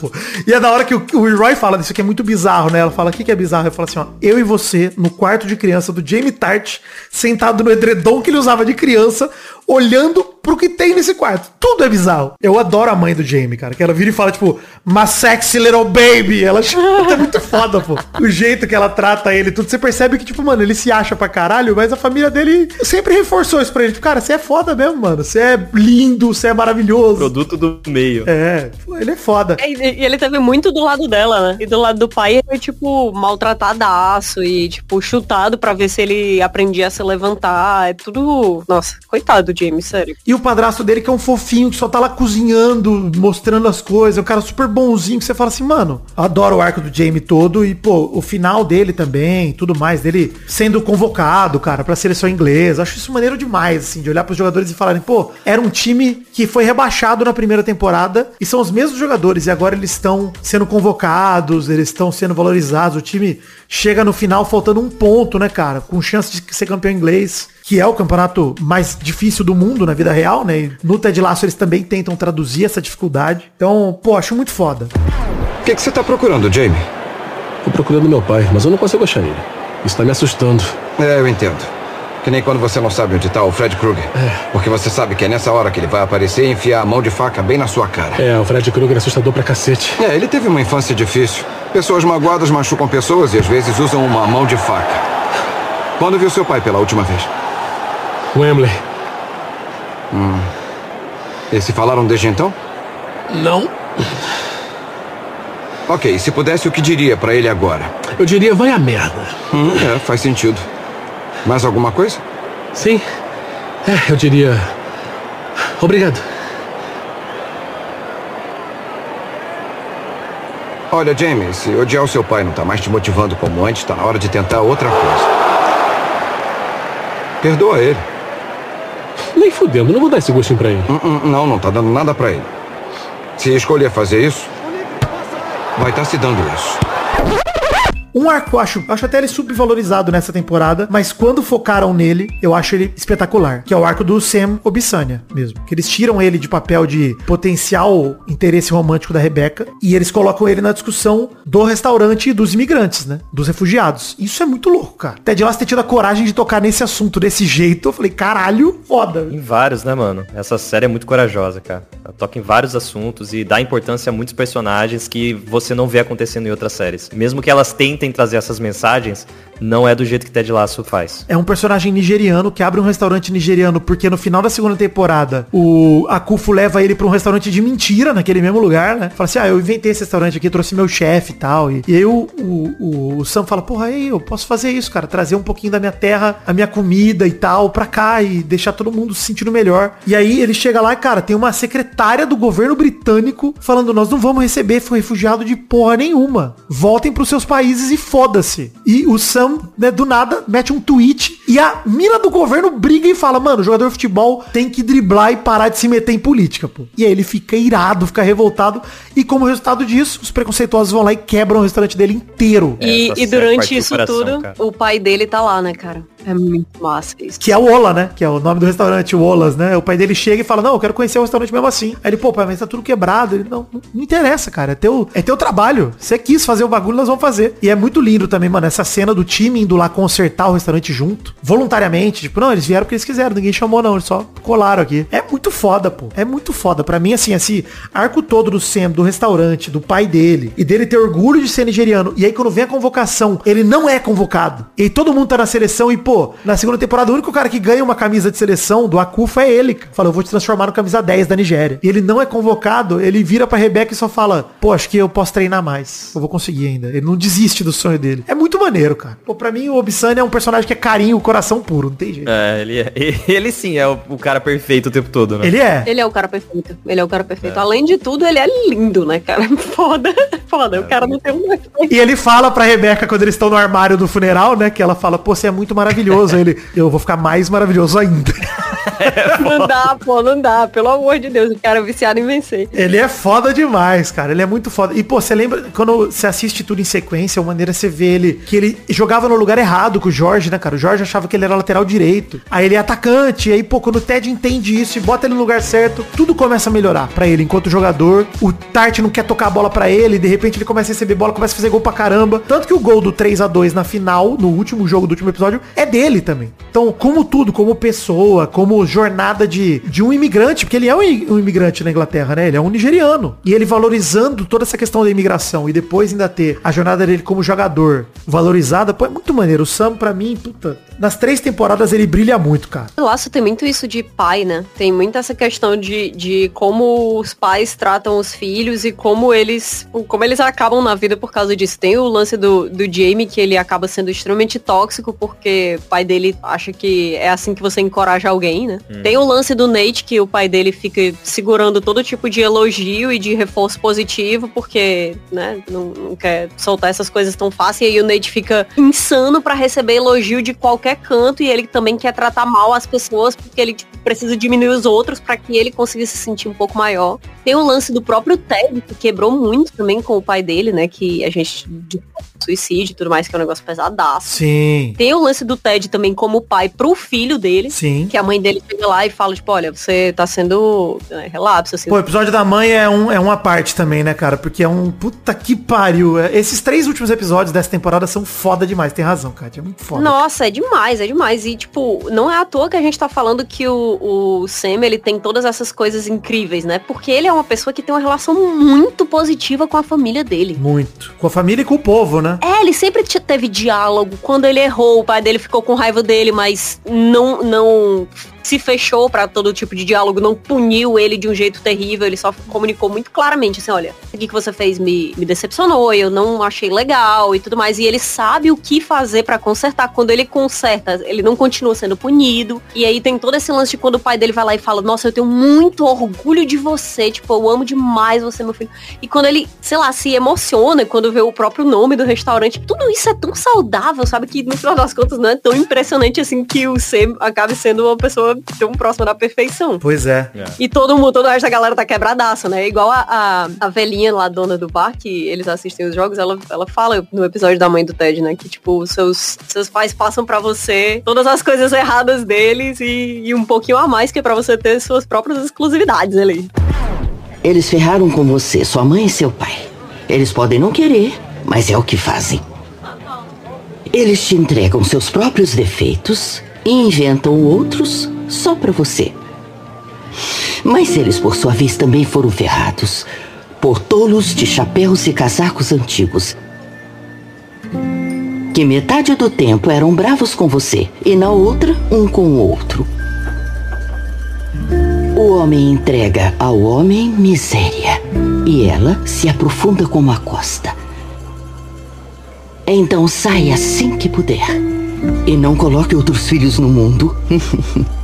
pô. E é da hora que o, o Roy fala, isso aqui é muito bizarro, né? Ela fala, o que, que é bizarro? Ele fala assim, ó, eu e você no quarto de criança do Jamie Tart, sentado no edredom que ele usava de criança, olhando pro que tem nesse quarto. Tudo é bizarro. Eu adoro a mãe do Jamie, cara, que ela vira e fala, tipo, my sexy little baby. Ela é muito foda, pô. O jeito que ela trata ele, tudo. Você percebe que, tipo, mano, ele se acha pra caralho, mas a família dele sempre reforçou isso pra ele. Tipo, cara, você é foda mesmo, mano. Você é lindo, você é maravilhoso. Produto do meio. É, ele é foda. É, E ele teve muito do lado dela, né? E do lado do pai ele foi, tipo, maltratadaço e, tipo, chutado pra ver se ele aprendia a se levantar. É tudo. Nossa, coitado do Jamie, sério. E o padrasto dele que é um fofinho, que só tá lá cozinhando, mostrando as coisas. É um cara super bonzinho, que você fala assim, mano, adoro o arco do Jamie todo. E, pô, o final dele também, tudo mais, dele sendo convocado, cara, pra seleção inglesa. Acho isso maneiro demais, assim, de olhar pros jogadores e falarem, pô, era um time que foi rebaixado na primeira temporada e são os mesmos jogadores. E agora eles estão sendo convocados, eles estão sendo valorizados. O time chega no final faltando um ponto, né, cara? Com chance de ser campeão inglês que é o campeonato mais difícil do mundo na vida real, né? E no Ted Lasso eles também tentam traduzir essa dificuldade. Então, pô, acho muito foda. O que, que você tá procurando, Jamie? Tô procurando meu pai, mas eu não consigo achar ele. Isso tá me assustando. É, eu entendo. Que nem quando você não sabe onde tá o Fred Krueger. Porque você sabe que é nessa hora que ele vai aparecer e enfiar a mão de faca bem na sua cara. É, o Fred Krueger é assustador pra cacete. É, ele teve uma infância difícil. Pessoas magoadas machucam pessoas e às vezes usam uma mão de faca. Quando viu seu pai pela última vez? Wembley. Hum. E se falaram desde então? Não. Ok, se pudesse, o que diria pra ele agora? Eu diria, vai a merda. Hum, é, faz sentido. Mais alguma coisa? Sim. É, eu diria. Obrigado. Olha, James, se odiar o seu pai não tá mais te motivando como antes, tá na hora de tentar outra coisa. Perdoa ele. Nem fudendo, não vou dar esse gostinho pra ele. Não, não, não tá dando nada pra ele. Se escolher fazer isso, vai estar se dando isso. Um arco, eu acho, acho até ele subvalorizado nessa temporada, mas quando focaram nele, eu acho ele espetacular. Que é o arco do Sam Obisanya mesmo. Que eles tiram ele de papel de potencial interesse romântico da Rebeca e eles colocam ele na discussão do restaurante dos imigrantes, né? Dos refugiados. Isso é muito louco, cara. Ted Lasso ter tido a coragem de tocar nesse assunto desse jeito, eu falei, caralho, foda. Em vários, né, mano? Essa série é muito corajosa, cara. Ela toca em vários assuntos e dá importância a muitos personagens que você não vê acontecendo em outras séries. Mesmo que elas tentem trazer essas mensagens, não é do jeito que Ted Lasso faz. É um personagem nigeriano que abre um restaurante nigeriano porque no final da segunda temporada o Akufo leva ele pra um restaurante de mentira naquele mesmo lugar, né? Fala assim, ah, eu inventei esse restaurante aqui, trouxe meu chefe e tal. E, e aí o, o, o Sam fala, porra, aí eu posso fazer isso, cara, trazer um pouquinho da minha terra, a minha comida e tal, pra cá e deixar todo mundo se sentindo melhor. E aí ele chega lá e, cara, tem uma secretária do governo britânico falando, nós não vamos receber refugiado de porra nenhuma. Voltem pros seus países e foda-se. E o Sam, né, do nada, mete um tweet e a mina do governo briga e fala, mano, o jogador de futebol tem que driblar e parar de se meter em política, pô. E aí ele fica irado, fica revoltado e como resultado disso, os preconceituosos vão lá e quebram o restaurante dele inteiro. E, Essa e durante isso coração, tudo, cara. o pai dele tá lá, né, cara? É muito massa isso. Que é o Ola, né? Que é o nome do restaurante, o Olas, né? O pai dele chega e fala, não, eu quero conhecer o restaurante mesmo assim. Aí ele, pô, pai, mas tá tudo quebrado. Ele, não, não, interessa, cara. É teu, é teu trabalho. Você quis fazer o bagulho, nós vamos fazer. E é muito lindo também, mano, essa cena do time indo lá consertar o restaurante junto. Voluntariamente. Tipo, não, eles vieram porque eles quiseram. Ninguém chamou, não. Eles só colaram aqui. É muito foda, pô. É muito foda. Pra mim, assim, esse arco todo do Sam, do restaurante, do pai dele, e dele ter orgulho de ser nigeriano. E aí, quando vem a convocação, ele não é convocado. E todo mundo tá na seleção e, pô, na segunda temporada, o único cara que ganha uma camisa de seleção do Akufa é ele. Fala, eu vou te transformar no camisa 10 da Nigéria. E ele não é convocado, ele vira pra Rebeca e só fala, pô, acho que eu posso treinar mais. Eu vou conseguir ainda. Ele não desiste do sonho dele. É muito maneiro, cara. Pô, pra mim, o Obsani é um personagem que é carinho, coração puro. Não tem jeito. É, ele, é, ele sim é o, o cara perfeito o tempo todo, né? Ele é. Ele é o cara perfeito. Ele é o cara perfeito. Além de tudo, ele é lindo, né, cara? Foda. Foda. O cara não tem um. E ele fala pra Rebeca quando eles estão no armário do funeral, né? Que ela fala, pô, você é muito maravilhoso. Ele, eu vou ficar mais maravilhoso ainda. Não dá, pô, não dá. Pelo amor de Deus, o cara é viciado em vencer. Ele é foda demais, cara. Ele é muito foda. E, pô, você lembra, quando você assiste tudo em sequência, a maneira você vê ele, que ele jogava no lugar errado com o Jorge, né, cara? O Jorge achava que ele era lateral direito. Aí ele é atacante. E aí, pô, quando o Ted entende isso e bota ele no lugar certo, tudo começa a melhorar pra ele enquanto jogador. O Tart não quer tocar a bola pra ele, de repente ele começa a receber bola, começa a fazer gol pra caramba. Tanto que o gol do 3 a 2 na final, no último jogo do último episódio, é dele também. Então, como tudo, como pessoa, como jornada de, de um imigrante, porque ele é um, imigrante na Inglaterra, né? Ele é um nigeriano. E ele valorizando toda essa questão da imigração e depois ainda ter a jornada dele como jogador valorizada, pô, é muito maneiro. O Sam, pra mim, puta, nas três temporadas ele brilha muito, cara. O laço tem muito isso de pai, né? Tem muito essa questão de, de como os pais tratam os filhos e como eles como eles acabam na vida por causa disso. Tem o lance do, do Jamie, que ele acaba sendo extremamente tóxico porque pai dele acha que é assim que você encoraja alguém, né? Hum. Tem o lance do Nate, que o pai dele fica segurando todo tipo de elogio e de reforço positivo, porque, né, não, não quer soltar essas coisas tão fácil. E aí o Nate fica insano pra receber elogio de qualquer canto e ele também quer tratar mal as pessoas porque ele tipo, precisa diminuir os outros pra que ele consiga se sentir um pouco maior. Tem o lance do próprio Ted, que quebrou muito também com o pai dele, né, que a gente de suicídio e tudo mais, que é um negócio pesadaço. Sim. Tem o lance do Ted também como pai pro filho dele. Sim. Que a mãe dele chega lá e fala, tipo, olha, você tá sendo né, relapso, assim. Pô, o episódio da mãe é, um, é uma parte também, né, cara? Porque é um puta que pariu. É- Esses três últimos episódios dessa temporada são foda demais. Tem razão, Kátia. É muito foda. Nossa, é demais, é demais. E, tipo, não é à toa que a gente tá falando que o, o Sam, ele tem todas essas coisas incríveis, né? Porque ele é uma pessoa que tem uma relação muito positiva com a família dele. Muito. Com a família e com o povo, né? É, ele sempre te- teve diálogo. Quando ele errou, o pai dele ficou com raiva dele, mas não, não se fechou pra todo tipo de diálogo, não puniu ele de um jeito terrível, ele só comunicou muito claramente assim, olha, aqui que você fez me, me decepcionou, eu não achei legal e tudo mais. E ele sabe o que fazer pra consertar. Quando ele conserta, ele não continua sendo punido. E aí tem todo esse lance de quando o pai dele vai lá e fala, nossa, eu tenho muito orgulho de você, tipo, eu amo demais você, meu filho. E quando ele, sei lá, se emociona quando vê o próprio nome do restaurante, tudo isso é tão saudável, sabe? Que no final das contas não é tão impressionante assim que o C acabe sendo uma pessoa tão próxima da perfeição. Pois é. E todo mundo, toda essa galera tá quebradaça, né? Igual a, a, a velhinha lá, dona do bar, que eles assistem os jogos, ela, ela fala no episódio da mãe do Ted, né? Que, tipo, seus, seus pais passam pra você todas as coisas erradas deles e, e um pouquinho a mais que é pra você ter suas próprias exclusividades ali. Eles ferraram com você, sua mãe e seu pai. Eles podem não querer, mas é o que fazem. Eles te entregam seus próprios defeitos e inventam outros só pra você. Mas eles, por sua vez, também foram ferrados por tolos de chapéus e casacos antigos. Que metade do tempo eram bravos com você e na outra, um com o outro. O homem entrega ao homem miséria e ela se aprofunda como a costa. Então saia assim que puder e não coloque outros filhos no mundo.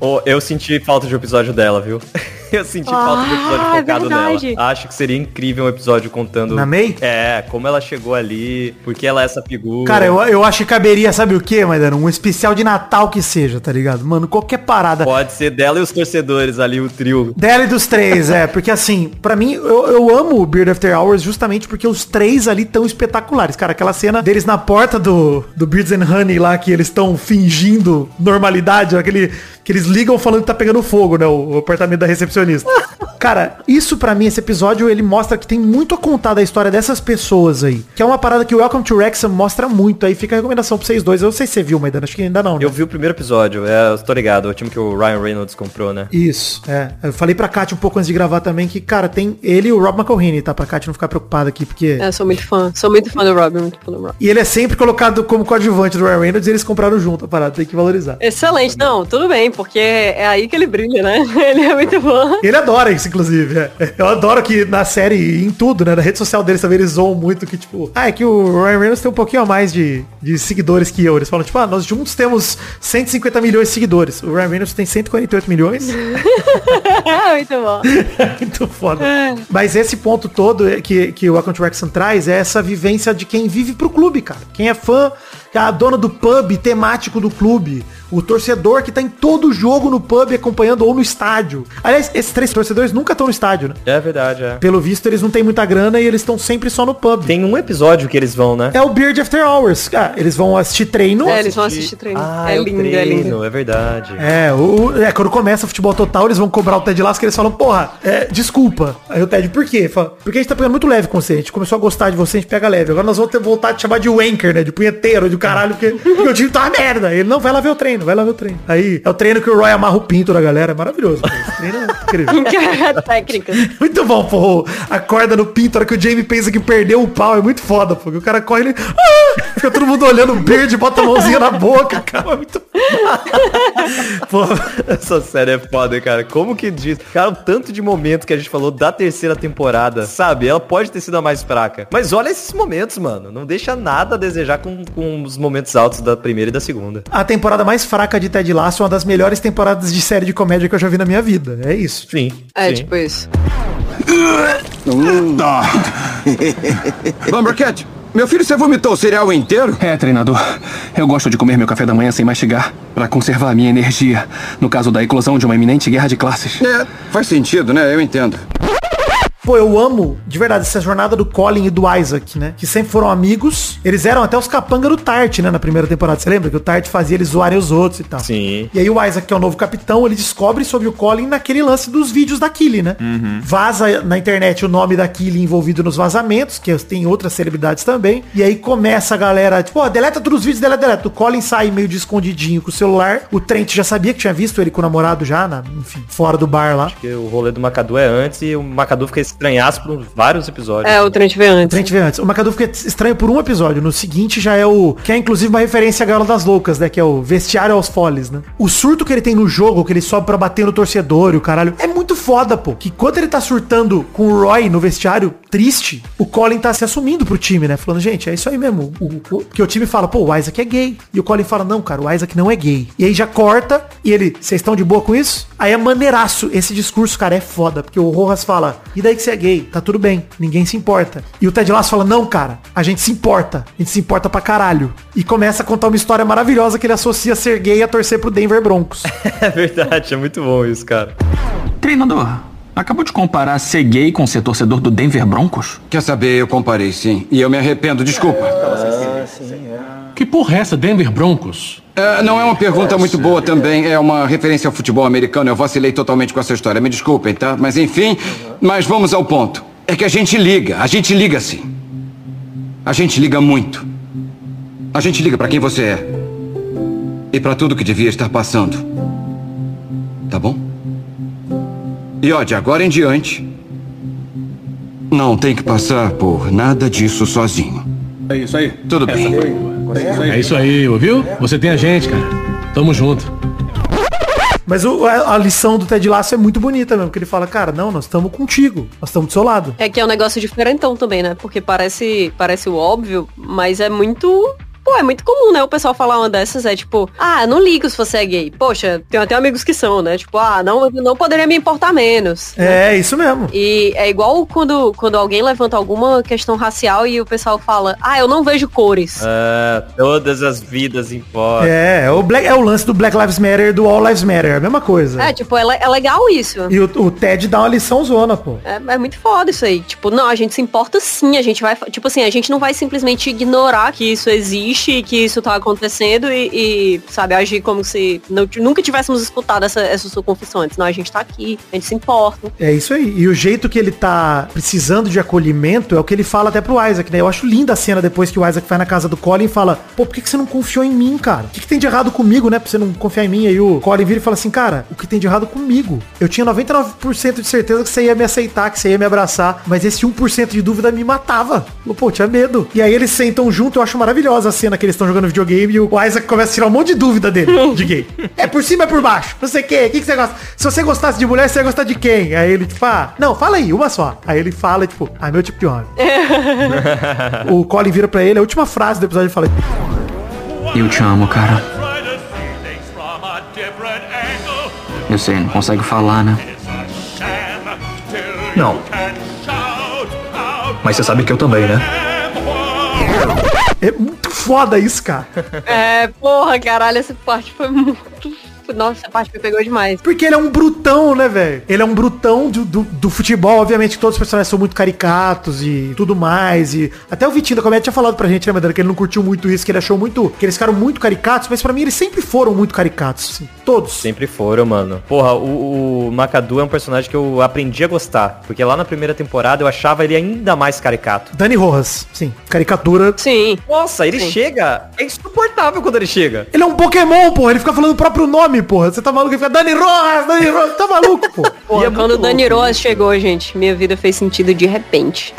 Ô, eu senti falta de um episódio dela, viu? Eu senti falta de um episódio Ah, é focado verdade. nela. Acho que seria incrível um episódio contando. Na May? É, como ela chegou ali, porque ela é essa figura. Cara, eu, eu acho que caberia, sabe o que, Maidano? Um especial de Natal que seja, tá ligado? Mano, qualquer parada. Pode ser dela e os torcedores ali, o trio. Dela e dos três, é. Porque assim, pra mim, eu, eu amo o Beard After Hours justamente porque os três ali tão espetaculares. Cara, aquela cena deles na porta do, do Beards and Honey lá, que eles estão fingindo normalidade, aquele que eles ligam falando que tá pegando fogo, né? O apartamento da recepcionista. Cara, isso pra mim, esse episódio, ele mostra que tem muito a contar da história dessas pessoas aí. Que é uma parada que o Welcome to Wrexham mostra muito. Aí fica a recomendação pra vocês dois. Eu não sei se você viu, Maidana, acho que ainda não, né? Eu vi o primeiro episódio, é, eu tô ligado, o time que o Ryan Reynolds comprou, né? Isso, é. Eu falei pra Kátia um pouco antes de gravar também que, cara, tem ele e o Rob McElhenney, tá? Pra Kátia não ficar preocupada aqui, porque... É, eu sou muito fã. Sou muito fã do Robin, muito fã do Robin. E ele é sempre colocado como coadjuvante do Ryan Reynolds e eles compraram junto a parada, tem que valorizar. Excelente, não, tudo bem, porque é aí que ele brilha, né? Ele é muito bom. Ele adora isso, inclusive. é. Eu adoro que na série em tudo, né? Na rede social deles também eles zoam muito que, tipo, ah, é que o Ryan Reynolds tem um pouquinho a mais de, de seguidores que eu. Eles falam, tipo, ah, nós juntos temos 150 milhões de seguidores. O Ryan Reynolds tem 148 milhões. muito bom. Muito foda. Mas esse ponto todo que, que o to Wrexham traz é essa vivência de quem vive pro clube, cara. Quem é fã, a dona do pub temático do clube. O torcedor que tá em todo jogo no pub acompanhando ou no estádio. Aliás, esses três torcedores nunca estão no estádio, né? É verdade, é. Pelo visto, eles não têm muita grana e eles estão sempre só no pub. Tem um episódio que eles vão, né? É o Beard After Hours. Ah, eles vão assistir treino. É, eles vão assistir treino. Ah, é é o lindo, é lindo. treino, é verdade. É, o, o- é, quando começa o futebol total, eles vão cobrar o Ted Lasso, que eles falam, porra, é, desculpa. Aí o Ted, por quê? Fala, porque a gente tá pegando muito leve com você, a gente começou a gostar de você, a gente pega leve. Agora nós vamos ter voltar a te chamar de wanker, né? De punheteiro, de caralho, porque, porque o time tá uma merda. Ele não vai lá ver o treino, vai lá ver o treino. Aí é o treino que o Roy amarra o pinto da galera, é maravilhoso. Esse treino é incrível. Técnica. Muito bom, pô. A corda no pinto, a hora que o Jamie pensa que perdeu o pau, é muito foda, pô. O cara corre ele. Ah! Fica todo mundo olhando o verde, bota a mãozinha na boca, cara. É muito. Pô, Essa série é foda, cara. Como que diz? Cara, o tanto de momentos que a gente falou da terceira temporada, sabe? Ela pode ter sido a mais fraca. Mas olha esses momentos, mano. Não deixa nada a desejar com, com os momentos altos da primeira e da segunda. a temporada mais fraca de Ted Lasso é uma das melhores temporadas de série de comédia que eu já vi na minha vida. É isso. Sim. É, sim. tipo isso. Lumbercat, meu filho, você vomitou o cereal inteiro? É, treinador. Eu gosto de comer meu café da manhã sem mastigar, pra conservar a minha energia, no caso da eclosão de uma iminente guerra de classes. É, faz sentido, né? Eu entendo. Pô, eu amo, de verdade, essa jornada do Colin e do Isaac, né? Que sempre foram amigos. Eles eram até os capanga do Tart, né? Na primeira temporada. Você lembra? Que o Tart fazia eles zoarem os outros e tal. Sim. E aí o Isaac, que é o novo capitão, ele descobre sobre o Colin naquele lance dos vídeos da Killy, né? Vaza na internet o nome da Killy envolvido nos vazamentos, que tem outras celebridades também. E aí começa a galera, tipo, ó, deleta todos os vídeos, deleta, deleta. O Colin sai meio de escondidinho com o celular. O Trent já sabia que tinha visto ele com o namorado já, na, enfim, fora do bar lá. Porque o rolê do Macadu é antes e o Macadu fica estranhaço por vários episódios. É, o Trent veio antes. Trent veio antes. O McAdoo fica estranho por um episódio. No seguinte já é o... Que é inclusive uma referência à Gaiola das Loucas, né? Que é o vestiário aos foles, né? O surto que ele tem no jogo, que ele sobe pra bater no torcedor e o caralho, é muito foda, pô. Que quando ele tá surtando com o Roy no vestiário, triste, o Colin tá se assumindo pro time, né? Falando, gente, é isso aí mesmo. O, o, que o time fala, pô, o Isaac é gay. E o Colin fala, não, cara, o Isaac não é gay. E aí já corta e ele, vocês estão de boa com isso? Aí é maneiraço. Esse discurso, cara, é foda. Porque o Rojas fala, e daí que você é gay? Tá tudo bem, ninguém se importa. E o Ted Lasso fala, não, cara, a gente se importa. A gente se importa pra caralho. E começa a contar uma história maravilhosa que ele associa ser gay a torcer pro Denver Broncos. é verdade, é muito bom isso, cara. Treinador, acabou de comparar ser gay com ser torcedor do Denver Broncos? Quer saber, eu comparei sim. E eu me arrependo, desculpa. Ah, sim, é. Que porra é essa, Denver Broncos? É, não é uma pergunta muito boa também, é uma referência ao futebol americano. Eu vacilei totalmente com essa história, me desculpem, tá? Mas enfim, mas vamos ao ponto. É que a gente liga, a gente liga sim. A gente liga muito. A gente liga para quem você é. E para tudo que devia estar passando. Tá bom? E ó, de agora em diante, não tem que passar por nada disso sozinho. É isso aí. Tudo bem. É isso aí, ouviu? Você tem a gente, cara. Tamo junto. Mas o, a, lição do Ted Lasso é muito bonita mesmo, porque ele fala, cara, não, nós estamos contigo, nós estamos do seu lado. É que é um negócio diferentão também, né? Porque parece, parece o óbvio, mas é muito Pô, é muito comum, né? O pessoal falar uma dessas é tipo, ah, não ligo se você é gay. Poxa, tenho até amigos que são, né? Tipo, ah, não, não poderia me importar menos. É, né? isso mesmo. E é igual quando, quando alguém levanta alguma questão racial e o pessoal fala, ah, eu não vejo cores. É, todas as vidas importam. É, é o, Black, é o lance do Black Lives Matter do All Lives Matter, é a mesma coisa. É, tipo, é, é legal isso. E o, o, Ted dá uma lição zona, pô. É, é muito foda isso aí. Tipo, não, a gente se importa sim, a gente vai, tipo assim, a gente não vai simplesmente ignorar que isso existe e que isso tá acontecendo e, e, sabe, agir como se não, nunca tivéssemos escutado essa, essa sua confissão antes. Não, a gente tá aqui, a gente se importa. É isso aí. E o jeito que ele tá precisando de acolhimento é o que ele fala até pro Isaac, né? Eu acho linda a cena depois que o Isaac vai na casa do Colin e fala, pô, por que, que você não confiou em mim, cara? O que, que tem de errado comigo, né? Pra você não confiar em mim? Aí o Colin vira e fala assim, cara, o que tem de errado comigo? Eu tinha 99% de certeza que você ia me aceitar, que você ia me abraçar, mas esse 1% de dúvida me matava. Pô, tinha medo. E aí eles sentam junto, eu acho maravilhosa a cena que eles estão jogando videogame e o Isaac começa a tirar um monte de dúvida dele, de gay. É por cima, é por baixo. Não sei o que, o que, que você gosta? Se você gostasse de mulher, você ia gostar de quem? Aí ele, tipo, ah, não, fala aí, uma só. Aí ele fala, tipo, ah, meu tipo de homem. o Colin vira pra ele, a última frase do episódio ele fala. Eu te amo, cara. Eu sei, não consegue falar, né? Não. Mas você sabe que eu também, né? É muito foda isso, cara. É, porra, caralho, essa parte foi muito nossa, essa parte me pegou demais. Porque ele é um brutão, né, velho? Ele é um brutão do, do, do, futebol. Obviamente todos os personagens são muito caricatos e tudo mais. E até o Vitinho da comédia tinha falado pra gente, né, Madeira, que ele não curtiu muito isso, que ele achou muito. que eles ficaram muito caricatos, mas pra mim eles sempre foram muito caricatos, assim, Todos. Sempre foram, mano. Porra, o, o Macadu é um personagem que eu aprendi a gostar. Porque lá na primeira temporada eu achava ele ainda mais caricato. Dani Rojas, sim. Caricatura. Sim. Nossa, ele Sim. chega. É insuportável quando ele chega. Ele é um Pokémon, pô. Ele fica falando o próprio nome, porra. Você tá maluco? Ele fica Dani Rojas, Dani Rojas. Tá maluco, pô. Porra, E é quando o Dani louco Roas chegou, gente, minha vida fez sentido de repente.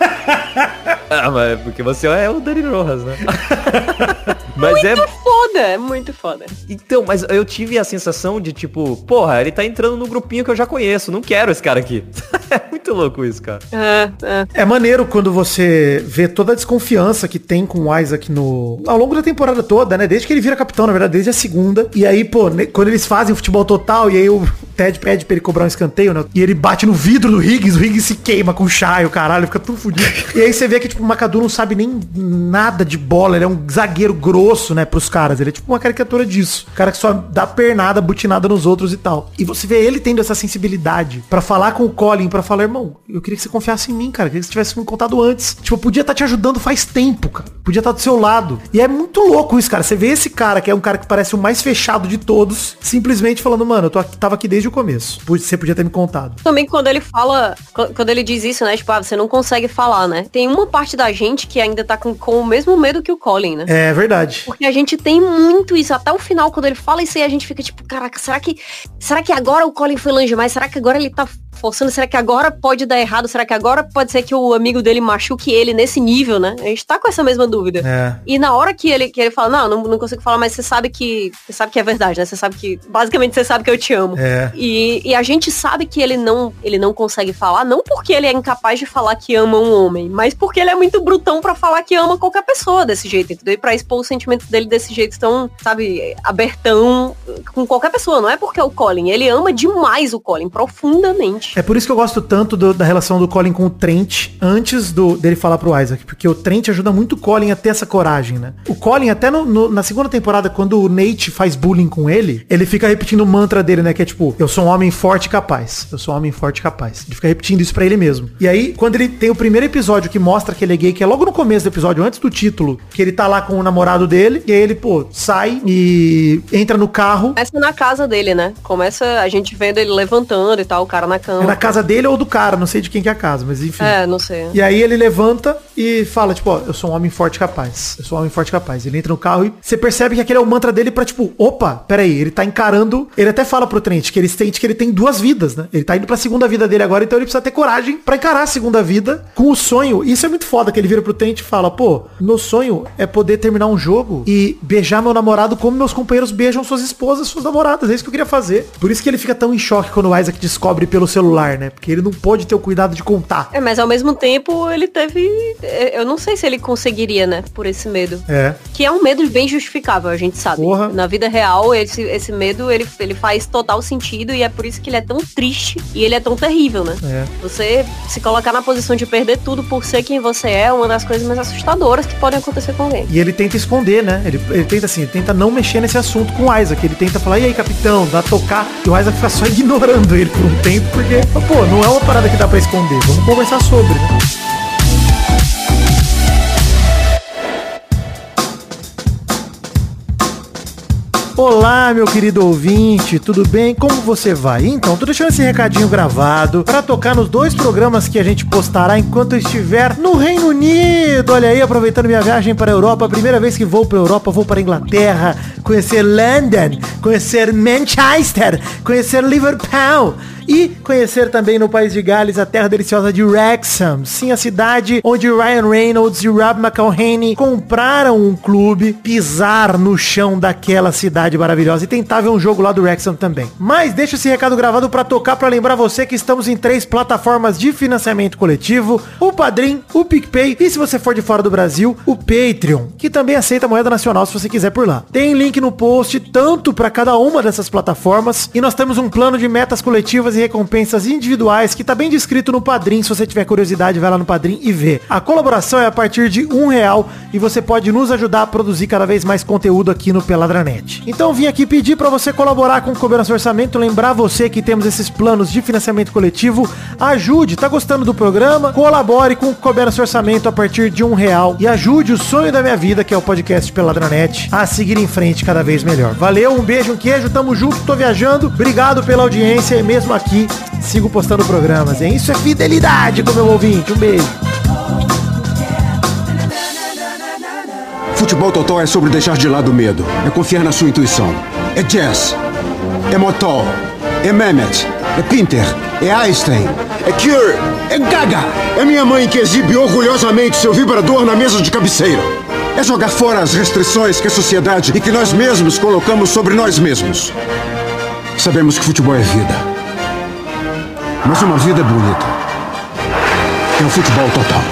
Ah, mas é porque você é o Dani Rojas, né? mas muito é. foda, é muito foda. Então, mas eu tive a sensação de tipo, porra, ele tá entrando no grupinho que eu já conheço. Não quero esse cara aqui. é muito louco isso, cara. É, é. É maneiro quando você vê toda a desconfiança que tem com o Isaac no. ao longo da temporada toda, né? Desde que ele vira capitão, na verdade, desde a segunda. E aí, pô, ne- quando eles fazem o futebol total, e aí o Ted pede pra ele cobrar um escanteio, né? E ele bate no vidro do Higgins, o Higgins se queima com o chá e o caralho, fica tudo fudido. e aí você vê que, tipo, o Macadu não sabe nem nada de bola, ele é um zagueiro grosso, né, pros caras. Ele é tipo uma caricatura disso. O cara que só dá pernada, butinada nos outros e tal. E você vê ele tendo essa sensibilidade pra falar com o Colin, pra falar, irmão, eu queria que você confiasse em mim, cara. Eu queria que você tivesse me contado antes. Tipo, eu podia estar te ajudando faz tempo, cara. Podia estar do seu lado. E é muito louco isso, cara. Você vê esse cara, que é um cara que parece o mais fechado de todos, simplesmente falando, mano, eu tô aqui, tava aqui desde o começo. Você podia ter me contado. Também quando ele fala, qu- quando ele diz isso, né? Tipo, ah, você não consegue falar, né? Tem uma parte da gente que ainda tá com, com o mesmo medo que o Colin, né? É verdade. Porque a gente tem muito isso. Até o final, quando ele fala isso aí, a gente fica tipo, caraca, será que. Será que agora o Colin foi longe demais? Será que agora ele tá forçando? Será que agora pode dar errado? Será que agora pode ser que o amigo dele machuque ele nesse nível, né? A gente tá com essa mesma dúvida. É. E na hora que ele, que ele fala, não, não, não consigo falar, mas você sabe que. Você sabe que é verdade, né? Você sabe que. Basicamente você sabe que eu te amo. É. E, e a gente sabe que ele não, ele não consegue falar, não porque ele é incapaz de falar que ama um homem, mas porque ele é muito brutão pra falar que ama qualquer pessoa desse jeito, entendeu? E pra expor os sentimentos dele desse jeito tão, sabe, abertão com qualquer pessoa. Não é porque é o Colin, ele ama demais o Colin, profundamente. É por isso que eu gosto tanto do- da relação do Colin com o Trent antes do, dele falar pro Isaac, porque o Trent ajuda muito o Colin a ter essa coragem, né? O Colin, até no- no- na segunda temporada, quando o Nate faz bullying com ele, ele fica repetindo o mantra dele, né? Que é tipo, eu sou um homem forte e capaz. Eu sou um homem forte e capaz. Ele fica repetindo isso pra ele mesmo. E aí, quando ele tem o primeiro episódio que mostra que ele é gay, que é logo no começo do episódio, antes do título, que ele tá lá com o namorado dele, e aí ele, pô, sai e entra no carro. Começa na casa dele, né? Começa a gente vendo ele levantando e tal, o cara na cama. É na casa dele ou do cara, não sei de quem que é a casa, mas enfim. É, não sei. E aí ele levanta e fala, tipo, ó, eu sou um homem forte e capaz. Eu sou um homem forte e capaz. Ele entra no carro e você percebe que aquele é o mantra dele pra, tipo, opa, peraí, ele tá encarando. Ele até fala pro Trent que ele sente que ele tem duas vidas, né? Ele tá indo pra segunda vida dele agora, então ele precisa ter coragem pra encarar a segunda vida com o sonho. Isso é muito foda, que ele vira pro Trent e fala, pô, meu sonho é poder terminar um jogo e beijar meu namorado como meus companheiros beijam suas esposas, suas namoradas. É isso que eu queria fazer. Por isso que ele fica tão em choque quando o Isaac descobre pelo celular, né? Porque ele não pôde ter o cuidado de contar. É, mas ao mesmo tempo ele teve. Eu não sei se ele conseguiria, né? Por esse medo. É. Que é um medo bem justificável, a gente sabe. Na vida real, esse, esse medo, ele, ele faz total sentido e é por isso que ele é tão triste e ele é tão terrível, né? É. Você se colocar na posição de perder tudo por ser quem você é, é uma das coisas mais assustadoras que podem acontecer com alguém. E ele tenta esconder, né? Ele, ele tenta assim, ele tenta não mexer nesse assunto com o Isaac. Ele tenta falar, e aí, capitão, dá tocar. E o Isaac fica só ignorando ele por um tempo, porque, pô, não é uma parada que dá pra esconder. Vamos conversar sobre, né? Olá, meu querido ouvinte, tudo bem? Como você vai? Então, tô deixando esse recadinho gravado para tocar nos dois programas que a gente postará enquanto estiver no Reino Unido. Olha aí, aproveitando minha viagem para a Europa, primeira vez que vou para a Europa, vou para a Inglaterra, conhecer London, conhecer Manchester, conhecer Liverpool e conhecer também no país de Gales a terra deliciosa de Wrexham. Sim, a cidade onde Ryan Reynolds e Rob McElhenney compraram um clube, pisar no chão daquela cidade maravilhosa e tentar ver um jogo lá do Wrexham também. Mas deixa esse recado gravado para tocar para lembrar você que estamos em três plataformas de financiamento coletivo: o Padrim, o PicPay e se você for de fora do Brasil, o Patreon, que também aceita moeda nacional se você quiser por lá. Tem link no post tanto para cada uma dessas plataformas e nós temos um plano de metas coletivas e recompensas individuais que tá bem descrito no Padrim. Se você tiver curiosidade, vai lá no Padrim e vê. A colaboração é a partir de um real e você pode nos ajudar a produzir cada vez mais conteúdo aqui no Peladranet. Então vim aqui pedir para você colaborar com o Cobrança Orçamento, lembrar você que temos esses planos de financiamento coletivo. Ajude, tá gostando do programa? Colabore com o Cobrança Orçamento a partir de um real e ajude o sonho da minha vida, que é o podcast Peladranet, a seguir em frente cada vez melhor. Valeu, um beijo, um queijo, tamo junto, tô viajando. Obrigado pela audiência e mesmo aqui sigo postando programas, hein? Isso é fidelidade com meu ouvinte. Um beijo. Futebol total é sobre deixar de lado o medo. É confiar na sua intuição. É jazz. É Motol. É Mehmet. É Pinter. É Einstein. É Cure. É Gaga. É minha mãe que exibe orgulhosamente seu vibrador na mesa de cabeceira. É jogar fora as restrições que a sociedade e que nós mesmos colocamos sobre nós mesmos. Sabemos que futebol é vida. Mas uma vida é bonita. É o futebol total.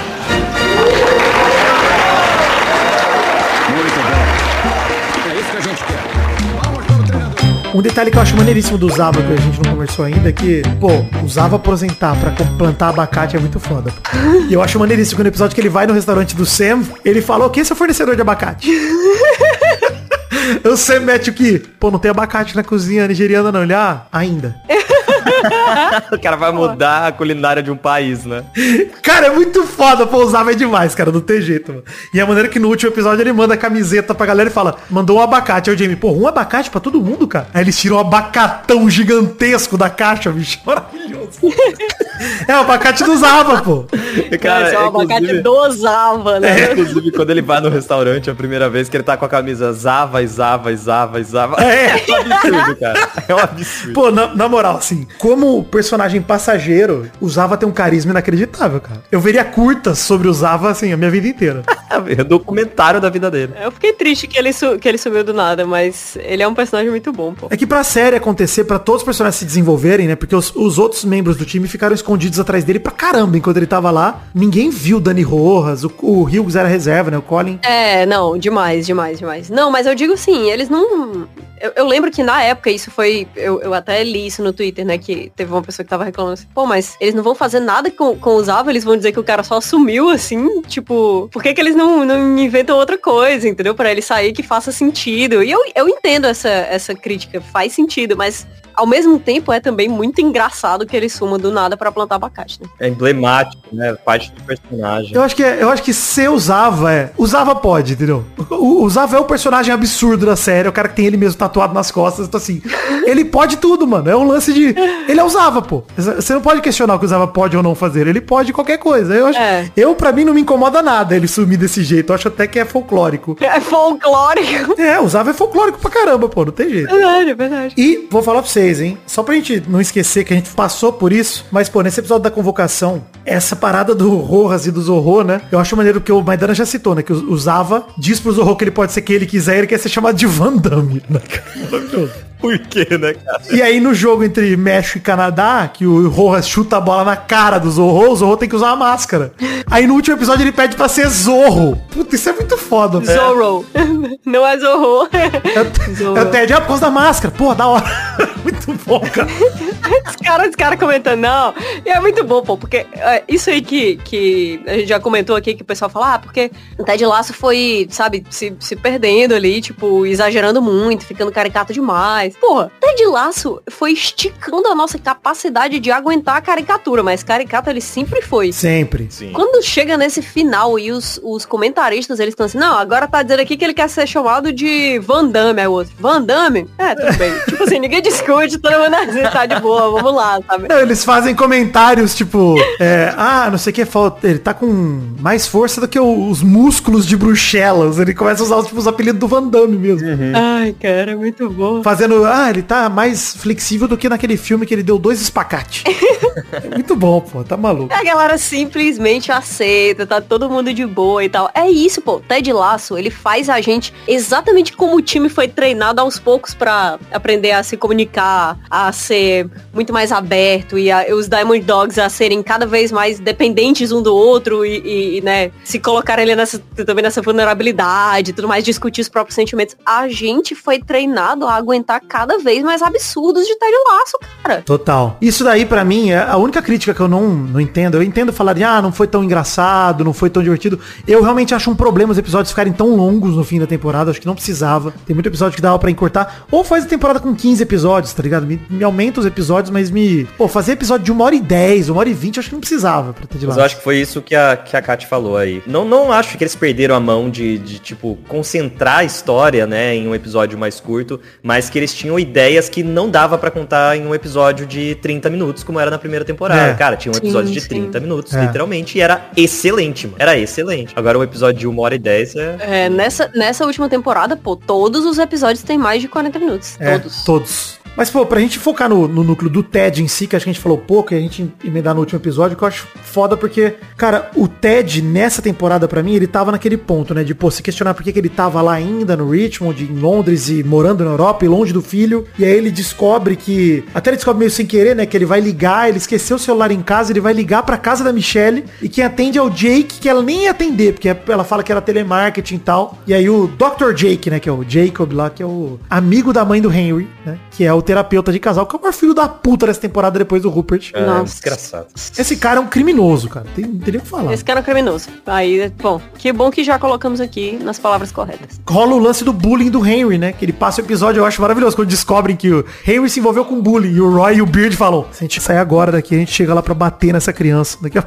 É isso que a gente quer. Um detalhe que eu acho maneiríssimo do Zava, que a gente não conversou ainda, é que, pô, o Zava aposentar pra plantar abacate é muito foda. pô. E eu acho maneiríssimo que no episódio que ele vai no restaurante do Sam, ele falou que esse é o fornecedor de abacate. o Sam mete o que? Pô, não tem abacate na cozinha nigeriana não. Ele, ah, ainda. o cara vai mudar a culinária de um país, né? Cara, é muito foda, pô, usava é demais, cara, não tem jeito, mano. E a maneira que no último episódio ele manda a camiseta pra galera e fala, mandou um abacate. Aí o Jamie, pô, um abacate pra todo mundo, cara. Aí eles tiram um abacatão gigantesco da caixa, bicho. Maravilhoso. é o abacate do Zava, pô. Cara, é o abacate inclusive- dosava, né? É, inclusive, quando ele vai no restaurante a primeira vez, que ele tá com a camisa Zava, Zava, Zava, Zava. É. um absurdo, cara. É um absurdo. Pô, na, na moral, assim, como personagem passageiro, o Zava tem um carisma inacreditável, cara. Eu veria curtas sobre o Zava, assim, a minha vida inteira. É documentário da vida dele. Eu fiquei triste que ele, que ele sumiu do nada, mas ele é um personagem muito bom, pô. É que pra série acontecer, pra todos os personagens se desenvolverem, né? Porque os, os outros membros do time ficaram escondidos atrás dele pra caramba enquanto ele tava lá. Ninguém viu o Dani Rojas, o, o Hughes era reserva, né? O Colin. É, não, demais, demais, demais. Não, mas eu digo assim, eles não. Eu, eu lembro que na época isso foi. Eu, eu até li isso no Twitter, né? Que teve uma pessoa que tava reclamando assim, pô, mas eles não vão fazer nada com, com o Zava, eles vão dizer que o cara só sumiu, assim, tipo, por que, que eles não, não inventam outra coisa, entendeu? Pra ele sair que faça sentido. E eu, eu entendo essa, essa crítica, faz sentido, mas ao mesmo tempo é também muito engraçado que ele suma do nada pra plantar abacate, né? É emblemático, né? Parte do personagem. Eu acho que é- eu acho que ser o Zava é. O Zava pode, entendeu? O, Zava é o personagem absurdo da série, é o cara que tem ele mesmo tatuado nas costas, então assim. Ele pode tudo, mano. É um lance de. Ele é o Zava, pô. Você não pode questionar o que o Zava pode ou não fazer. Ele pode qualquer coisa. Eu acho. Eu, pra mim, não me incomoda nada ele sumir desse jeito. Eu acho até que é folclórico. É folclórico. É, o Zava é folclórico pra caramba, pô. Não tem jeito. Verdade, é verdade. E vou falar pra vocês, hein? Só pra gente não esquecer que a gente passou por isso, mas, pô, nesse episódio da convocação, essa parada do Rojas e do Zorro, né? Eu acho maneiro que o Maidana já citou, né? Que Zava diz pro Zorro que ele pode ser quem ele quiser ele quer ser chamado de Van Damme, né? Maravilhoso. Por quê, né, cara? E aí no jogo entre México e Canadá, que o Rojas chuta a bola na cara do Zorro, o Zorro tem que usar uma máscara. Aí no último episódio ele pede pra ser Zorro. Puta, isso é muito foda. Zorro. Não é Zorro. É o Ted, ah, por causa da máscara. Pô, da hora. muito bom, cara. Os caras cara comentando, não. E é muito bom, pô, porque é, isso aí que, que a gente já comentou aqui, que o pessoal fala, ah, porque o Ted Laço foi, sabe, se, se perdendo ali, tipo, exagerando muito, ficando caricato demais. Porra, Ted Laço foi esticando a nossa capacidade de aguentar a caricatura, mas caricato ele sempre foi. Sempre. Quando chega nesse final e os, os comentaristas, eles estão assim, não, agora tá dizendo aqui que ele quer ser chamado de Van Damme, é o outro. Van Damme? É, tudo bem. tipo assim, ninguém discute, todo mundo assim, tá de boa, vamos lá, sabe? Não, eles fazem comentários tipo, é, ah, não sei o que, falta- ele tá com mais força do que os músculos de Bruxelas. Ele começa a usar tipo, os apelidos do Van Damme mesmo. Ai, cara, muito bom. Fazendo, ah, ele tá mais flexível do que naquele filme que ele deu dois espacates. é muito bom, pô, tá maluco. A galera simplesmente aceita, tá todo mundo de boa e tal. É isso, pô. Ted Laço, ele faz a gente exatamente como o time foi treinado aos poucos pra aprender a se comunicar, a ser muito mais aberto e a- os Diamond Dogs a serem cada vez mais dependentes um do outro e, e, né, se colocarem ali nessa, também nessa vulnerabilidade e tudo mais, discutir os próprios sentimentos. A gente foi treinado a aguentar cada vez mais absurdos de Ted Laço, cara. Total. Isso daí, pra mim, é a única crítica que eu não, não entendo. Eu entendo falar de, ah, não foi tão engraçado, não foi tão divertido. Eu realmente acho um problema os episódios ficarem tão longos no fim da temporada. Acho que não precisava. Tem muito episódio que dava pra encurtar. Ou faz a temporada com 15 episódios, tá ligado? Me, me aumenta os episódios, mas me... Pô, fazer episódio de uma hora e 10, uma hora e 20, acho que não precisava pra ter de Mas eu acho que foi isso que a, que a Kat falou aí. Não, não acho que eles perderam a mão de, de, tipo, concentrar a história, né, em um episódio mais curto, mas que eles tinham ideias que não dava pra contar em um episódio de 30 minutos, como era na primeira temporada. É. Cara, tinha um Sim, episódio de sim. 30 minutos, É. literalmente, e era excelente, mano. Era excelente. Agora um episódio de uma hora e 10 é... É, nessa, nessa última temporada, pô, todos os episódios têm mais de 40 minutos. É, Todos. Todos. Mas, pô, pra gente focar no, no núcleo do Ted em si, que acho que a gente falou pouco, e a gente emendar no último episódio, que eu acho foda porque, cara, o Ted nessa temporada, pra mim, ele tava naquele ponto, né? De, pô, se questionar por que, que ele tava lá ainda no Richmond, em Londres e morando na Europa e longe do filho. E aí ele descobre que. Até ele descobre meio sem querer, né? Que ele vai ligar, ele esqueceu o celular em casa, ele vai ligar pra casa da Michelle e quem atende é o Jake, que ela nem ia atender, porque ela fala que era telemarketing e tal. E aí o Dr. Jake, né? Que é o Jacob lá, que é o amigo da mãe do Henry, né? Que é o terapeuta de casal, que é o maior filho da puta dessa temporada depois do Rupert. é desgraçado. Esse cara é um criminoso. cara. Tem, não teria o que falar. Esse cara é um criminoso. Aí, bom, que bom que já colocamos aqui nas palavras corretas. Rola o lance do bullying do Henry, né? Que ele passa o episódio, eu acho maravilhoso, quando descobrem que o Henry se envolveu com bullying. E o Roy e o Beard falam, se a gente sair agora daqui, a gente chega lá pra bater nessa criança. Daqui a...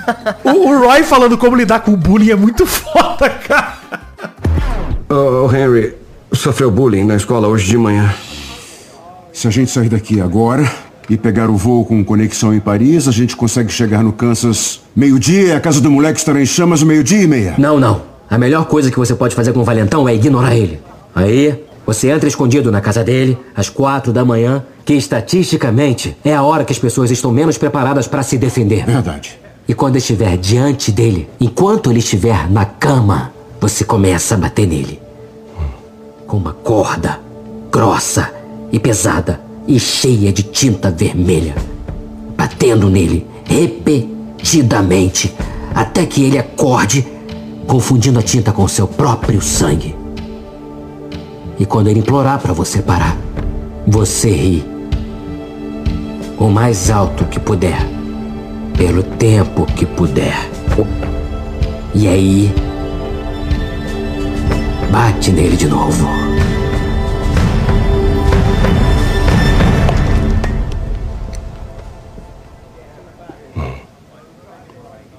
o, o Roy falando como lidar com o bullying é muito foda, cara. O Henry sofreu bullying na escola hoje de manhã. Se a gente sair daqui agora e pegar o voo com conexão em Paris, a gente consegue chegar no Kansas meio-dia, a casa do moleque estará em chamas meio-dia e meia. Não, não. A melhor coisa que você pode fazer com o Valentão é ignorar ele. Aí, você entra escondido na casa dele, às quatro da manhã, que estatisticamente é a hora que as pessoas estão menos preparadas para se defender. Verdade. E quando estiver diante dele, enquanto ele estiver na cama, você começa a bater nele. Com uma corda grossa e pesada e cheia de tinta vermelha. Batendo nele repetidamente até que ele acorde, confundindo a tinta com seu próprio sangue. E quando ele implorar para você parar, você ri. O mais alto que puder. Pelo tempo que puder. E aí. Bate nele de novo.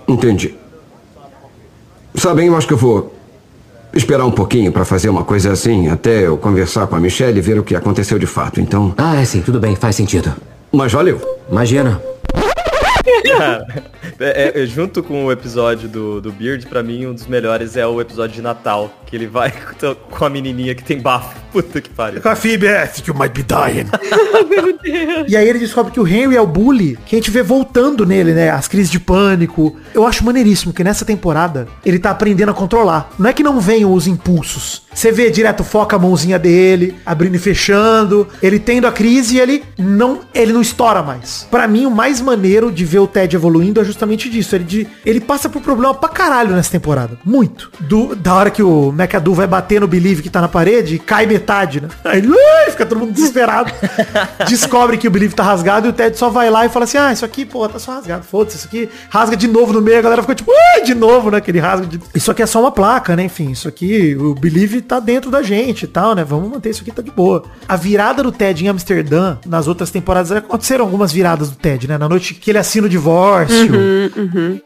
Entendi. Sabem, eu acho que eu vou esperar um pouquinho pra fazer uma coisa assim, até eu conversar com a Michelle e ver o que aconteceu de fato. Então. Ah, é sim, tudo bem, faz sentido. Mas valeu. Imagina. Cara, é- é- junto com o episódio do, do Beard, pra mim, um dos melhores é o episódio de Natal, que ele vai com a menininha que tem bafo. Puta que pariu. Com a Phoebe, é, you might be dying. E aí ele descobre que o Henry é o bully que a gente vê voltando nele, né? As crises de pânico. Eu acho maneiríssimo que nessa temporada ele tá aprendendo a controlar. Não é que não venham os impulsos. Você vê direto, foca a mãozinha dele, abrindo e fechando. Ele tendo a crise e ele não, ele não estoura mais. Pra mim, o mais maneiro de ver o Ted evoluindo é justamente disso. Ele, de, ele passa por problema pra caralho nessa temporada. Muito. Do, da hora que o McAdoo vai bater no Believe que tá na parede e cai metade, né? Aí "Ai", fica todo mundo desesperado. Descobre que o Believe tá rasgado e o Ted só vai lá e fala assim, ah, isso aqui, pô, tá só rasgado. Foda-se, isso aqui rasga de novo no meio. A galera fica tipo, "Ai", de novo, né? Que ele rasga de... Isso aqui é só uma placa, né? Enfim, isso aqui, o Believe tá dentro da gente e tal, né? Vamos manter isso aqui, tá de boa. A virada do Ted em Amsterdã, nas outras temporadas, aconteceram algumas viradas do Ted, né? Na noite que ele assina o divórcio.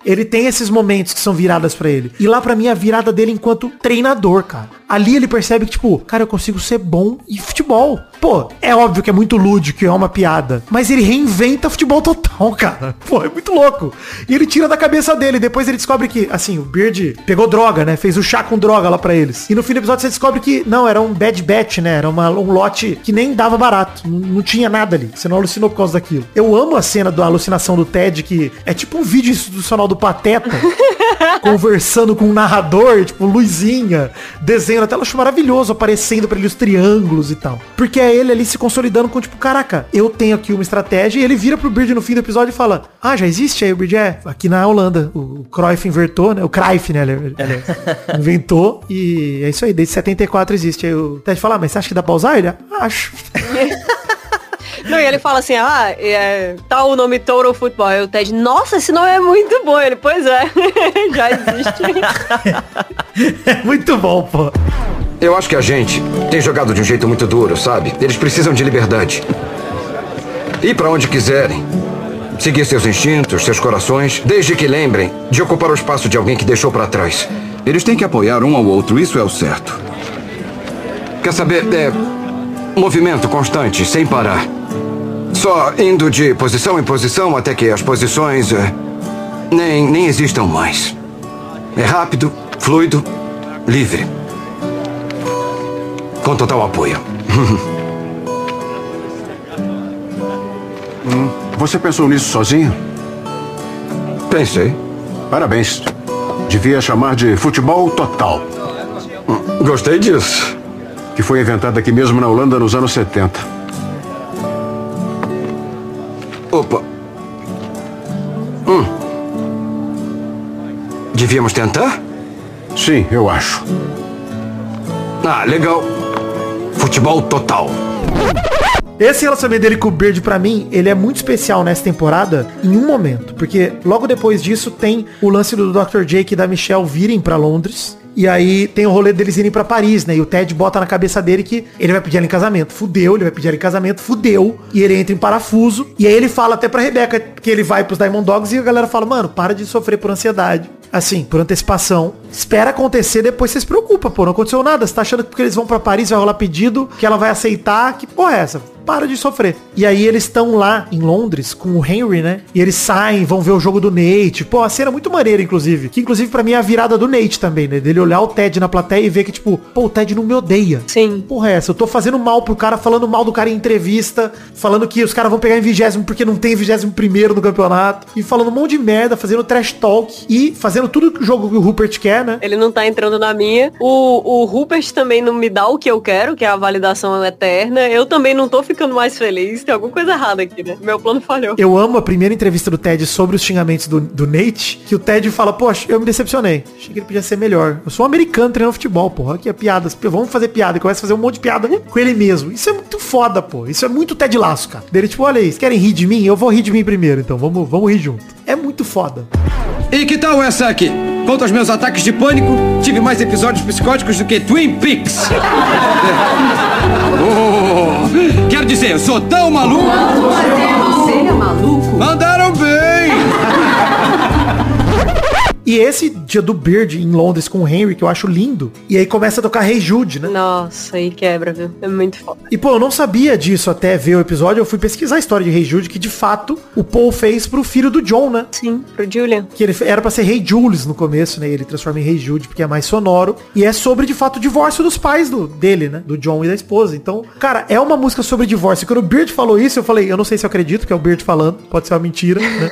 Ele tem esses momentos que são viradas pra ele. E lá pra mim é a virada dele enquanto treinador, cara. Ali ele percebe que, tipo, cara, eu consigo ser bom em futebol. Pô, é óbvio que é muito lúdico, é uma piada. Mas ele reinventa futebol total, cara. Pô, é muito louco. E ele tira da cabeça dele. Depois ele descobre que, assim, o Beard pegou droga, né? Fez o chá com droga lá pra eles. E no fim do episódio você descobre que, não, era um bad bet, né? Era uma, um lote que nem dava barato. Não, não tinha nada ali. Você não alucinou por causa daquilo. Eu amo a cena da alucinação do Ted, que é tipo um vídeo institucional do Pateta. conversando com um narrador, tipo, luzinha, desenho na tela, eu acho maravilhoso, aparecendo pra ele os triângulos e tal. Porque é ele ali se consolidando com, tipo, caraca, eu tenho aqui uma estratégia, e ele vira pro Bird no fim do episódio e fala, ah, já existe? Aí o Bird é, aqui na Holanda, o Cruyff inventou, né, o Cruyff, né, ele, ele inventou, e é isso aí, desde 74 existe. Aí o Ted fala, ah, mas você acha que dá pra usar? Ele, "Ah, acho. Não, e ele fala assim, ah, é, tá o nome Total Football. Aí o Ted, nossa, esse nome é muito bom. Ele, pois é, já existe. é muito bom, pô. Eu acho que a gente tem jogado de um jeito muito duro, sabe? Eles precisam de liberdade. Ir pra onde quiserem. Seguir seus instintos, seus corações, desde que lembrem de ocupar o espaço de alguém que deixou pra trás. Eles têm que apoiar um ao outro, isso é o certo. Quer saber? É. Movimento constante, sem parar. Só indo de posição em posição até que as posições. é, nem, nem existam mais. É rápido, fluido, livre. Com total apoio. Hum, Você pensou nisso sozinho? Pensei. Parabéns. Devia chamar de futebol total. Gostei disso. Que foi inventado aqui mesmo na Holanda nos anos 70. Opa. Hum. Devíamos tentar? Sim, eu acho. Ah, legal. Futebol total. Esse relacionamento dele com o Beard, pra mim, ele é muito especial nessa temporada em um momento. Porque logo depois disso tem o lance do Dr. Jake e da Michelle virem pra Londres. E aí tem o rolê deles irem pra Paris, né? E o Ted bota na cabeça dele que ele vai pedir ela em casamento. Fudeu, ele vai pedir ela em casamento, fudeu. E ele entra em parafuso. E aí ele fala até pra Rebeca que ele vai pros Diamond Dogs e a galera fala, mano, para de sofrer por ansiedade. Assim, por antecipação. Espera acontecer, depois você se preocupa, pô. Não aconteceu nada. Você tá achando que porque eles vão pra Paris vai rolar pedido, que ela vai aceitar. Que porra é essa? Para de sofrer. E aí eles estão lá em Londres com o Henry, né? E eles saem, vão ver o jogo do Nate. Pô, a cena é muito maneira, inclusive. Que inclusive pra mim é a virada do Nate também, né? Dele olhar o Ted na plateia e ver que, tipo, pô, o Ted não me odeia. Sim. Porra, é essa? Eu tô fazendo mal pro cara, falando mal do cara em entrevista, falando que os caras vão pegar em vigésimo porque não tem vigésimo primeiro no campeonato. E falando um monte de merda, fazendo trash talk e fazendo tudo que o jogo que o Rupert quer, né? Ele não tá entrando na minha. O, o Rupert também não me dá o que eu quero, que é a validação eterna. Eu também não tô ficando mais feliz. Tem alguma coisa errada aqui, né? Meu plano falhou. Eu amo a primeira entrevista do Ted sobre os xingamentos do, do Nate, que o Ted fala, poxa, eu me decepcionei. Achei que ele podia ser melhor. Eu sou um americano treinando futebol, porra. Aqui é piadas. Vamos fazer piada. E começa a fazer um monte de piada com ele mesmo. Isso é muito foda, pô. Isso é muito Ted Laço, cara. Dele, tipo, olha aí, vocês querem rir de mim? Eu vou rir de mim primeiro, então. Vamos, vamos rir junto. É muito foda. E que tal essa aqui? Quanto aos meus ataques de pânico, tive mais episódios psicóticos do que Twin Peaks. Oh, quero dizer, eu sou tão maluco. Você é maluco? Mandaram E esse dia do Beard em Londres com o Henry, que eu acho lindo. E aí começa a tocar Rei Jude, né? Nossa, aí quebra, viu? É muito foda. E pô, eu não sabia disso até ver o episódio. Eu fui pesquisar a história de Rei Jude, que de fato o Paul fez pro filho do John, né? Sim, pro Julian. Que ele era pra ser Rei Jules no começo, né? E ele transforma em Rei Jude porque é mais sonoro. E é sobre, de fato, o divórcio dos pais do, dele, né? Do John e da esposa. Então, cara, é uma música sobre divórcio. E quando o Beard falou isso, eu falei, eu não sei se eu acredito que é o Beard falando. Pode ser uma mentira, né?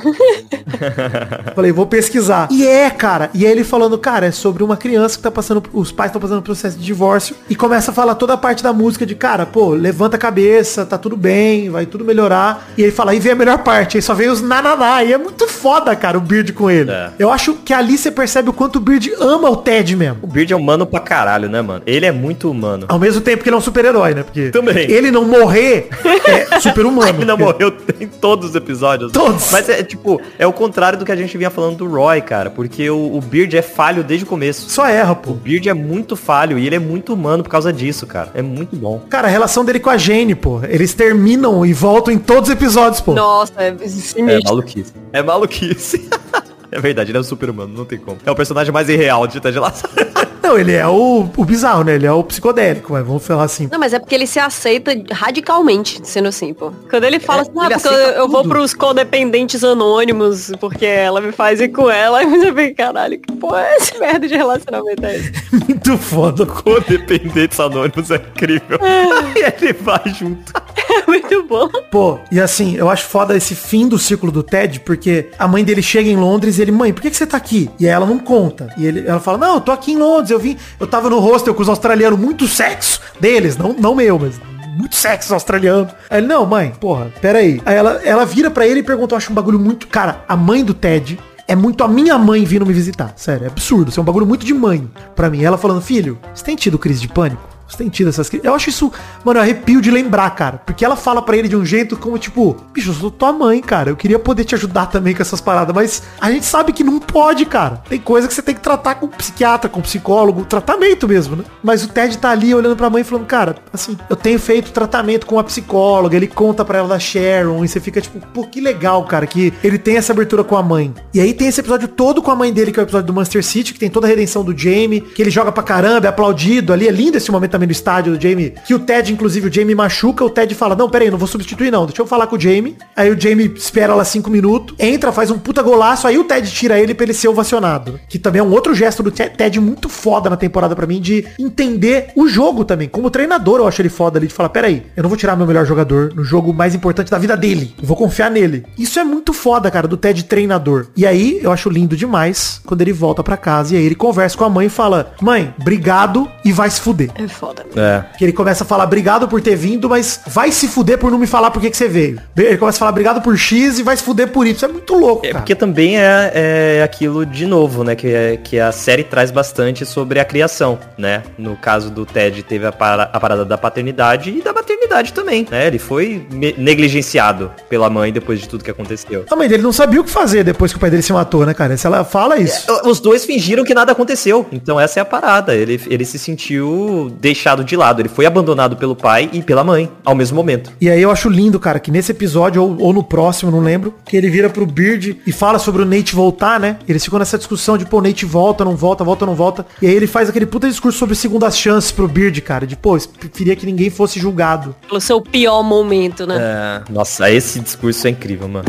falei, vou pesquisar. E é, cara. E aí ele falando, cara, é sobre uma criança que tá passando, os pais estão passando um processo de divórcio e começa a falar toda a parte da música de, cara, pô, levanta a cabeça, tá tudo bem, vai tudo melhorar. E ele fala, aí vem a melhor parte, aí só vem os nananá. E é muito foda, cara, o Beard com ele. É. Eu acho que ali você percebe o quanto o Beard ama o Ted mesmo. O Beard é humano pra caralho, né, mano? Ele é muito humano. Ao mesmo tempo que ele é um super-herói, né? Porque Também. ele não morrer é super-humano. Ele não morreu em todos os episódios. Todos. Mas é tipo, é o contrário do que a gente vinha falando do Roy, cara. Porque o, o Beard é falho desde o começo. Só erra, pô. O Beard é muito falho e ele é muito humano por causa disso, cara. É muito bom. Cara, a relação dele com a Jane, pô. Eles terminam e voltam em todos os episódios, pô. Nossa, é É sinistro. maluquice. É maluquice. é verdade, ele é um super humano, não tem como. É o personagem mais irreal de Ted Lasso. Não, ele é o, o bizarro, né? Ele é o psicodélico, mas vamos falar assim. Não, mas é porque ele se aceita radicalmente, sendo assim, pô. Quando ele fala É, assim, ah, porque eu, eu vou pros codependentes anônimos, porque ela me faz ir com ela, aí você fica, caralho, que porra é esse merda de relacionamento é esse? Muito foda. Codependentes anônimos é incrível. e ele vai junto. É muito bom. Pô, e assim, eu acho foda esse fim do ciclo do Ted, porque a mãe dele chega em Londres e ele, mãe, por que, que você tá aqui? E aí ela não conta. E ele, ela fala, não, eu tô aqui em Londres, eu vim, eu tava no hostel com os australianos, muito sexo deles, não, não meu, mas muito sexo australiano. Aí ele, não, mãe, porra, pera aí. Ela, ela vira pra ele e pergunta, eu acho um bagulho muito... Cara, a mãe do Ted é muito a minha mãe vindo me visitar. Sério, é absurdo. Isso é um bagulho muito de mãe pra mim. Ela falando, filho, você tem tido crise de pânico? Você tem tido essas? Eu acho isso, mano, eu arrepio de lembrar, cara. Porque ela fala pra ele de um jeito como, tipo, bicho, eu sou tua mãe, cara. Eu queria poder te ajudar também com essas paradas. Mas a gente sabe que não pode, cara. Tem coisa que você tem que tratar com psiquiatra, com psicólogo, tratamento mesmo, né? Mas o Ted tá ali olhando pra mãe e falando, cara, assim, eu tenho feito tratamento com a psicóloga. Ele conta pra ela da Sharon. E você fica, tipo, pô, que legal, cara, que ele tem essa abertura com a mãe. E aí tem esse episódio todo com a mãe dele, que é o episódio do Manchester City, que tem toda a redenção do Jamie, que ele joga pra caramba, é aplaudido ali. É lindo esse momento também no estádio do Jamie, que o Ted, inclusive, o Jamie machuca, o Ted fala, não, peraí, não vou substituir não, deixa eu falar com o Jamie. Aí o Jamie espera lá cinco minutos, entra, faz um puta golaço, aí o Ted tira ele pra ele ser ovacionado. Que também é um outro gesto do Te- Ted muito foda na temporada pra mim, de entender o jogo também. Como treinador, eu acho ele foda ali, de falar, peraí, eu não vou tirar meu melhor jogador no jogo mais importante da vida dele. Eu vou confiar nele. Isso é muito foda, cara, do Ted treinador. E aí, eu acho lindo demais quando ele volta pra casa e aí ele conversa com a mãe e fala, mãe, obrigado e vai se fuder. É foda. Foda. É. Que ele começa a falar, obrigado por ter vindo, mas vai se fuder por não me falar por que, que você veio. Ele começa a falar, obrigado por X e vai se fuder por Y. Isso é muito louco, É cara. porque também é, é aquilo de novo, né? Que, é, que a série traz bastante sobre a criação, né? No caso do Ted, teve a, para- a parada da paternidade e da maternidade também, né? Ele foi negligenciado pela mãe depois de tudo que aconteceu. A mãe dele não sabia o que fazer depois que o pai dele se matou, né, cara? Se ela fala isso. Os dois fingiram que nada aconteceu. Então essa é a parada. Ele, ele se sentiu deixado de lado. Ele foi abandonado pelo pai e pela mãe ao mesmo momento. E aí eu acho lindo, cara, que nesse episódio, ou, ou no próximo, não lembro, que ele vira pro Beard e fala sobre o Nate voltar, né? Eles ficam nessa discussão de, pô, o Nate volta, não volta, volta, não volta. E aí ele faz aquele puta discurso sobre segundas chances pro Beard, cara. De, pô, preferia que ninguém fosse julgado. Pelo seu pior momento, né? É, nossa, esse discurso é incrível, mano.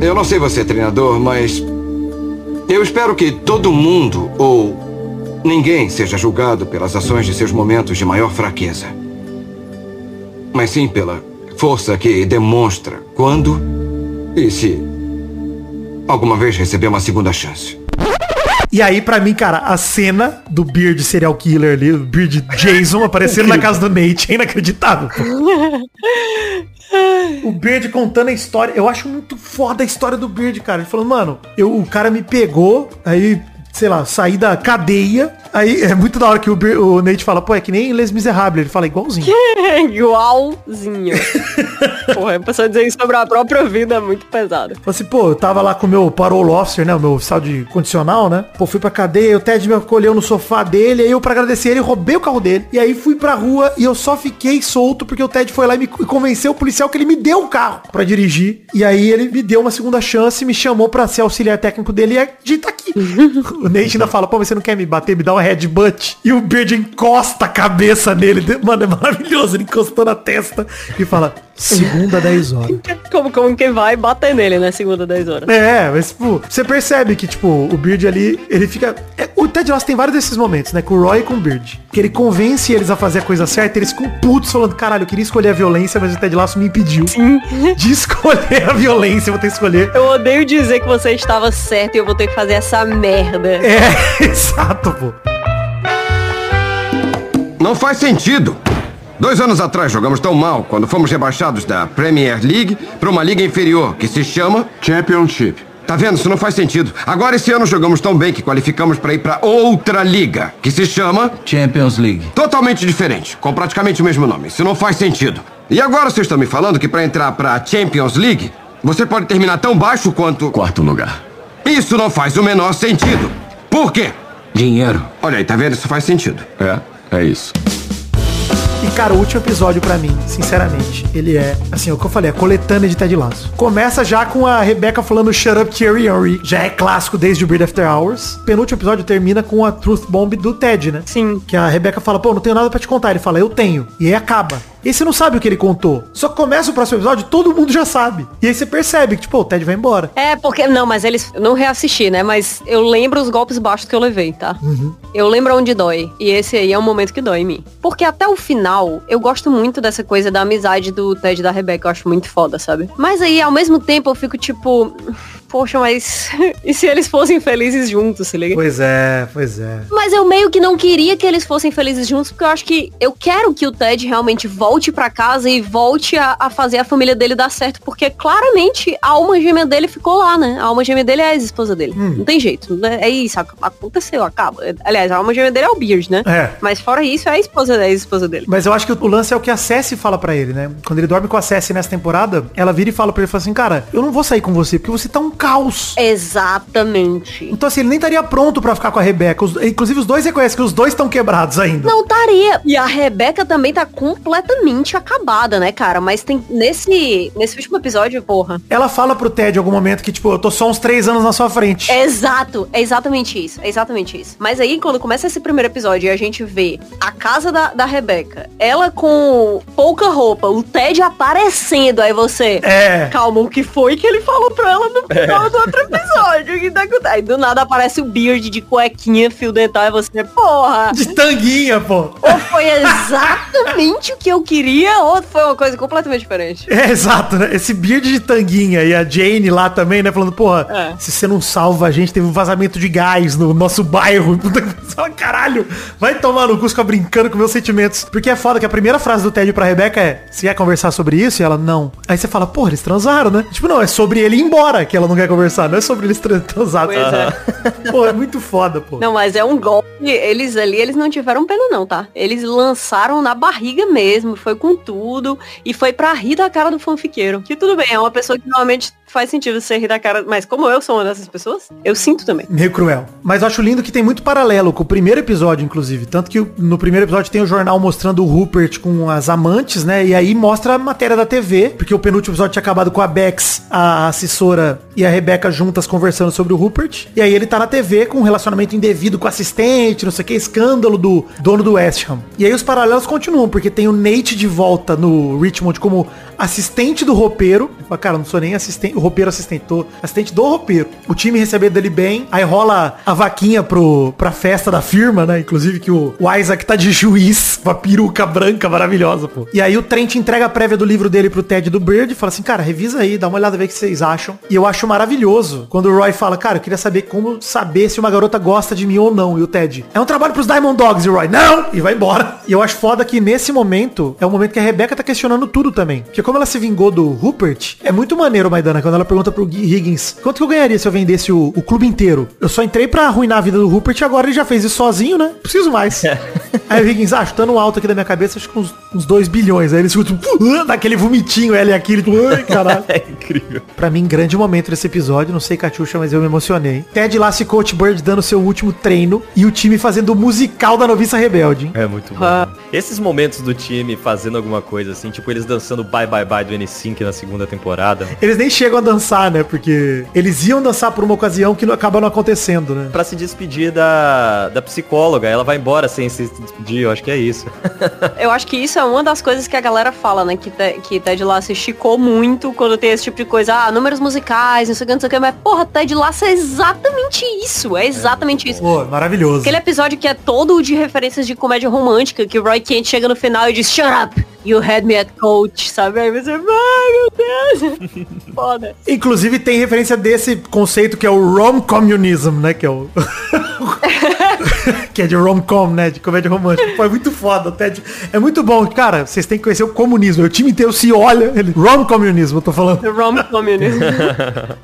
Eu não sei você, treinador, mas eu espero que todo mundo ou ninguém seja julgado pelas ações de seus momentos de maior fraqueza. Mas sim pela força que demonstra quando e se alguma vez receber uma segunda chance. E aí, pra mim, cara, a cena do Beard serial killer ali, o Beard Jason aparecendo na casa do Nate, é inacreditável. O Beard contando a história. Eu acho muito foda a história do Beard, cara. Ele falando, mano, eu, o cara me pegou, aí, sei lá, saí da cadeia. Aí é muito da hora que o, o Nate fala, pô, é que nem Les Miserables. Ele fala igualzinho. Igualzinho. Porra, a pessoa dizer isso sobre a própria vida é muito pesado. Falei assim, pô, eu tava lá com o meu parole officer, né? O meu oficial de condicional, né? Pô, fui pra cadeia, o Ted me acolheu no sofá dele, aí eu pra agradecer ele, roubei o carro dele. E aí fui pra rua e eu só fiquei solto porque o Ted foi lá e me convenceu o policial que ele me deu o carro pra dirigir. E aí ele me deu uma segunda chance, me chamou pra ser auxiliar técnico dele e a gente tá aqui. o Nate ainda fala, pô, mas você não quer me bater, me dá uma headbutt. E o Beard encosta a cabeça nele. Mano, é maravilhoso. Ele encostou na testa e fala, segunda 10 horas. Como, como quem vai bater nele, né? Segunda 10 horas. É, mas, tipo, você percebe que, tipo, o Beard ali, ele fica. é, o Ted Lasso tem vários desses momentos, né? Com o Roy e com o Beard. Que ele convence eles a fazer a coisa certa, e eles ficam putos falando, caralho, eu queria escolher a violência, mas o Ted Lasso me impediu de escolher a violência, eu vou ter que escolher. Eu odeio dizer que você estava certo e eu vou ter que fazer essa merda. É, exato, pô. Não faz sentido. Dois anos atrás jogamos tão mal quando fomos rebaixados da Premier League para uma liga inferior que se chama Championship. Tá vendo? Isso não faz sentido. Agora esse ano jogamos tão bem que qualificamos para ir para outra liga que se chama Champions League. totalmente diferente, com praticamente o mesmo nome. Isso não faz sentido. E agora vocês estão me falando que para entrar para Champions League você pode terminar tão baixo quanto Quarto lugar. Isso não faz o menor sentido. Por quê? Dinheiro. Olha aí, tá vendo? Isso faz sentido. É, é isso. E, cara, o último episódio pra mim, sinceramente, ele é, assim, o que eu falei, a coletânea de Ted Lasso. Começa já com a Rebecca falando Shut Up Thierry Henry, já é clássico desde o Beard After Hours. Penúltimo episódio termina com a Truth Bomb do Ted, né? Sim. Que a Rebecca fala, pô, não tenho nada pra te contar. Ele fala, eu tenho. E aí acaba. E você não sabe o que ele contou. Só que começa o próximo episódio, todo mundo já sabe. E aí você percebe que, tipo, o Ted vai embora. É, porque. Não, mas eles. eu Não reassisti, né? Mas eu lembro os golpes baixos que eu levei, tá? Eu lembro onde dói. E esse aí é um momento que dói em mim. Porque até o final, eu gosto muito dessa coisa da amizade do Ted e da Rebecca. Eu acho muito foda, sabe? Mas aí, ao mesmo tempo, eu fico tipo. Poxa, mas. e se eles fossem felizes juntos, se liga? Pois é, pois é. Mas eu meio que não queria que eles fossem felizes juntos, porque eu acho que eu quero que o Ted realmente volte pra casa e volte a, a fazer a família dele dar certo, porque claramente a alma gêmea dele ficou lá, né? A alma gêmea dele é a ex-esposa dele. Não tem jeito. né? É isso, ac- aconteceu, acaba. Aliás, a alma gêmea dele é o Beard, né? É. Mas fora isso, é a esposa, é a ex-esposa dele. Mas eu acho que o lance é o que a Cessi fala pra ele, né? Quando ele dorme com a Cessi nessa temporada, ela vira e fala pra ele, fala assim, cara, eu não vou sair com você, porque você tá um caos. Exatamente. Então assim, ele nem estaria pronto pra ficar com a Rebeca. Os- inclusive os dois reconhecem que os dois estão quebrados ainda. Não estaria. E a Rebeca também tá completamente acabada, né, cara? Mas tem nesse nesse último episódio, porra. Ela fala pro Ted em algum momento que, tipo, eu tô só uns três anos na sua frente. Exato, é exatamente isso, é exatamente isso. Mas aí, quando começa esse primeiro episódio e a gente vê a casa da, da Rebeca, ela com pouca roupa, o Ted aparecendo, aí você... É. Calma, o que foi que ele falou pra ela no final do outro episódio? Que tá? Aí do nada aparece o Beard de cuequinha, fio dental, e você, porra... De tanguinha, pô. Ou foi exatamente o que eu queria, ou foi uma coisa completamente diferente. É, exato, né? Esse beard de tanguinha e a Jane lá também, né? Falando, porra, É. se você não salva a gente, teve um vazamento de gás no nosso bairro. Puta que- Fala, caralho, vai tomar no cu, ficar brincando com meus sentimentos. Porque é foda que a primeira frase do Ted pra Rebeca é, você quer conversar sobre isso? E ela, não. Aí você fala, porra, eles transaram, né? Tipo, não, é sobre ele ir embora que ela não quer conversar, não é sobre eles tran- transar. Pois é. Pô, é muito foda, pô. Não, mas é um golpe. Eles ali, eles não tiveram pena não, tá? Eles lançaram na barriga mesmo, foi com tudo. E foi pra rir da cara do fanfiqueiro. Que tudo bem, é uma pessoa que normalmente faz sentido você rir da cara. Mas como eu sou uma dessas pessoas, eu sinto também. Meio cruel. Mas eu acho lindo que tem muito paralelo com o primeiro episódio, inclusive. Tanto que no primeiro episódio tem o jornal mostrando o Rupert com as amantes, né? E aí mostra a matéria da TV, porque o penúltimo episódio tinha acabado com a Bex, a assessora e a Rebeca juntas conversando sobre o Rupert. E aí ele tá na TV com um relacionamento indevido com assistente, não sei o que, escândalo do dono do West Ham. E aí os paralelos continuam, porque tem o Nate de volta no Richmond como assistente do roupeiro. Fala, Cara, não sou nem assistente, o roupeiro assistente, tô assistente do roupeiro. O time recebendo dele bem, aí rola a vaquinha pro, pra festa da firma, né? Inclusive que o, o Isaac tá de juiz, com a peruca branca maravilhosa, pô. E aí o Trent entrega a prévia do livro dele pro Ted do Bird e fala assim, cara, revisa aí, dá uma olhada, vê o que vocês acham. E eu acho maravilhoso quando o Roy fala, cara, eu queria saber como saber se uma garota gosta de mim ou não. E o Ted, é um trabalho pros Diamond Dogs, e o Roy, não! E vai embora. E eu acho foda que nesse momento, é o momento que a Rebeca tá questionando tudo também. Porque como ela se vingou do Rupert, é muito maneiro, Maidana, quando ela pergunta pro Higgins, quanto que eu ganharia se eu vendesse o, o clube inteiro? Eu só entrei pra arruinar a vida do Rupert e agora ele já fez isso sozinho, né? Preciso mais. Aí o Higgins, ah, chutando alto aqui da minha cabeça, acho que uns, uns 2 bilhões. Aí ele escuta, daquele vomitinho, ela e aquele, tipo, ai, caralho. É incrível. Pra mim, grande momento desse episódio, não sei, Catiuxa, mas eu me emocionei. Ted Lasso e Coach Bird dando seu último treino e o time fazendo o musical da noviça rebelde, hein? É muito bom. Esses momentos do time fazendo alguma coisa assim, tipo eles dançando Bye Bye Bye do N5 na segunda temporada. Eles nem chegam a dançar, né? Porque eles iam dançar por uma ocasião que não acaba não acontecendo, né? Pra se despedir da, da psicóloga, ela vai embora sem se despedir, eu acho que é isso. Eu acho que isso é uma das coisas que a galera fala, né? Que, Te- que Ted Lasso esticou muito quando tem esse tipo de coisa. Ah, números musicais, não sei o que, não sei o que. Mas, porra, Ted Lasso é exatamente isso. É exatamente isso. Pô, maravilhoso. Aquele episódio que é todo de referências de comédia romântica, que o Roy Kent chega no final e diz, Shut up, you had me at coach, sabe? Aí você, ai meu Deus. Foda. Inclusive tem referência desse conceito que é o rom-communism, né? Que é o... que é de rom-com, né? De comédia romântica. Pô, é muito foda, Ted. É muito bom. Cara, vocês têm que conhecer o comunismo. O time inteiro se olha. Ele... Rom-communismo, eu tô falando. Rom communism.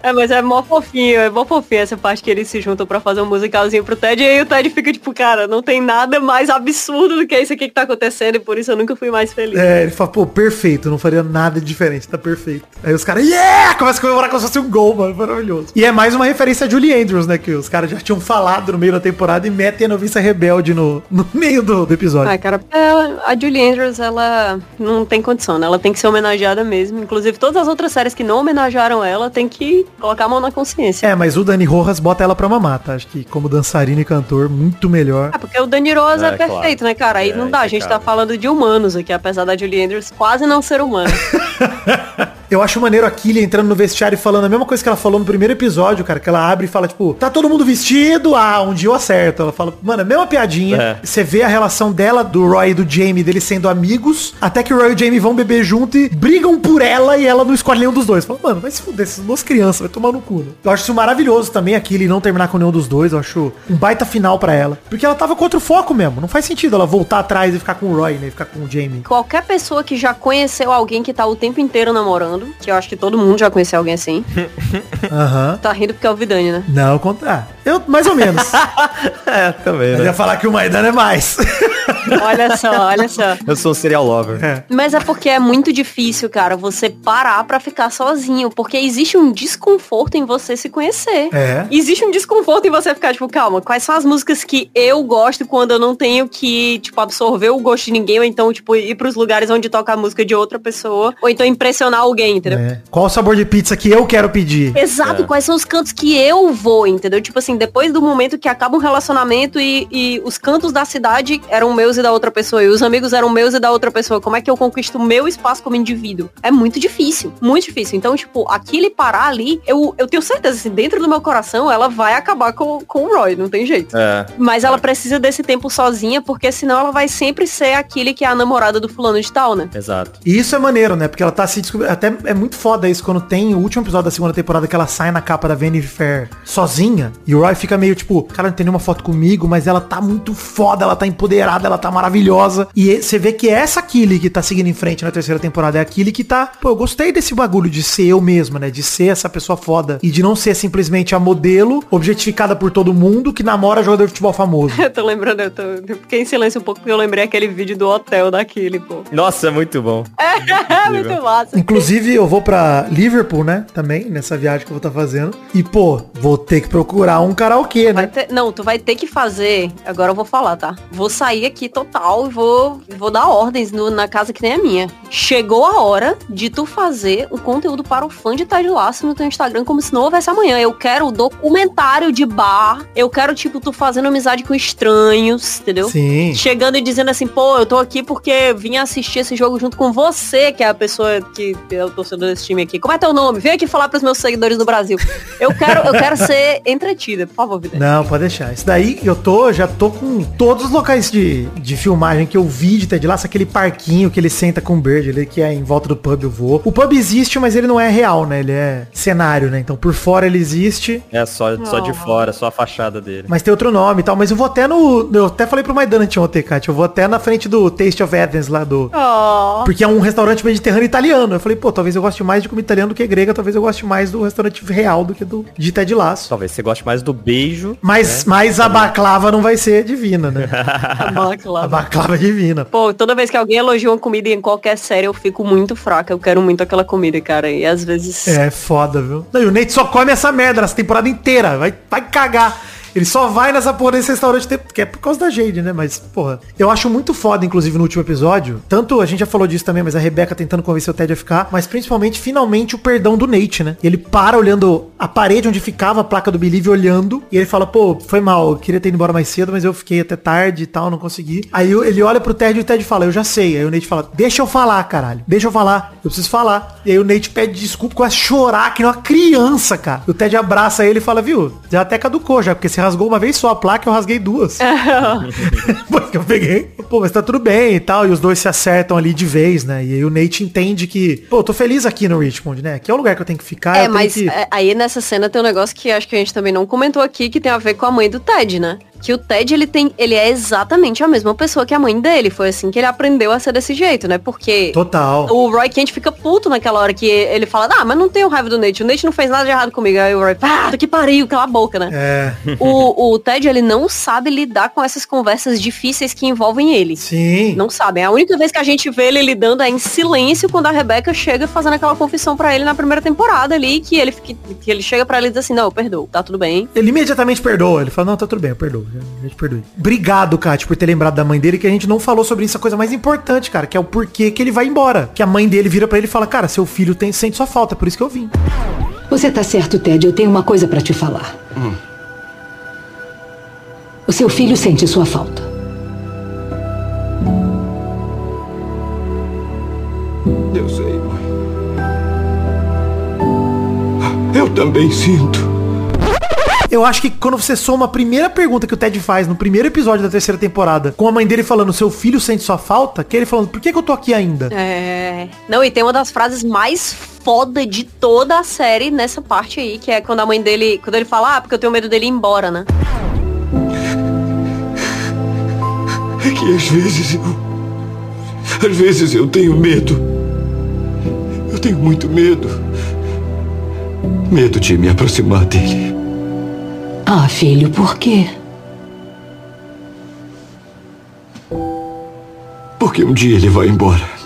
é, mas é mó fofinho, é mó fofinho essa parte que eles se juntam pra fazer um musicalzinho pro Ted. E aí o Ted fica tipo, cara, não tem nada mais absurdo do que isso aqui que tá acontecendo e por isso eu nunca fui mais feliz. É, ele fala, pô, perfeito, não faria nada de diferente, tá perfeito. Aí os caras, yeah! Começa a comemorar como se fosse um gol, mano, maravilhoso. E é mais uma referência a Julie Andrews, né, que os caras já tinham falado no meio da temporada e metem a noviça rebelde no, no meio do, do episódio. Ah, cara, é, a Julie Andrews, ela não tem condição, né? Ela tem que ser homenageada mesmo. Inclusive, todas as outras séries que não homenagearam ela tem que colocar a mão na consciência. É, mas o Dani Rojas bota ela pra mamar, tá? Acho que como dançarino e cantor, muito melhor. Ah, porque o Dani Rose é, É, claro. perfeito, né, cara? Aí É, não dá, a gente tá impecável. falando de humanos aqui, apesar da Julie Andrews quase não ser humana. Eu acho maneiro a Killy entrando no vestiário e falando a mesma coisa que ela falou no primeiro episódio, cara. Que ela abre e fala, tipo, tá todo mundo vestido? Ah, um dia eu acerto. Ela fala, mano, a mesma piadinha. É. Você vê a relação dela, do Roy e do Jamie, deles sendo amigos, até que o Roy e o Jamie vão beber junto e brigam por ela e ela não escolhe nenhum dos dois. Fala, mano, vai se fuder, essas duas crianças, vai tomar no cu. Né? Eu acho isso maravilhoso também, a Killy não terminar com nenhum dos dois. Eu acho um baita final pra ela. Porque ela tava contra o foco mesmo. Não faz sentido ela voltar atrás e ficar com o Roy, né? E ficar com o Jamie. Qualquer pessoa que já conheceu alguém que tá o tempo inteiro namorando, que eu acho que todo mundo já conheceu alguém assim, Aham. tá rindo porque é o Vidani, né? Não, conta. Ah, eu, mais ou menos. é, também, Eu ia falar que o Maidana é mais. Olha só, olha só. Eu sou um serial lover. Mas é porque é muito difícil, cara, você parar pra ficar sozinho, porque existe um desconforto em você se conhecer. É. Existe um desconforto em você ficar, tipo, calma, quais são as músicas que eu gosto quando eu não tenho que, tipo, absorver o gosto de ninguém, ou então, tipo, ir pros lugares onde toca a música de outra pessoa, ou então impressionar alguém, entendeu? É. Qual o sabor de pizza que eu quero pedir? Exato, quais são os cantos que eu vou, entendeu? Tipo assim, depois do momento que acaba um relacionamento e, e os cantos da cidade eram meus meus e da outra pessoa, e os amigos eram meus e da outra pessoa, como é que eu conquisto o meu espaço como indivíduo? É muito difícil, muito difícil. Então, tipo, aquilo parar ali, eu, eu tenho certeza, assim, dentro do meu coração, ela vai acabar com, com o Roy, não tem jeito. É. Mas ela precisa desse tempo sozinha, porque senão ela vai sempre ser aquele que é a namorada do fulano de tal, né? Exato. E isso é maneiro, né? Porque ela tá se descobrindo. Até é muito foda isso quando tem o último episódio da segunda temporada que ela sai na capa da Vanity Fair sozinha. E o Roy fica meio tipo, cara, não tem nenhuma foto comigo, mas ela tá muito foda, ela tá empoderada, ela tá maravilhosa. E você vê que é essa Killy que tá seguindo em frente na terceira temporada. É a Killy que tá. Pô, eu gostei desse bagulho de ser eu mesma, né? De ser essa pessoa foda. E de não ser simplesmente a modelo objetificada por todo mundo que namora jogador de futebol famoso. eu tô lembrando, eu, tô, eu fiquei em silêncio um pouco porque eu lembrei aquele vídeo do hotel daquele, pô. Nossa, é muito bom. É, muito massa. Inclusive, eu vou pra Liverpool, né? Também, nessa viagem que eu vou estar tá fazendo. E, pô, vou ter que procurar um karaokê, né? Ter, não, tu vai ter que fazer. Agora eu vou falar, tá? Vou sair aqui total e vou, vou dar ordens no, na casa que nem a minha. Chegou a hora de tu fazer o conteúdo para o fã de Ted Laço no teu Instagram como se não houvesse amanhã. Eu quero o documentário de bar. Eu quero, tipo, tu fazendo amizade com estranhos, entendeu? Sim. Chegando e dizendo assim, pô, eu tô aqui porque vim assistir esse jogo junto com você, que é a pessoa que é o torcedor desse time aqui. Como é teu nome? Vem aqui falar pros meus seguidores do Brasil. Eu quero, eu quero ser entretida, por favor, Vida. Não, pode deixar. Isso daí eu tô, já tô com todos os locais de, de filmagem que eu vi de Ted Lasso, aquele parquinho que ele senta com o Bird, ele que é em volta do pub eu vou. O pub existe, mas ele não é real, né? Ele é cenário, né? Então por fora ele existe. É só, só de fora, só a fachada dele. Mas tem outro nome e tal, mas eu vou até no, eu até falei pro Maidana ontem, Kátia, eu vou até na frente do Taste of Athens lá do... Oh. Porque é um restaurante mediterrâneo italiano. Eu falei, pô, talvez eu goste mais de comida italiana do que grega, talvez eu goste mais do restaurante real do que do de Ted Laço. Talvez você goste mais do beijo. Mas, né? mas a baklava não vai ser divina, né? a baklava. A baklava é divina. Pô, toda vez que alguém elogia uma comida em qualquer série, eu fico muito fraca. Eu quero muito aquela comida, cara. E às vezes... É foda, viu? Não, e o Nate só come essa merda nessa temporada inteira. Vai, vai cagar. Ele só vai nessa porra desse restaurante, que é por causa da Jade, né? Mas, porra, eu acho muito foda, inclusive, no último episódio. Tanto, a gente já falou disso também, mas a Rebeca tentando convencer o Ted a ficar, mas principalmente, finalmente, o perdão do Nate, né? Ele para olhando a parede onde ficava a placa do Believe, olhando, e ele fala, pô, foi mal, eu queria ter ido embora mais cedo, mas eu fiquei até tarde e tal, não consegui. Aí ele olha pro Ted e o Ted fala, eu já sei. Aí o Nate fala, deixa eu falar, caralho. Deixa eu falar. Eu preciso falar. E aí o Nate pede desculpa, começa a chorar, que nem uma criança, cara. O Ted abraça ele e fala, viu, já até caducou já, porque você rasgou uma vez só a placa, eu rasguei duas. Porque eu peguei, pô, mas tá tudo bem e tal. E os dois se acertam ali de vez, né? E aí o Nate entende que, pô, eu tô feliz aqui no Richmond, né? Aqui é o lugar que eu tenho que ficar. É, mas que... aí nessa cena tem um negócio que acho que a gente também não comentou aqui, que tem a ver com a mãe do Ted, né? Que o Ted ele tem, ele é exatamente a mesma pessoa que a mãe dele. Foi assim que ele aprendeu a ser desse jeito, né? Porque Total. o Roy Kent fica puto naquela hora que ele fala, ah, mas não tenho raiva do Nate. O Nate não fez nada de errado comigo. Aí o Roy, ah, que pariu, cala a boca, né? É. O, o Ted, ele não sabe lidar com essas conversas difíceis que envolvem ele. Sim. Não sabe. A única vez que a gente vê ele lidando é em silêncio quando a Rebecca chega fazendo aquela confissão para ele na primeira temporada ali, que ele, que, que ele chega para ele e diz assim, não, eu perdoo, tá tudo bem. Ele imediatamente perdoa. Ele fala, não, tá tudo bem, eu perdoo. A gente perdoe. Obrigado, Kat, por ter lembrado da mãe dele, que a gente não falou sobre isso, a coisa mais importante, cara, que é o porquê que ele vai embora. Que a mãe dele vira para ele e fala, cara, seu filho tem, sente sua falta, é por isso que eu vim. Você tá certo, Ted, eu tenho uma coisa para te falar. Hum. O seu filho sente sua falta. Eu sei, mãe. Eu também sinto. Eu acho que quando você soma a primeira pergunta que o Ted faz no primeiro episódio da terceira temporada, com a mãe dele falando, seu filho sente sua falta, que ele falando, por que, que eu tô aqui ainda? É. Não, e tem uma das frases mais foda de toda a série nessa parte aí, que é quando a mãe dele, quando ele fala, ah, porque eu tenho medo dele ir embora, né? É que às vezes eu. Às vezes eu tenho medo. Eu tenho muito medo. Medo de me aproximar dele. Ah, filho, por quê? Porque um dia ele vai embora.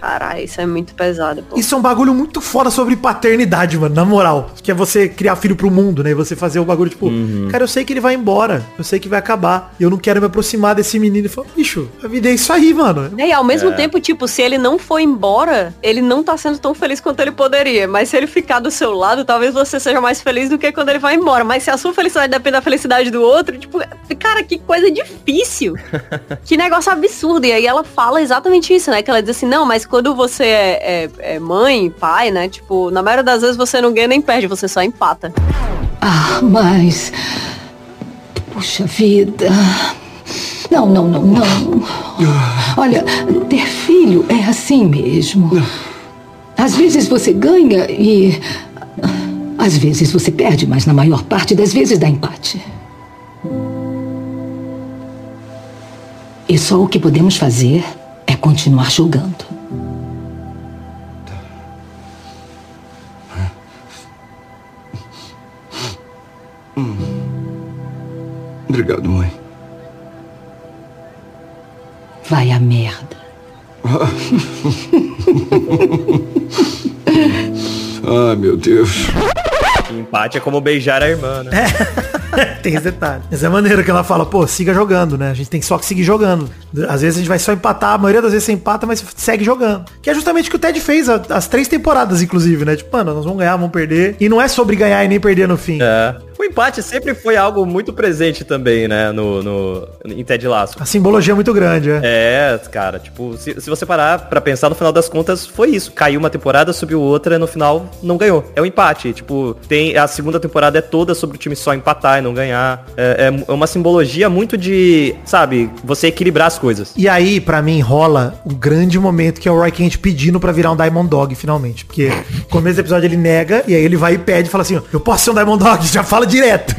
Caralho, isso é muito pesado, pô. Isso é um bagulho muito foda sobre paternidade, mano, na moral. Que é você criar filho pro mundo, né? E você fazer o bagulho, tipo, cara, eu sei que ele vai embora. Eu sei que vai acabar. E eu não quero me aproximar desse menino. E fala, bicho, a vida é isso aí, mano. E ao mesmo É. tempo, tipo, se ele não for embora, ele não tá sendo tão feliz quanto ele poderia. Mas se ele ficar do seu lado, talvez você seja mais feliz do que quando ele vai embora. Mas se a sua felicidade depende da felicidade do outro, tipo, cara, que coisa difícil. que negócio absurdo. E aí ela fala exatamente isso, né? Que ela diz assim, não, mas quando você é, é- é mãe, pai, né? Tipo, na maioria das vezes você não ganha nem perde, você só empata. Ah, mas. Puxa vida. Não, não, não, não. Olha, ter filho é assim mesmo. Às vezes você ganha e. Às vezes você perde, mas na maior parte das vezes dá empate. E só o que podemos fazer é continuar jogando. Obrigado, mãe. Vai a merda. Ai, meu Deus. Empate é como beijar a irmã, né? Tem esse detalhe. Mas é maneiro que ela fala, pô, siga jogando, né? A gente tem só que seguir jogando. Às vezes a gente vai só empatar, a maioria das vezes você empata, mas segue jogando. Que é justamente o que o Ted fez as três temporadas, inclusive, né? Tipo, mano, nós vamos ganhar, vamos perder. E não é sobre ganhar e nem perder no fim. É. O empate sempre foi algo muito presente também, né? No, no, em Ted Laço. A simbologia é muito grande, é. É, cara, tipo, se, se você parar pra pensar no final das contas, foi isso. Caiu uma temporada, subiu outra, no final não ganhou. É um empate. Tipo, tem. A segunda temporada é toda sobre o time só empatar e não ganhar. É, é uma simbologia muito de, sabe, você equilibrar as coisas. E aí, pra mim, rola o grande momento que é o Roy Kent pedindo pra virar um Diamond Dog, finalmente. Porque no começo do episódio ele nega, e aí ele vai e pede e fala assim, eu posso ser um Diamond Dog, já fala direto.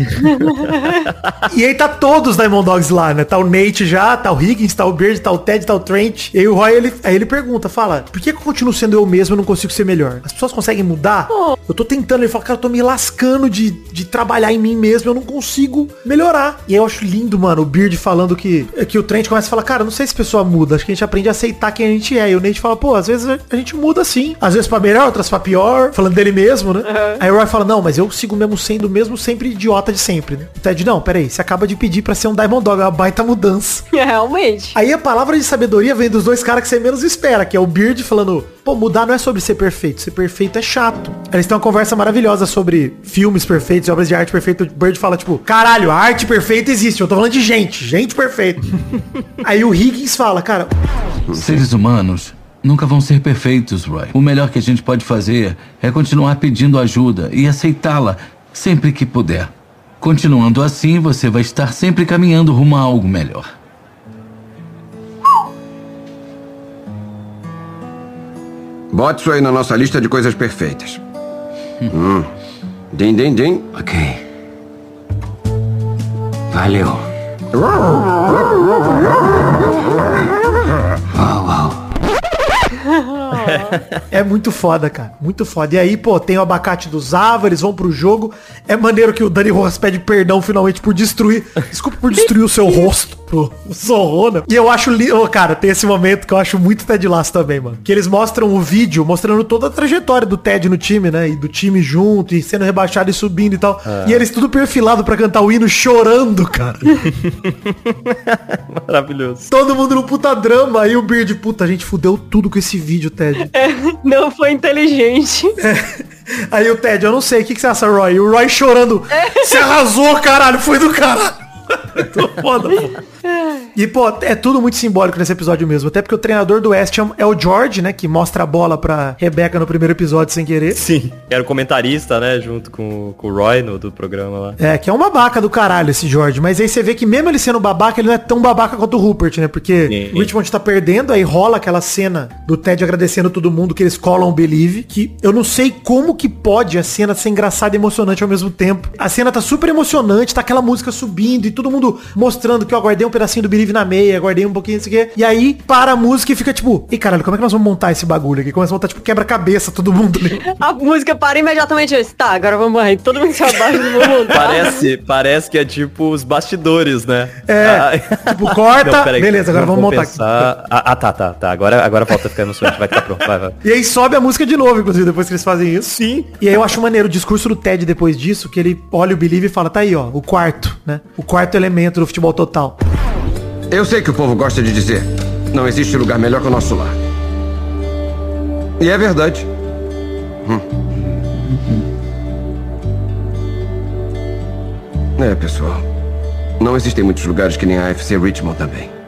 e aí tá todos os Diamond Dogs lá, né? Tá o Nate já, tá o Higgins, tá o Beard, tá o Ted, tá o Trent. E aí o Roy, ele, aí ele pergunta, fala, por que, que eu continuo sendo eu mesmo e não consigo ser melhor? As pessoas conseguem mudar? Eu tô tentando, ele fala, cara, eu tô me lascando de, de trabalhar em mim mesmo, eu não consigo melhorar. E aí eu acho lindo, mano, o Beard falando que, que o Trent começa a falar, cara, não sei se pessoa muda, acho que a gente aprende a aceitar quem a gente é. E o Nate fala, pô, às vezes a gente muda sim. Às vezes pra melhor, outras pra pior, falando dele mesmo, né? Aí o Roy fala, não, mas eu sigo mesmo sendo mesmo sempre idiota de sempre, né? O Ted, não, peraí, você acaba de pedir pra ser um Diamond Dog, é uma baita mudança. Realmente. Aí a palavra de sabedoria vem dos dois caras que você menos espera, que é o Beard falando, pô, mudar não é sobre ser perfeito, ser perfeito é chato. Eles têm uma conversa maravilhosa sobre filmes perfeitos, obras de arte perfeita. O Bird fala, tipo, caralho, a arte perfeita existe, eu tô falando de gente, gente perfeita. Aí o Higgins fala, cara, Seres humanos nunca vão ser perfeitos, Roy. O melhor que a gente pode fazer é continuar pedindo ajuda e aceitá-la sempre que puder. Continuando assim, você vai estar sempre caminhando rumo a algo melhor. Bote isso aí na nossa lista de coisas perfeitas. Hum. Din, din, din. Ok. Valeu. Uau, uau. É muito foda, cara. Muito foda. E aí, pô, tem o abacate dos Ava, eles vão pro jogo. É maneiro que o Dani Rojas pede perdão finalmente por destruir. Desculpa por destruir o seu rosto pro Zorro, né? E eu acho li... Ô, cara, tem esse momento que eu acho muito Ted Lasso também, mano. Que eles mostram o vídeo mostrando toda a trajetória do Ted no time, né? E do time junto, e sendo rebaixado e subindo e tal. É. E eles tudo perfilado pra cantar o hino chorando, cara. Maravilhoso. Todo mundo no puta drama. Aí o Beard, puta, a gente fudeu tudo com esse vídeo, Ted. Não foi inteligente. Aí o Ted, eu não sei, o que, que você acha, Roy? E o Roy chorando. Você arrasou, caralho, foi do caralho. Tô foda, pô. E, pô, é tudo muito simbólico nesse episódio mesmo. Até porque o treinador do West Ham é o George, né? Que mostra a bola pra Rebecca no primeiro episódio sem querer. Sim. Era o comentarista, né? Junto com, com o Roy no, do programa lá. É, que é um babaca do caralho esse George. Mas aí você vê que mesmo ele sendo babaca, ele não é tão babaca quanto o Rupert, né? Porque Sim. o Richmond tá perdendo, aí rola aquela cena do Ted agradecendo todo mundo que eles colam o Believe, que eu não sei como que pode a cena ser engraçada e emocionante ao mesmo tempo. A cena tá super emocionante, tá aquela música subindo e todo mundo mostrando que eu guardei um pedacinho do Believe na meia, guardei um pouquinho, isso aqui. E aí, para a música e fica tipo, e caralho, como é que nós vamos montar esse bagulho aqui? Começa a montar, tipo, quebra-cabeça, todo mundo ali. A música para imediatamente. eu disse, Tá, agora vamos aí. Todo mundo se abaixa do mundo. Parece, parece que é tipo os bastidores, né? É, tipo, corta, peraí, beleza, agora vamos montar aqui. pensar. Ah, ah, tá, tá, tá. Agora, agora volta a ficar emocionante. Vai ficar pronto, vai, vai. E aí sobe a música de novo, inclusive, depois que eles fazem isso. Sim. E aí eu acho maneiro o discurso do Ted depois disso, que ele olha o Believe e fala, tá aí, ó, o quarto, né? O quarto elemento do futebol total. Eu sei que o povo gosta de dizer. Não existe lugar melhor que o nosso lar. E é verdade. Hum. É, pessoal. Não existem muitos lugares que nem a FC Richmond também.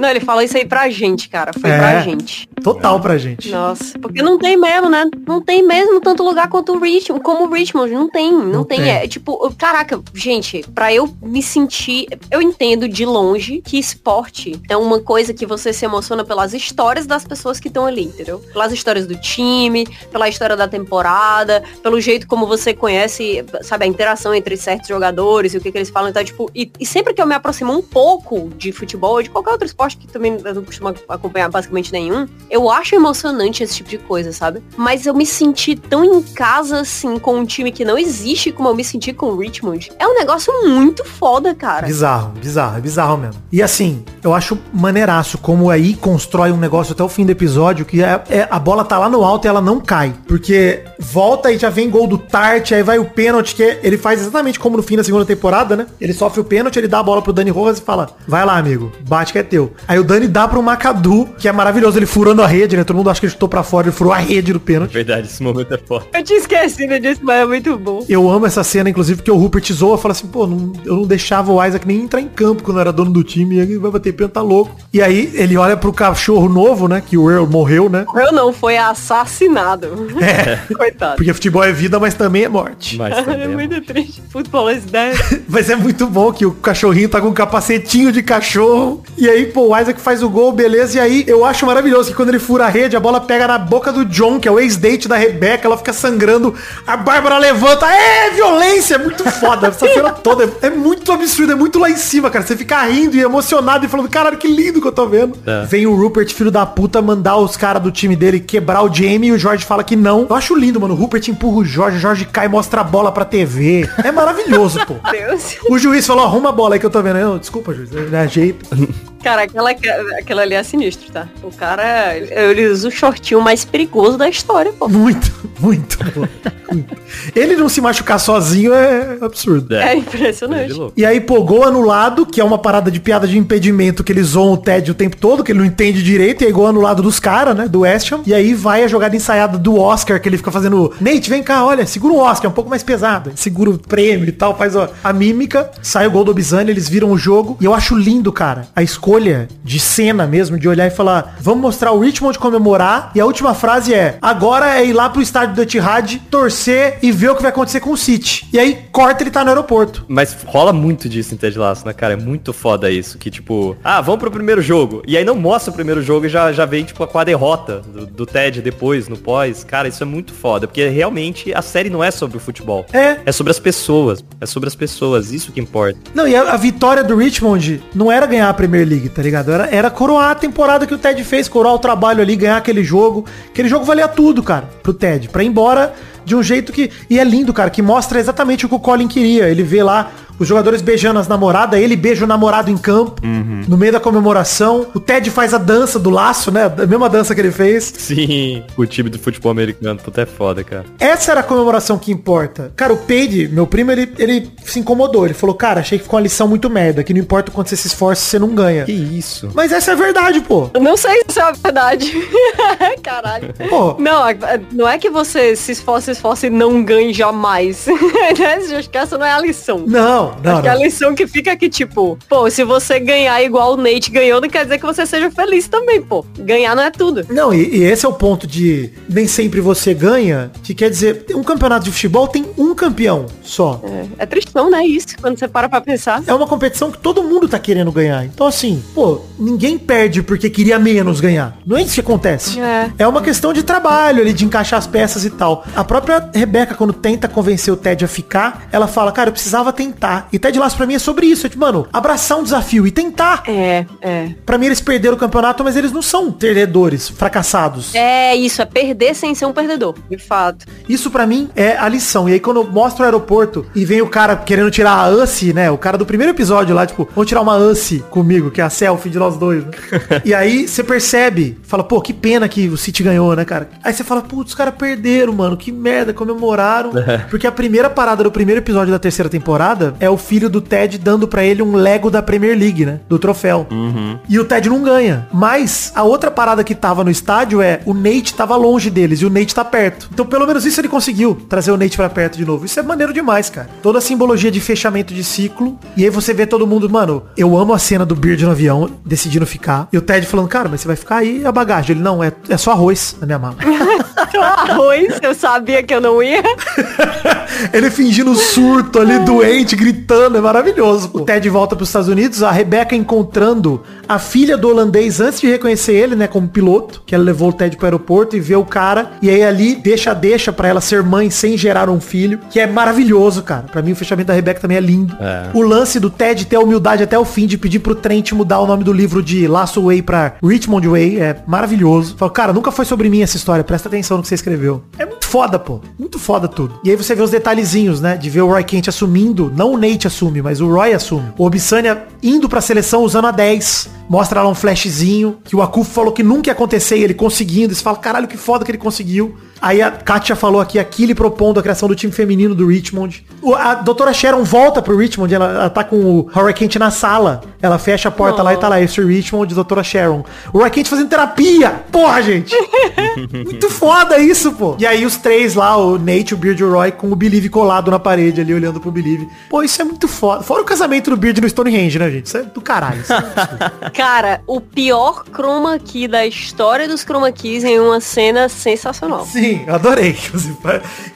Não, ele fala isso aí pra gente, cara. Foi É. pra gente. Total pra gente. Nossa, porque não tem mesmo, né? Não tem mesmo tanto lugar quanto o Richmond, como o Richmond, não tem, não, Não tem. tem. É tipo, caraca, gente, pra eu me sentir, eu entendo de longe que esporte é uma coisa que você se emociona pelas histórias das pessoas que estão ali, entendeu? Pelas histórias do time, pela história da temporada, pelo jeito como você conhece, sabe, a interação entre certos jogadores e o que, que eles falam, então, tipo, e, e sempre que eu me aproximo um pouco de futebol, ou de qualquer outro esporte que também eu não costumo acompanhar basicamente nenhum, eu acho emocionante esse tipo de coisa, sabe? Mas eu me senti tão em casa, assim, com um time que não existe como eu me senti com o Richmond. É um negócio muito foda, cara. Bizarro, bizarro, é bizarro mesmo. E assim, eu acho maneiraço como aí constrói um negócio até o fim do episódio, que é, é- a bola tá lá no alto e ela não cai. Porque volta e já vem gol do Tart, aí vai o pênalti, que ele faz exatamente como no fim da segunda temporada, né? Ele sofre o pênalti, ele dá a bola pro Dani Rojas e fala, vai lá, amigo, bate que é teu. Aí o Dani dá pro Macadu, que é maravilhoso, ele furando a rede, né? Todo mundo acha que ele chutou pra fora, ele furou a rede do pênalti. Verdade, esse momento é foda. Eu tinha esquecido disso, mas é muito bom. Eu amo essa cena, inclusive, porque o Rupert zoa, fala assim, pô, não- eu não deixava o Isaac nem entrar em campo quando eu era dono do time, e ele vai bater pênalti, tá louco. E aí ele olha pro cachorro novo, né, que o Earl morreu, né, Eu não, foi assassinado. É. Coitado. porque futebol é vida, mas também é morte. Mas é muito triste. Futebol is dead. Mas é muito bom que o cachorrinho tá com um capacetinho de cachorro. E aí, pô, o Isaac faz o gol, beleza. E aí, eu acho maravilhoso que quando ele fura a rede, a bola pega na boca do John, que é o ex-date da Rebecca. Ela fica sangrando. A Bárbara levanta. É violência! É muito foda. Essa cena toda é, é muito absurdo. É muito lá em cima, cara. Você fica rindo e emocionado e falando, caralho, que lindo que eu tô vendo. É. Vem o Rupert, filho da puta, mandar os caras do time dele quebrar o Jamie e o Jorge fala que não. Eu acho lindo, mano. O Rupert empurra o Jorge, o Jorge cai e mostra a bola pra TV. É maravilhoso, pô. Deus. O juiz falou, arruma a bola aí que eu tô vendo. Eu, Desculpa, juiz, ele ajeita. Cara, aquela, aquela ali é sinistro, tá? O cara, ele usa o shortinho mais perigoso da história, pô. Muito, muito. Ele não se machucar sozinho é absurdo. É impressionante. E aí, pô, gol anulado, que é uma parada de piada de impedimento que eles zoam o Ted o tempo todo, que ele não entende direito, e aí gol anulado dos caras, né, do West Ham. E aí vai a jogada ensaiada do Oscar, que ele fica fazendo, Nate, vem cá, olha, segura o Oscar, é um pouco mais pesado. Segura o prêmio e tal, faz ó, a mímica, sai o gol do Obizani, eles viram o jogo. E eu acho lindo, cara, a escolha de cena mesmo, de olhar e falar, vamos mostrar o Richmond comemorar, e a última frase é, agora é ir lá pro estádio do Etihad, torcer e ver o que vai acontecer com o City. E aí, corta, ele tá no aeroporto. Mas rola muito disso em Ted Lasso, né, cara? É muito foda isso. Que tipo, ah, vamos pro primeiro jogo. E aí não mostra o primeiro jogo e já, já vem, tipo, com a derrota do, do Ted depois, no pós. Cara, isso é muito foda. Porque realmente a série não é sobre o futebol. É. É sobre as pessoas. É sobre as pessoas. Isso que importa. Não, e a, a vitória do Richmond não era ganhar a Premier League, tá ligado? Era, era coroar a temporada que o Ted fez, coroar o trabalho ali, ganhar aquele jogo. Aquele jogo valia tudo, cara, pro Ted. Pra ir embora de um jeito que... E é lindo, cara, que mostra exatamente o que o Colin queria. Ele vê lá os jogadores beijando as namoradas, ele beija o namorado em campo, no meio da comemoração. O Ted faz a dança do laço, né? A mesma dança que ele fez. Sim. O time do futebol americano, puta é foda, cara. Essa era a comemoração que importa. Cara, o Paige, meu primo, ele, ele se incomodou. Ele falou, cara, achei que ficou uma lição muito merda, que não importa o quanto você se esforça, você não ganha. Que isso? Mas essa é a verdade, pô. Eu não sei se é verdade. Caralho. Pô. Não, a- a- não é que você se esforça, se esforça e não ganhe jamais. Acho que essa não é a lição. Não, não, Acho que a não. lição que fica aqui, tipo, pô, se você ganhar igual o Nate ganhou, não quer dizer que você seja feliz também, pô. Ganhar não é tudo. Não, e, e esse é o ponto de nem sempre você ganha, que quer dizer, um campeonato de futebol tem um campeão só. É, é tristão, né? Isso, quando você para pra pensar. É uma competição que todo mundo tá querendo ganhar. Então, assim, pô, ninguém perde porque queria menos ganhar. Não é isso que acontece. É. É uma questão de trabalho ali, de encaixar as peças e tal. A própria Rebeca, quando tenta convencer o Ted a ficar, ela fala, cara, eu precisava tentar. Tá? E Ted Lasso pra mim é sobre isso. É tipo, mano, abraçar um desafio e tentar. É, é. Pra mim eles perderam o campeonato, mas eles não são perdedores, fracassados. É isso, é perder sem ser um perdedor, de fato. Isso pra mim é a lição. E aí quando mostra o aeroporto e vem o cara querendo tirar a Ansi, né? O cara do primeiro episódio lá, tipo, vamos tirar uma Ansi comigo, que é a selfie de nós dois, né? e aí você percebe, fala, pô, que pena que o City ganhou, né, cara? Aí você fala, putz, os caras perderam, mano, que merda, comemoraram. Porque a primeira parada do primeiro episódio da terceira temporada é o filho do Ted dando pra ele um Lego da Premier League, né? Do troféu. E o Ted não ganha. Mas a outra parada que tava no estádio é o Nate tava longe deles e o Nate tá perto. Então pelo menos isso ele conseguiu, trazer o Nate pra perto de novo. Isso é maneiro demais, cara. Toda a simbologia de fechamento de ciclo. E aí você vê todo mundo, mano, eu amo a cena do Beard no avião, decidindo ficar. E o Ted falando, cara, mas você vai ficar aí a bagagem. Ele, não, é, é só arroz na minha mala. Arroz, eu sabia que eu não ia. Ele fingindo surto ali, doente, gritando, é maravilhoso. O Ted volta para os Estados Unidos, a Rebecca encontrando a filha do holandês antes de reconhecer ele, né, como piloto, que ela levou o Ted pro aeroporto e vê o cara, e aí ali deixa deixa para ela ser mãe sem gerar um filho, que é maravilhoso, cara. Para mim o fechamento da Rebecca também é lindo. O lance do Ted ter a humildade até o fim de pedir pro Trent mudar o nome do livro de Lasso Way pra Richmond Way é maravilhoso. Fala, cara, nunca foi sobre mim essa história, presta atenção no que você escreveu. É muito foda, pô. Muito foda tudo. E aí você vê os detalhezinhos, né? De ver o Roy Kent assumindo, não o Nate assume, mas o Roy assume. O Obsania indo pra seleção usando a 10. Mostra lá um flashzinho que o Akuf falou que nunca ia acontecer e ele conseguindo. Você fala, caralho, que foda que ele conseguiu. Aí a Katia falou aqui, aqui ele propondo a criação do time feminino do Richmond. O- a doutora Sharon volta pro Richmond, ela, ela tá com o Roy Kent na sala. Ela fecha a porta lá e tá lá, esse Richmond, doutora Sharon. O Roy Kent fazendo terapia! Porra, gente! Muito foda isso, pô. E aí os três lá, o Nate, o Beard e o Roy, com o Believe colado na parede ali, olhando pro Believe. Pô, isso é muito foda. Fora o casamento do Beard no Stonehenge, né, gente? Isso é do caralho. Isso é Cara, o pior chroma key da história dos chroma keys em uma cena sensacional. Sim, eu adorei.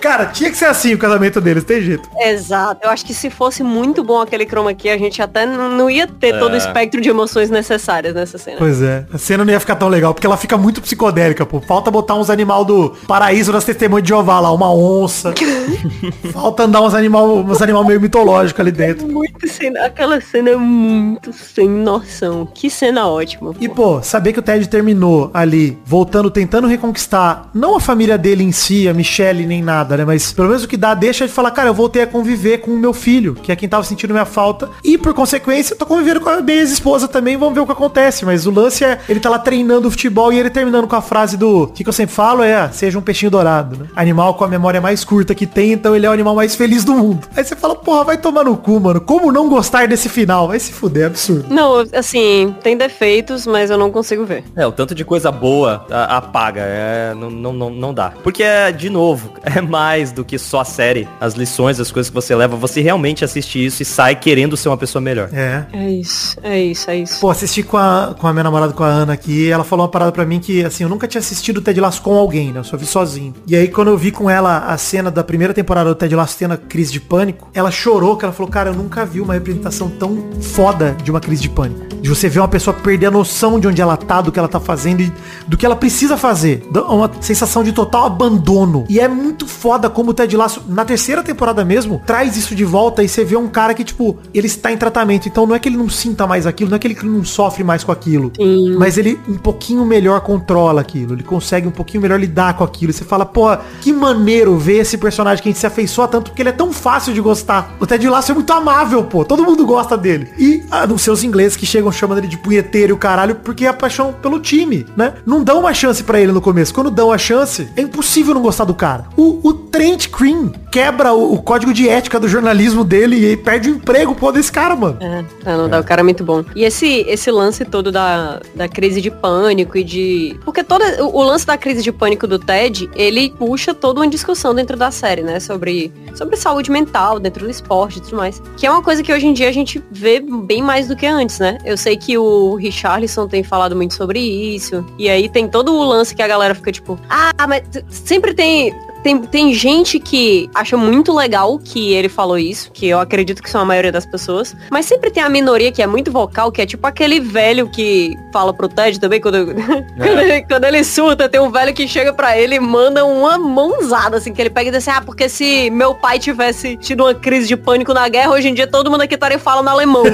Cara, tinha que ser assim o casamento deles, tem jeito. Exato. Eu acho que se fosse muito bom aquele chroma key, a gente até não ia ter É. todo o espectro de emoções necessárias nessa cena. Pois é, a cena não ia ficar tão legal, porque ela fica muito psicodélica, pô. Falta botar uns animal do paraíso das testemunhas de Jeová lá, uma onça. Falta andar uns animal, uns animal meio mitológico ali dentro. Muito sem, aquela cena é muito sem noção. Que cena ótima. E, pô, saber que o Ted terminou ali, voltando, tentando reconquistar, não a família dele em si, a Michelle, nem nada, né? Mas pelo menos o que dá, deixa de falar, cara, eu voltei a conviver com o meu filho, que é quem tava sentindo minha falta. E, por consequência, eu tô convivendo com a minha ex-esposa também, vamos ver o que acontece. Mas o lance é, ele tá lá treinando o futebol e ele terminando com a frase do, que, que eu sempre falo é, ah, seja um peixinho dourado, né? Animal com a memória mais curta que tem, então ele é o animal mais feliz do mundo. Aí você fala, porra, vai tomar no cu, mano. Como não gostar desse final? Vai se fuder, é absurdo. Não, assim, tem defeitos, mas eu não consigo ver. É, o tanto de coisa boa a- apaga. É, não, não, não, não dá. Porque, é, de novo, é mais do que só a série. As lições, as coisas que você leva. Você realmente assiste isso e sai querendo ser uma pessoa melhor. É. É isso, é isso, é isso. Pô, assisti com a, com a minha namorada, com a Ana aqui, ela falou uma parada pra mim que, assim, eu nunca tinha assistido o Ted Lasso com alguém, né? Eu só vi sozinho. E aí, quando eu vi com ela a cena da primeira temporada do Ted Lasso tendo a crise de pânico, ela chorou, que ela falou, cara, eu nunca vi uma representação tão foda de uma crise de pânico. De você ver uma pessoa perder a noção de onde ela tá, do que ela tá fazendo e do que ela precisa fazer. Dá Uma sensação de total abandono. E é muito foda como o Ted Lasso, na terceira temporada mesmo, traz isso de volta e você vê um cara que, tipo, ele está em tratamento. Então não é que ele não sinta mais aquilo, não é que ele não sofre mais com aquilo. Mas ele um pouquinho melhor controla aquilo. Ele consegue um pouquinho melhor lidar com aquilo. E você fala, pô, que maneiro ver esse personagem que a gente se afeiçoa tanto porque ele é tão fácil de gostar. O Ted Lasso é muito amável, pô. Todo mundo gosta dele. E ah, os seus ingleses que chegam chamando ele de punheteiro e o caralho, porque é a paixão pelo time, né? Não dão uma chance pra ele no começo. Quando dão a chance, é impossível não gostar do cara. O, o Trent Cream quebra o, o código de ética do jornalismo dele e perde o emprego, pô, desse cara, mano. É, é, não dá, o cara é muito bom. E esse, esse lance todo da, da crise de pânico e de. Porque o, o lance da crise de pânico do Ted, ele puxa toda uma discussão dentro da série, né? Sobre, sobre saúde mental, dentro do esporte e tudo mais. Que é uma coisa que hoje em dia a gente vê bem mais do que antes, né? Eu sei que o Richarlison tem falado muito sobre isso. E aí tem todo o lance que a galera fica tipo, ah, mas sempre tem tem, tem gente que acha muito legal que ele falou isso, que eu acredito que são a maioria das pessoas, mas sempre tem a minoria que é muito vocal, que é tipo aquele velho que fala pro Ted também, quando, quando, ele, quando ele surta, tem um velho que chega pra ele e manda uma mãozada, assim, que ele pega e diz assim, ah, porque se meu pai tivesse tido uma crise de pânico na guerra, hoje em dia todo mundo aqui estaria falando alemão.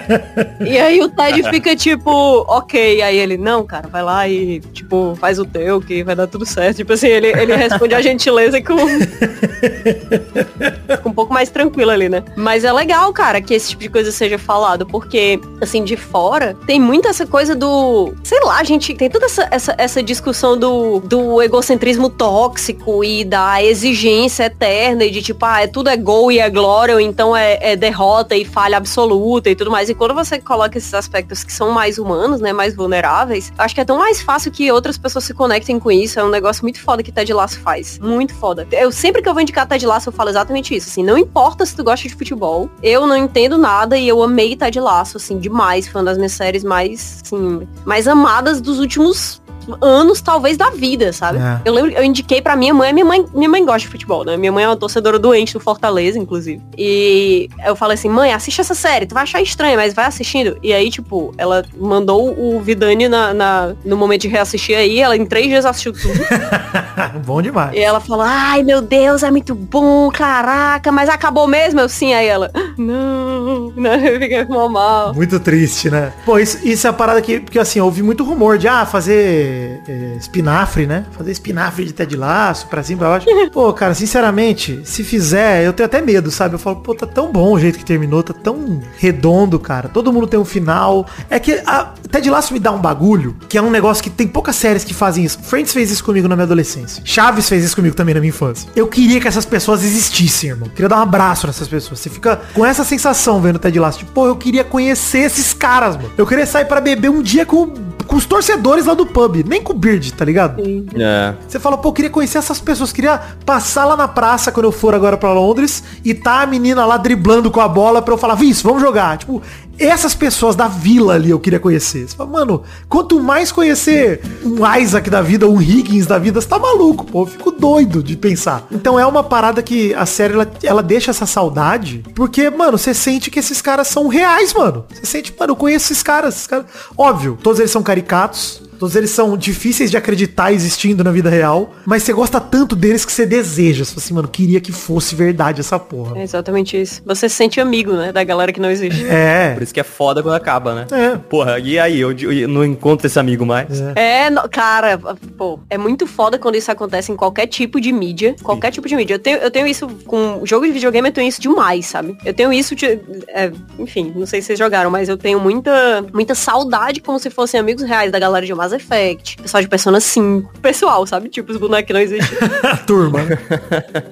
e aí o Ted fica tipo, ok, aí ele, não, cara, vai lá e, tipo, faz o teu, que vai dar tudo certo. Tipo assim, ele, ele responde a gentileza com... Fica um pouco mais tranquilo ali, né? Mas é legal, cara, que esse tipo de coisa seja falado, porque, assim, de fora, tem muito essa coisa do. Sei lá, gente, tem toda essa, essa, essa discussão do, do egocentrismo tóxico e da exigência eterna e de tipo, ah, é, tudo é gol e é glória, ou então é, é derrota e falha absoluta e tudo mais. E quando você coloca esses aspectos que são mais humanos, né, mais vulneráveis, acho que é tão mais fácil que outras pessoas se conectem com isso. É um negócio muito foda que Ted Lasso faz. Muito foda. Eu sempre que eu vou indicar Ted Lasso, eu falo exatamente isso. Assim, não importa se tu gosta de futebol, eu não entendo nada e eu amei Ted Laço, assim, demais. Foi uma das minhas séries mais, assim, mais amadas dos últimos anos, talvez, da vida, sabe? É. Eu lembro, eu indiquei pra minha mãe, minha mãe, minha mãe gosta de futebol, né? Minha mãe é uma torcedora doente do Fortaleza, inclusive. E eu falei assim, mãe, assiste essa série, tu vai achar estranha, mas vai assistindo. E aí, tipo, ela mandou o Vidani na, na no momento de reassistir aí, ela em três dias assistiu tudo. bom demais. E ela falou, ai meu Deus, é muito bom, caraca, mas acabou mesmo? Eu sim, aí ela, não, não, eu fiquei mal. Muito triste, né? Pô, isso, isso é a parada que, porque assim, eu ouvi muito rumor de, ah, fazer é, espinafre, né? Fazer espinafre de Ted Laço, pra cima, pra baixo. Pô, cara, sinceramente, se fizer, eu tenho até medo, sabe? Eu falo, pô, tá tão bom o jeito que terminou, tá tão redondo, cara. Todo mundo tem um final. É que a Ted Laço me dá um bagulho, que é um negócio que tem poucas séries que fazem isso. Friends fez isso comigo na minha adolescência. Chaves fez isso comigo também na minha infância. Eu queria que essas pessoas existissem, irmão. Eu queria dar um abraço nessas pessoas. Você fica com essa sensação vendo Ted Laço. Tipo, pô, eu queria conhecer esses caras, mano. Eu queria sair para beber um dia com com os torcedores lá do pub, nem com o Beard, tá ligado? Sim. É. Você fala, pô, eu queria conhecer essas pessoas, queria passar lá na praça quando eu for agora para Londres e tá a menina lá driblando com a bola pra eu falar, Viz, vamos jogar. Tipo, essas pessoas da vila ali eu queria conhecer. Você fala, mano, quanto mais conhecer um Isaac da vida, um Higgins da vida, você tá maluco, pô. Eu fico doido de pensar. Então é uma parada que a série, ela, ela deixa essa saudade, porque, mano, você sente que esses caras são reais, mano. Você sente, mano, eu conheço esses caras, esses caras. Óbvio, todos eles são caricatos, Todos eles são difíceis de acreditar existindo na vida real, mas você gosta tanto deles que você deseja. Você fala assim, mano, queria que fosse verdade essa porra. É exatamente isso. Você se sente amigo, né, da galera que não existe. É. Por isso que é foda quando acaba, né? É. Porra, e aí? Eu, eu não encontro esse amigo mais. É, é no, cara, pô, é muito foda quando isso acontece em qualquer tipo de mídia. Qualquer Sim. tipo de mídia. Eu tenho, eu tenho isso com jogo de videogame, eu tenho isso demais, sabe? Eu tenho isso, de, é, enfim, não sei se vocês jogaram, mas eu tenho muita, muita saudade como se fossem amigos reais da galera de Mass Effect, pessoal de Persona 5. Pessoal, sabe? Tipo, os bonecos que não existem. Turma.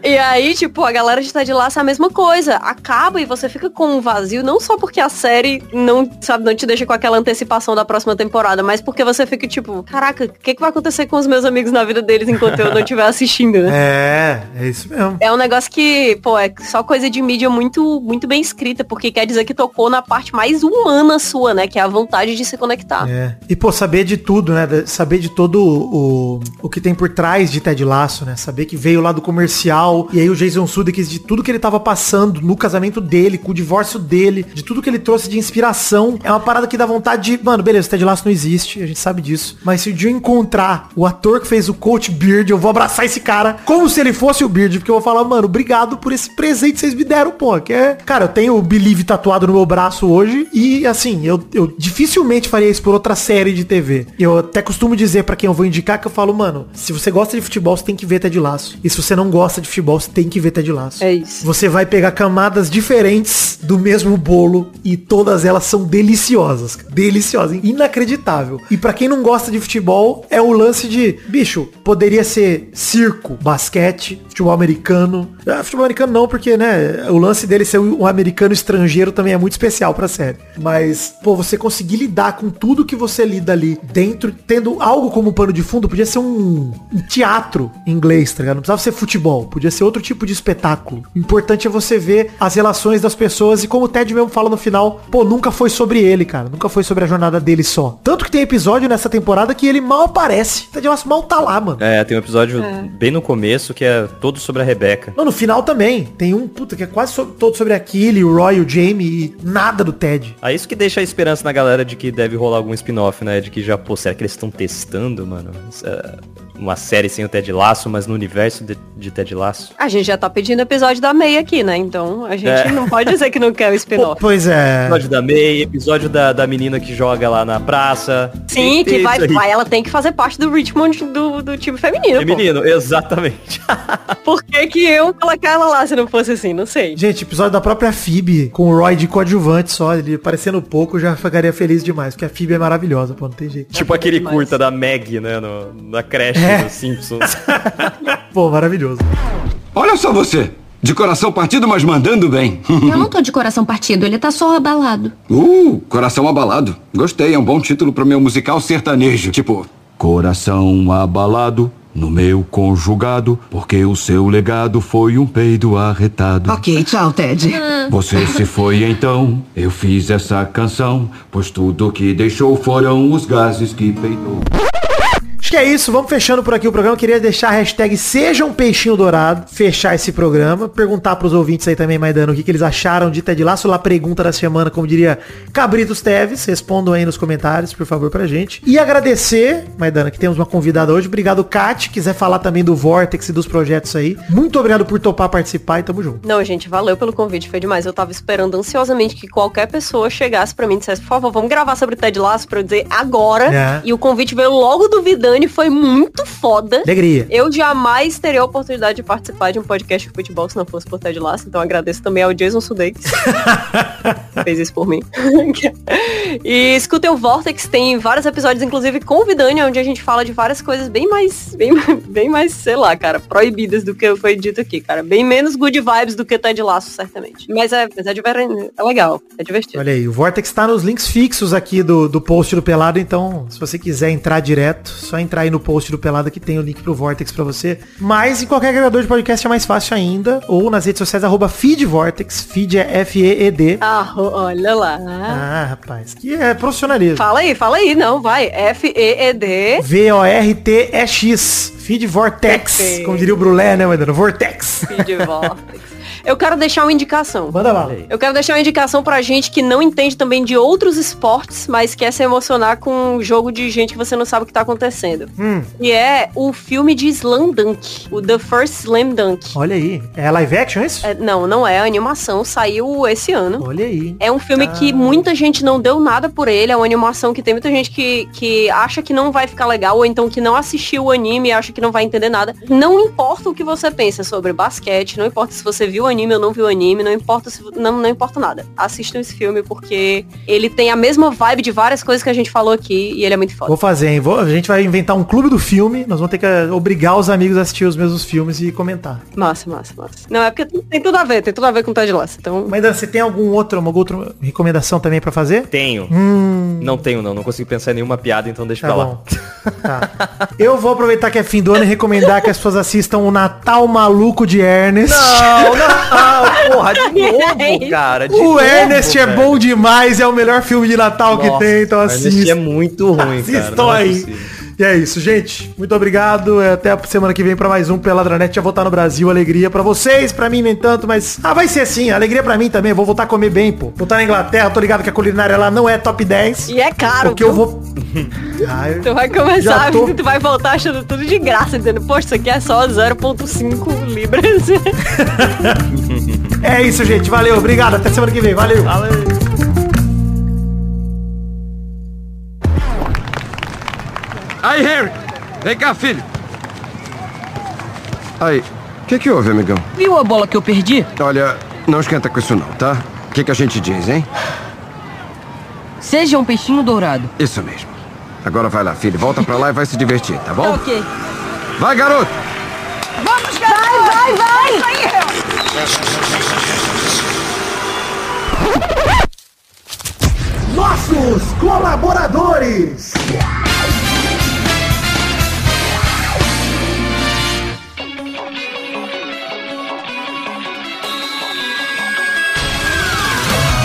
e aí, tipo, a galera de tá de laço é a mesma coisa. Acaba e você fica com um vazio, não só porque a série não, sabe, não te deixa com aquela antecipação da próxima temporada, mas porque você fica tipo, caraca, o que, que vai acontecer com os meus amigos na vida deles enquanto eu não estiver assistindo, né? É, é isso mesmo. É um negócio que, pô, é só coisa de mídia muito, muito bem escrita, porque quer dizer que tocou na parte mais humana sua, né? Que é a vontade de se conectar. É. E, pô, saber de tudo, né? Saber de todo o, o que tem por trás de Ted Laço, né? Saber que veio lá do comercial e aí o Jason Sudeikis de tudo que ele tava passando no casamento dele, com o divórcio dele, de tudo que ele trouxe de inspiração. É uma parada que dá vontade de, mano, beleza, Ted Laço não existe, a gente sabe disso. Mas se o dia eu encontrar o ator que fez o Coach Beard, eu vou abraçar esse cara como se ele fosse o Beard, porque eu vou falar, mano, obrigado por esse presente que vocês me deram, pô. Que é, cara, eu tenho o Believe tatuado no meu braço hoje e assim, eu, eu dificilmente faria isso por outra série de TV. Eu até costumo dizer para quem eu vou indicar que eu falo, mano, se você gosta de futebol, você tem que ver Ted Laço. E se você não gosta de futebol, você tem que ver Ted Laço. É isso. Você vai pegar camadas diferentes do mesmo bolo e todas elas são deliciosas. Deliciosas, inacreditável. E para quem não gosta de futebol, é o lance de, bicho, poderia ser circo, basquete, futebol americano. Ah, futebol americano não, porque, né, o lance dele ser um americano estrangeiro também é muito especial pra série. Mas, pô, você conseguir lidar com tudo que você lida ali dentro dentro, tendo algo como pano de fundo, podia ser um, um teatro em inglês, tá ligado? Não precisava ser futebol, podia ser outro tipo de espetáculo. O importante é você ver as relações das pessoas e como o Ted mesmo fala no final, pô, nunca foi sobre ele, cara. Nunca foi sobre a jornada dele só. Tanto que tem episódio nessa temporada que ele mal aparece. O Ted Lasso mal tá lá, mano. É, tem um episódio bem no começo que é todo sobre a Rebeca. Não, no final também. Tem um, puta, que é quase so- todo sobre a Killy, o Roy, o Jamie e nada do Ted. É isso que deixa a esperança na galera de que deve rolar algum spin-off, né? De que já, pô, será que eles estão testando, mano? Uma série sem o Ted Laço, mas no universo de, de Ted Laço. A gente já tá pedindo episódio da Meia aqui, né? Então a gente É. não pode dizer que não quer o spin-off. Pois é. Episódio da May, episódio da, da menina que joga lá na praça. Sim, que vai, vai, ela tem que fazer parte do Richmond do, do time feminino. Feminino, exatamente. Pô. Por que que eu colocar ela lá se não fosse assim? Não sei. Gente, episódio da própria Phoebe, com o Roy de coadjuvante só, ele aparecendo pouco, eu já ficaria feliz demais, porque a Phoebe é maravilhosa, pô, não tem jeito. tipo aquele curta da Meg, né? No, na creche É. dos Simpsons. Pô, maravilhoso. Olha só você. De coração partido, mas mandando bem. Eu não tô de coração partido, ele tá só abalado. Uh, coração abalado. Gostei, é um bom título pro meu musical sertanejo. Tipo, coração abalado no meu conjugado, porque o seu legado foi um peido arretado. Ok, tchau, Ted. Você se foi então, eu fiz essa canção, pois tudo que deixou foram os gases que peidou. Acho que é isso, vamos fechando por aqui o programa. Eu queria deixar a hashtag Seja um Peixinho Dourado, fechar esse programa, perguntar pros ouvintes aí também, Maidano, o que, que eles acharam de Ted Laço, lá pergunta da semana, como diria Cabritos Teves, respondam aí nos comentários, por favor, pra gente. E agradecer, Maidana, que temos uma convidada hoje, obrigado, Kat, quiser falar também do Vortex e dos projetos aí. Muito obrigado por topar participar e tamo junto. Não, gente, valeu pelo convite, foi demais. Eu tava esperando ansiosamente que qualquer pessoa chegasse pra mim e dissesse, por favor, vamos gravar sobre Ted Lasso pra eu dizer agora. É. E o convite veio logo do Vidani, foi muito foda. Alegria. Eu jamais teria a oportunidade de participar de um podcast de futebol se não fosse por Ted Lasso, então agradeço também ao Jason Sudeikis. fez isso por mim. e escutem o Vortex, tem vários episódios, inclusive com o Vidani, onde a gente fala de várias coisas bem mais, bem, bem mais, sei lá, cara, proibidas do que foi dito aqui, cara. Bem menos good vibes do que Ted Lasso, certamente. Mas é, mas é, é legal, é divertido. Olha aí, o Vortex tá nos links fixos aqui do, do post do Pelado, então se você quiser entrar direto, só entrar aí no post do Pelado que tem o link pro Vortex pra você. Mas em qualquer agregador de podcast é mais fácil ainda, ou nas redes sociais, arroba feedvortex, feed é F-E-E-D. Ah, olha lá. Ah, rapaz, que é profissionalismo. Fala aí, fala aí, não, vai. F-E-E-D. V-O-R-T-E-X, feed Vortex, Perfeito. como diria o Brulé, né, Maidana? Vortex. Feed Vortex. Eu quero deixar uma indicação. Manda lá. Eu quero deixar uma indicação pra gente que não entende também de outros esportes, mas quer se emocionar com um jogo de gente que você não sabe o que tá acontecendo. Hum, E é o filme de Slam Dunk, o The First Slam Dunk. olha aí. É live action isso? É, não, não é, a animação saiu esse ano. Olha aí. É um filme que muita gente não deu nada por ele, é uma animação que tem muita gente que, que acha que não vai ficar legal, ou então que não assistiu o anime e acha que não vai entender nada. Não importa o que você pensa sobre basquete, não importa se você viu anime ou não viu o anime, não importa se não, não importa nada. Assistam esse filme porque ele tem a mesma vibe de várias coisas que a gente falou aqui e ele é muito foda. Vou fazer, hein? Vou- a gente vai inventar um clube do filme, nós vamos ter que eh, obrigar os amigos a assistir os mesmos filmes e comentar. Massa, massa, massa. Não, é porque tem, tudo a ver, tem tudo a ver com o Ted Lasso. Então, Mas você tem algum outro, uma outra recomendação também pra fazer? Tenho. Hum. Não tenho, não. Não consigo pensar em nenhuma piada, então deixa Tá pra lá. bom. Tá. Eu vou aproveitar que é fim do ano e recomendar que as pessoas assistam o Natal Maluco de Ernest. Não, não, porra, de novo, cara. de o novo, Ernest é velho. bom demais, é o melhor filme de Natal que Nossa, tem, então Ernest assista. é muito ruim, cara. Assistam é aí. possível. E é isso, gente. Muito obrigado. É, Até a semana que vem pra mais um Peladranet. Já voltar no Brasil. Alegria pra vocês, pra mim nem tanto, mas... Ah, vai ser assim. Alegria pra mim também. Vou voltar a comer bem, pô. Voltar na Inglaterra. Tô ligado que a culinária lá não é top 10. E é caro, Porque eu viu? vou... Ah, eu- Tu vai Já começar, tô- tu vai voltar achando tudo de graça, dizendo, poxa, isso aqui é só 0.5 libras. É isso, gente. Valeu. Obrigado. Até semana que vem. Valeu. Aí, Harry! Vem cá, filho! Aí, o que que houve, amigão? Viu a bola que eu perdi? Olha, não esquenta com isso não, tá? O que que a gente diz, hein? Seja um peixinho dourado. Isso mesmo. Agora vai lá, filho. Volta pra lá e vai se divertir, tá bom? Ok. Vai, garoto! Vamos, garoto! Vai, vai, vai! Nossos colaboradores.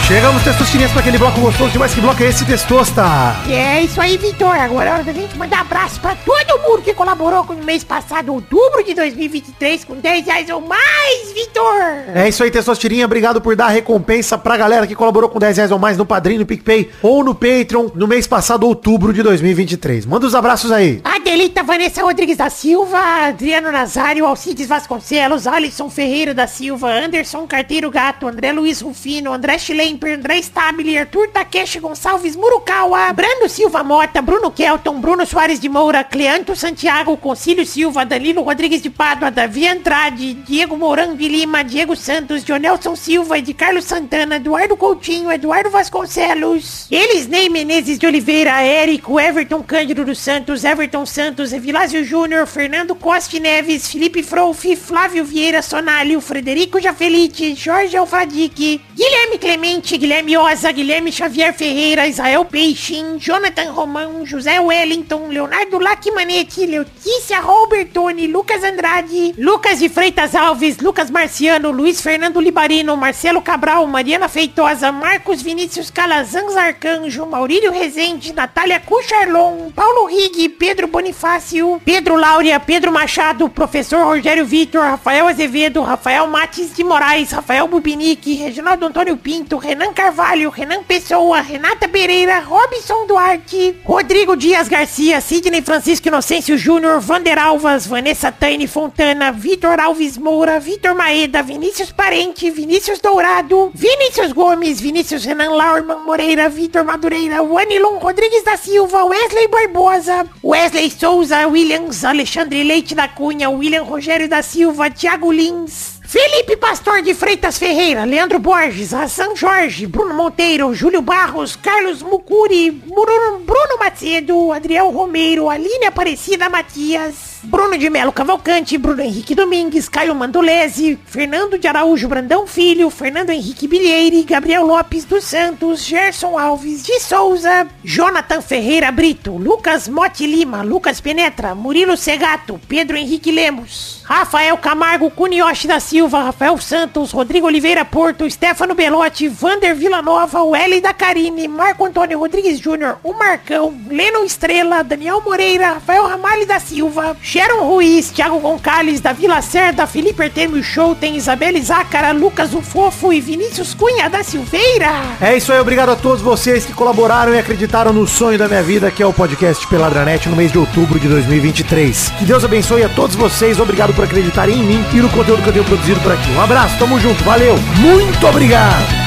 Chegamos, Testosterinhas, para aquele bloco gostoso demais. Que bloco é esse, Testosta? E é isso aí, Vitor. Agora é hora da gente mandar abraço pra todo mundo que colaborou com o mês passado, outubro de 2023, com 10 reais ou mais, Vitor. É isso aí, Testosterinha. Obrigado por dar a recompensa pra galera que colaborou com 10 reais ou mais no Padrinho, no PicPay ou no Patreon no mês passado, outubro de 2023. Manda os abraços aí. Adelita Vanessa Rodrigues da Silva, Adriano Nazário, Alcides Vasconcelos, Alisson Ferreira da Silva, Anderson Carteiro Gato, André Luiz Rufino, André Schlemper, André Stabile, Arthur Takeshi Gonçalves Murukawa, Brando Silva Mota, Bruno Kelton, Bruno Soares de Moura, Cleanto Santiago, Concílio Silva, Danilo Rodrigues de Pádua, Davi Andrade, Diego Mourão de Lima, Diego Santos, Jonelson Silva, de Carlos Santana, Eduardo Coutinho, Eduardo Vasconcelos, Elisnei Menezes de Oliveira, Érico, Everton Cândido dos Santos, Everton Santos, Evilásio Júnior, Fernando Costa Neves, Felipe Frouf, Flávio Vieira Sonalho, Frederico Jafelite, Jorge Alfradique, Guilherme Clemente, Guilherme Oza, Guilherme Xavier Ferreira, Israel Peixin, Jonathan Romão, José Wellington, Leonardo Lacmanetti, Letícia Robertoni, Lucas Andrade, Lucas de Freitas Alves, Lucas Marciano, Luiz Fernando Libarino, Marcelo Cabral, Mariana Feitosa, Marcos Vinícius Calazans Arcanjo, Maurílio Rezende, Natália Cucharlon, Paulo Rig, Pedro Bonifácio, Pedro Laura, Pedro Machado, Professor Rogério Vitor, Rafael Azevedo, Rafael Mates de Moraes, Rafael Bubinique, Reginaldo Antônio Pinto, Renan Carvalho, Renan Pessoa, Renata Pereira, Robson Duarte, Rodrigo Dias Garcia, Sidney Francisco Inocêncio Júnior, Vander Alvas, Vanessa Taine Fontana, Vitor Alves Moura, Vitor Maeda, Vinícius Parente, Vinícius Dourado, Vinícius Gomes, Vinícius Renan Laurman Moreira, Vitor Madureira, Wanilon Rodrigues da Silva, Wesley Barbosa, Wesley Souza, Williams, Alexandre Leite da Cunha, William Rogério da Silva, Thiago Lins, Felipe Pastor de Freitas Ferreira, Leandro Borges, Hassan Jorge, Bruno Monteiro, Júlio Barros, Carlos Mucuri, Bruno, Bruno Macedo, Adriel Romero, Aline Aparecida Matias, Bruno de Melo Cavalcante, Bruno Henrique Domingues, Caio Mandolese, Fernando de Araújo Brandão Filho, Fernando Henrique Bilheire, Gabriel Lopes dos Santos, Gerson Alves de Souza, Jonathan Ferreira Brito, Lucas Mote Lima, Lucas Penetra, Murilo Segato, Pedro Henrique Lemos, Rafael Camargo Cunioche da Silva, Rafael Santos, Rodrigo Oliveira Porto, Stefano Belotti, Vander Villanova, Welly da Carine, Marco Antônio Rodrigues Júnior, o Marcão, Leno Estrela, Daniel Moreira, Rafael Ramalho da Silva, Sharon Ruiz, Thiago Gonçalves, Davi Lacerda, Felipe Artemio Show, tem Isabelle Zácara, Lucas o Fofo e Vinícius Cunha da Silveira. É isso aí, obrigado a todos vocês que colaboraram e acreditaram no sonho da minha vida, que é o podcast Peladranet no mês de outubro de 2023. Que Deus abençoe a todos vocês, obrigado por acreditarem em mim e no conteúdo que eu tenho produzido por aqui. Um abraço, tamo junto, valeu, muito obrigado!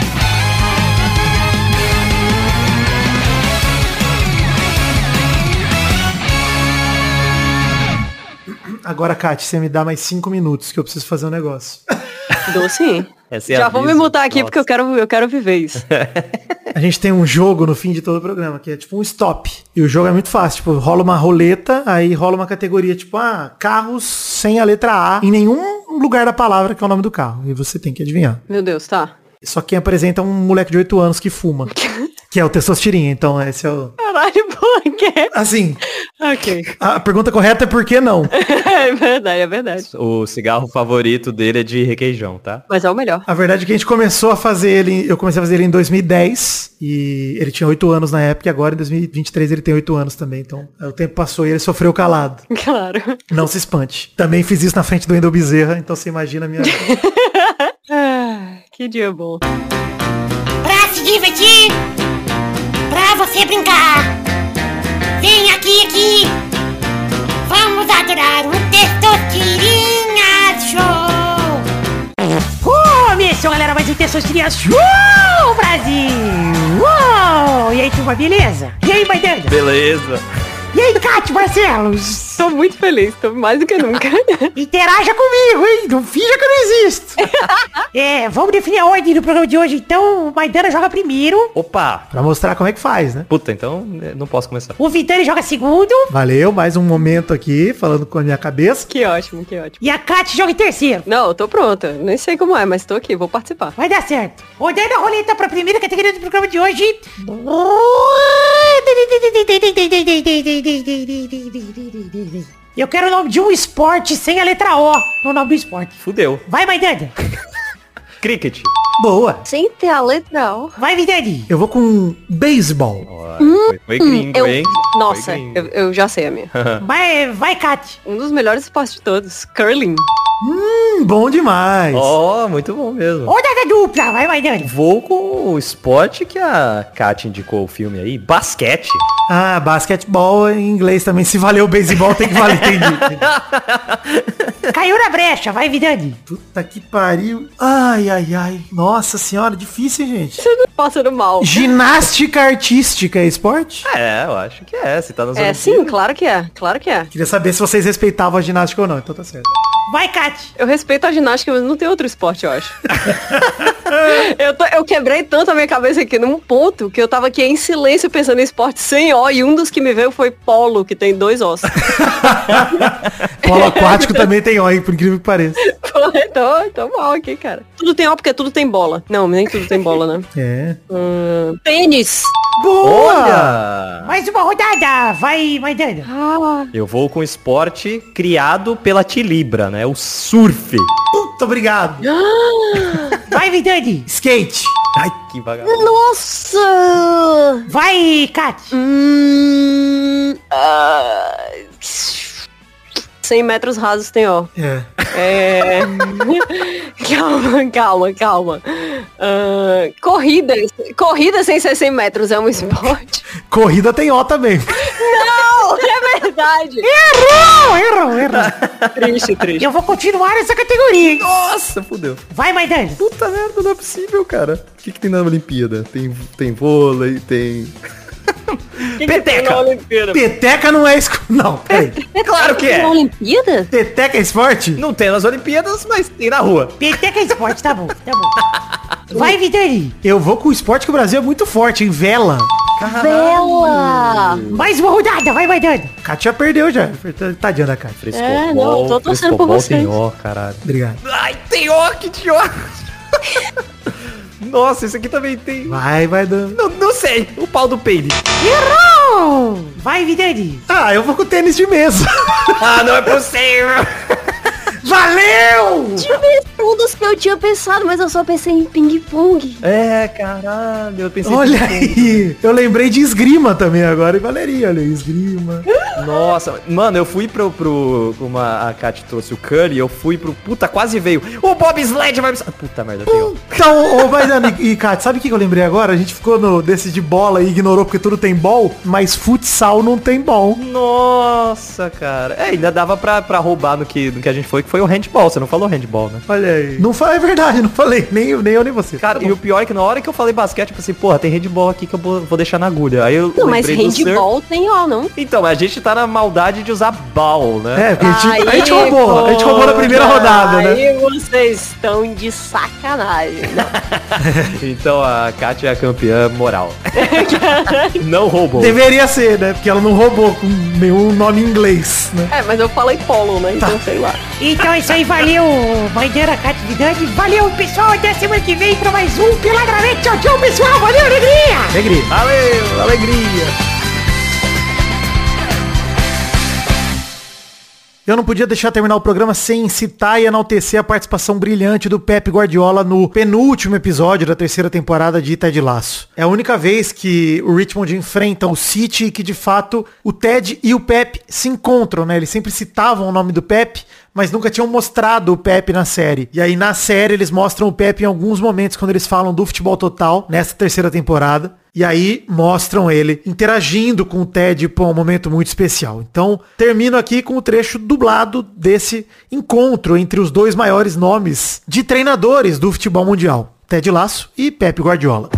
Agora, Kate, você me dá mais cinco minutos que eu preciso fazer um negócio. Dou sim. Essa é Já a vou me mutar aqui Nossa. porque eu quero, eu quero viver isso. A gente tem um jogo no fim de todo o programa, que é tipo um stop. E o jogo é muito fácil, tipo, rola uma roleta, aí rola uma categoria, tipo, ah, carros sem a letra A em nenhum lugar da palavra que é o nome do carro. E você tem que adivinhar. Meu Deus, tá. Só quem apresenta é um moleque de 8 anos que fuma. que é o Testostirinha, então esse é o... Caralho, quê? Assim, Ok. a pergunta correta é por que não? é verdade, é verdade. O cigarro favorito dele é de requeijão, tá? Mas é o melhor. A verdade é que a gente começou a fazer ele, eu comecei a fazer ele em 2010 e ele tinha 8 anos na época e agora em 2023 ele tem 8 anos também, então o tempo passou e ele sofreu calado. Claro. Não se espante. Também fiz isso na frente do Wendel Bezerra, então você imagina a minha... Ah, que dia bom. Pra se divertir, pra você brincar. Vem aqui, aqui. Vamos adorar o Testosterinha Show. Começou, galera, mais um Testosterinha Show, Brasil. Uou! E aí, turma, beleza? E aí, Maidana? Beleza. E aí, Cátia Barcelos? Tô muito feliz, tô mais do que nunca. Interaja comigo, hein? Não finja que eu não existo. é, vamos definir a ordem do programa de hoje. Então, o Maidana joga primeiro. Opa! pra mostrar como é que faz, né? Puta, então eh, não posso começar. O Vitani joga segundo. Valeu, mais um momento aqui, falando com a minha cabeça. Que ótimo, que ótimo. E a Kátia joga em terceiro. Não, eu tô pronta. Nem sei como é, mas tô aqui, vou participar. Vai dar certo. Rodando a roleta pra primeira categoria do programa de hoje. Eu quero o nome de um esporte sem a letra O no nome do esporte. Fudeu. Vai, Maidana. cricket. Boa. Sem ter a letra O. Vai, Vidani. Eu vou com beisebol. Foi, foi gringo, eu- hein? Nossa, gringo. eu, eu já sei a minha. Vai, vai, Kat. Um dos melhores esportes de todos. Curling. Hum, bom demais. Ó, muito bom mesmo. Rodada dupla. Vai, vai, Dani. Vou com o esporte que a Kat indicou o filme aí, basquete. Ah, basquetebol em inglês também. Se valeu o beisebol, tem que valer. Entendi. Caiu na brecha. Vai, Vidani. Puta que pariu. Ai, ai, ai. Nossa senhora, difícil, gente. Você não passando mal. Ginástica artística é esporte? É, eu acho que é. Se tá nas É, Olimpíadas. sim, claro que é. Claro que é. Queria saber se vocês respeitavam a ginástica ou não, então tá certo. Vai, Kat. Eu respeito a ginástica, mas não tem outro esporte, eu acho. eu, tô- eu quebrei tanto a minha cabeça aqui num ponto que eu tava aqui em silêncio pensando em esporte sem ó, e um dos que me veio foi polo, que tem dois ossos. Polo aquático também tem ó, hein, por incrível que pareça. Tô, tô mal aqui, cara. Tudo tem ó porque tudo tem bola. Não, nem tudo tem bola, né? É. Hum, tênis. Olha! Mais uma rodada. Vai, vai, Dani. Eu vou com esporte criado pela Tilibra, né? O surf. Muito obrigado. Vai, Vidani. Skate. Ai, que vagabundo. Nossa! Vai, Kat. Hum, ah, 100 metros rasos tem ó. É. É... calma, calma, calma. Ah, corrida. Corrida sem ser 100 metros é um esporte? Corrida tem ó também. Não, é verdade. Errou, errou, errou. Triste, triste. Eu vou continuar nessa categoria. hein? Nossa, fudeu. Vai, Maidani. Puta merda, não é possível, cara. O que, que tem na Olimpíada? Tem, tem vôlei, tem. Que que Olimpíada? Peteca não é esco... Não, peraí. Claro que é. Na Olimpíada? Peteca é esporte? Não tem nas Olimpíadas, mas tem na rua. Peteca é esporte, tá bom, tá bom. Vai, Vidani. Eu vou com o esporte que o Brasil é muito forte, em vela. Vela! Mais uma rodada. Vai, Maidani. Kátia perdeu já. Tadinha da. Frescobol, É, não, tô torcendo por vocês. tem ó, caralho. Obrigado. Ai, tem ó, que idiota. Nossa, esse aqui também tem. Vai, vai dando. Não, não sei. O pau do peide. Errou. Vai, Vidani. Ah, eu vou com tênis de mesa. Ah, não é possível. Valeu! Um dos que eu tinha pensado, mas eu só pensei em ping-pong. É, caralho. Eu pensei Olha aí. Eu lembrei de esgrima também agora. E Valeria, olha aí, esgrima. Nossa, mano, eu fui pro, pro como a a Kat trouxe o Curry, eu fui pro, puta, quase veio, o Bob Sled vai me... Puta merda, tem. Então, ô, mas, Ana, e Kátia, sabe o que que eu lembrei agora? A gente ficou no desse de bola e ignorou porque tudo tem bol, mas futsal não tem bol. Nossa, cara. É, ainda dava pra, pra roubar no que, no que a gente foi, que foi o handball. Você não falou handball, né? Olha aí. Não foi, é verdade, não falei. Nem, eu- nem eu, nem você. Cara, Tá e o pior é que na hora que eu falei basquete, eu pensei, porra, tem handball aqui que eu vou, deixar na agulha. Aí eu Não, mas handball tem ó, não? Então, a gente tá na maldade de usar ball, né? É, porque a gente, a gente roubou. A gente roubou na primeira rodada, né? Aí vocês estão de sacanagem. Então a Kátia é a campeã moral. não roubou. Deveria ser, né? Porque ela não roubou com nenhum nome em inglês, né? É, mas eu falei polo, né? Então sei lá. Então é isso aí, valeu, Maidana, Kat, Vidani. Valeu, pessoal. Até semana que vem pra mais um Peladamente. Tchau, tchau, pessoal. Valeu, alegria. Alegria. Valeu, alegria. Eu não podia deixar terminar o programa sem citar e enaltecer a participação brilhante do Pep Guardiola no penúltimo episódio da terceira temporada de Ted Laço. É a única vez que o Richmond enfrenta o City e que de fato o Ted e o Pep se encontram, né? Eles sempre citavam o nome do Pep, mas nunca tinham mostrado o Pep na série. E aí na série eles mostram o Pep em alguns momentos quando eles falam do futebol total nessa terceira temporada. E aí mostram ele interagindo com o Ted por um momento muito especial. Então, termino aqui com o trecho dublado desse encontro entre os dois maiores nomes de treinadores do futebol mundial. Ted Lasso e Pep Guardiola.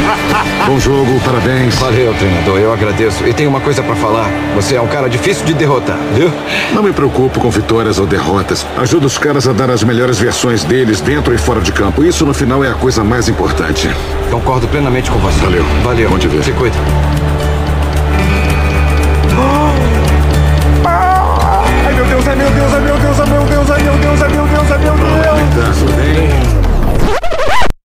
Bom jogo, parabéns. Valeu, treinador, eu agradeço. E tem uma coisa pra falar. Você é um cara difícil de derrotar, viu? Não me preocupo com vitórias ou derrotas. Ajudo os caras a dar as melhores versões deles dentro e fora de campo. Isso no final é a coisa mais importante. Concordo plenamente com você. Valeu. Valeu. Bom te ver. Se cuida. Ai meu Deus, ai meu Deus, ai meu Deus, ai meu Deus, ai meu Deus, ai meu Deus, ai meu Deus. Tá, tudo bem?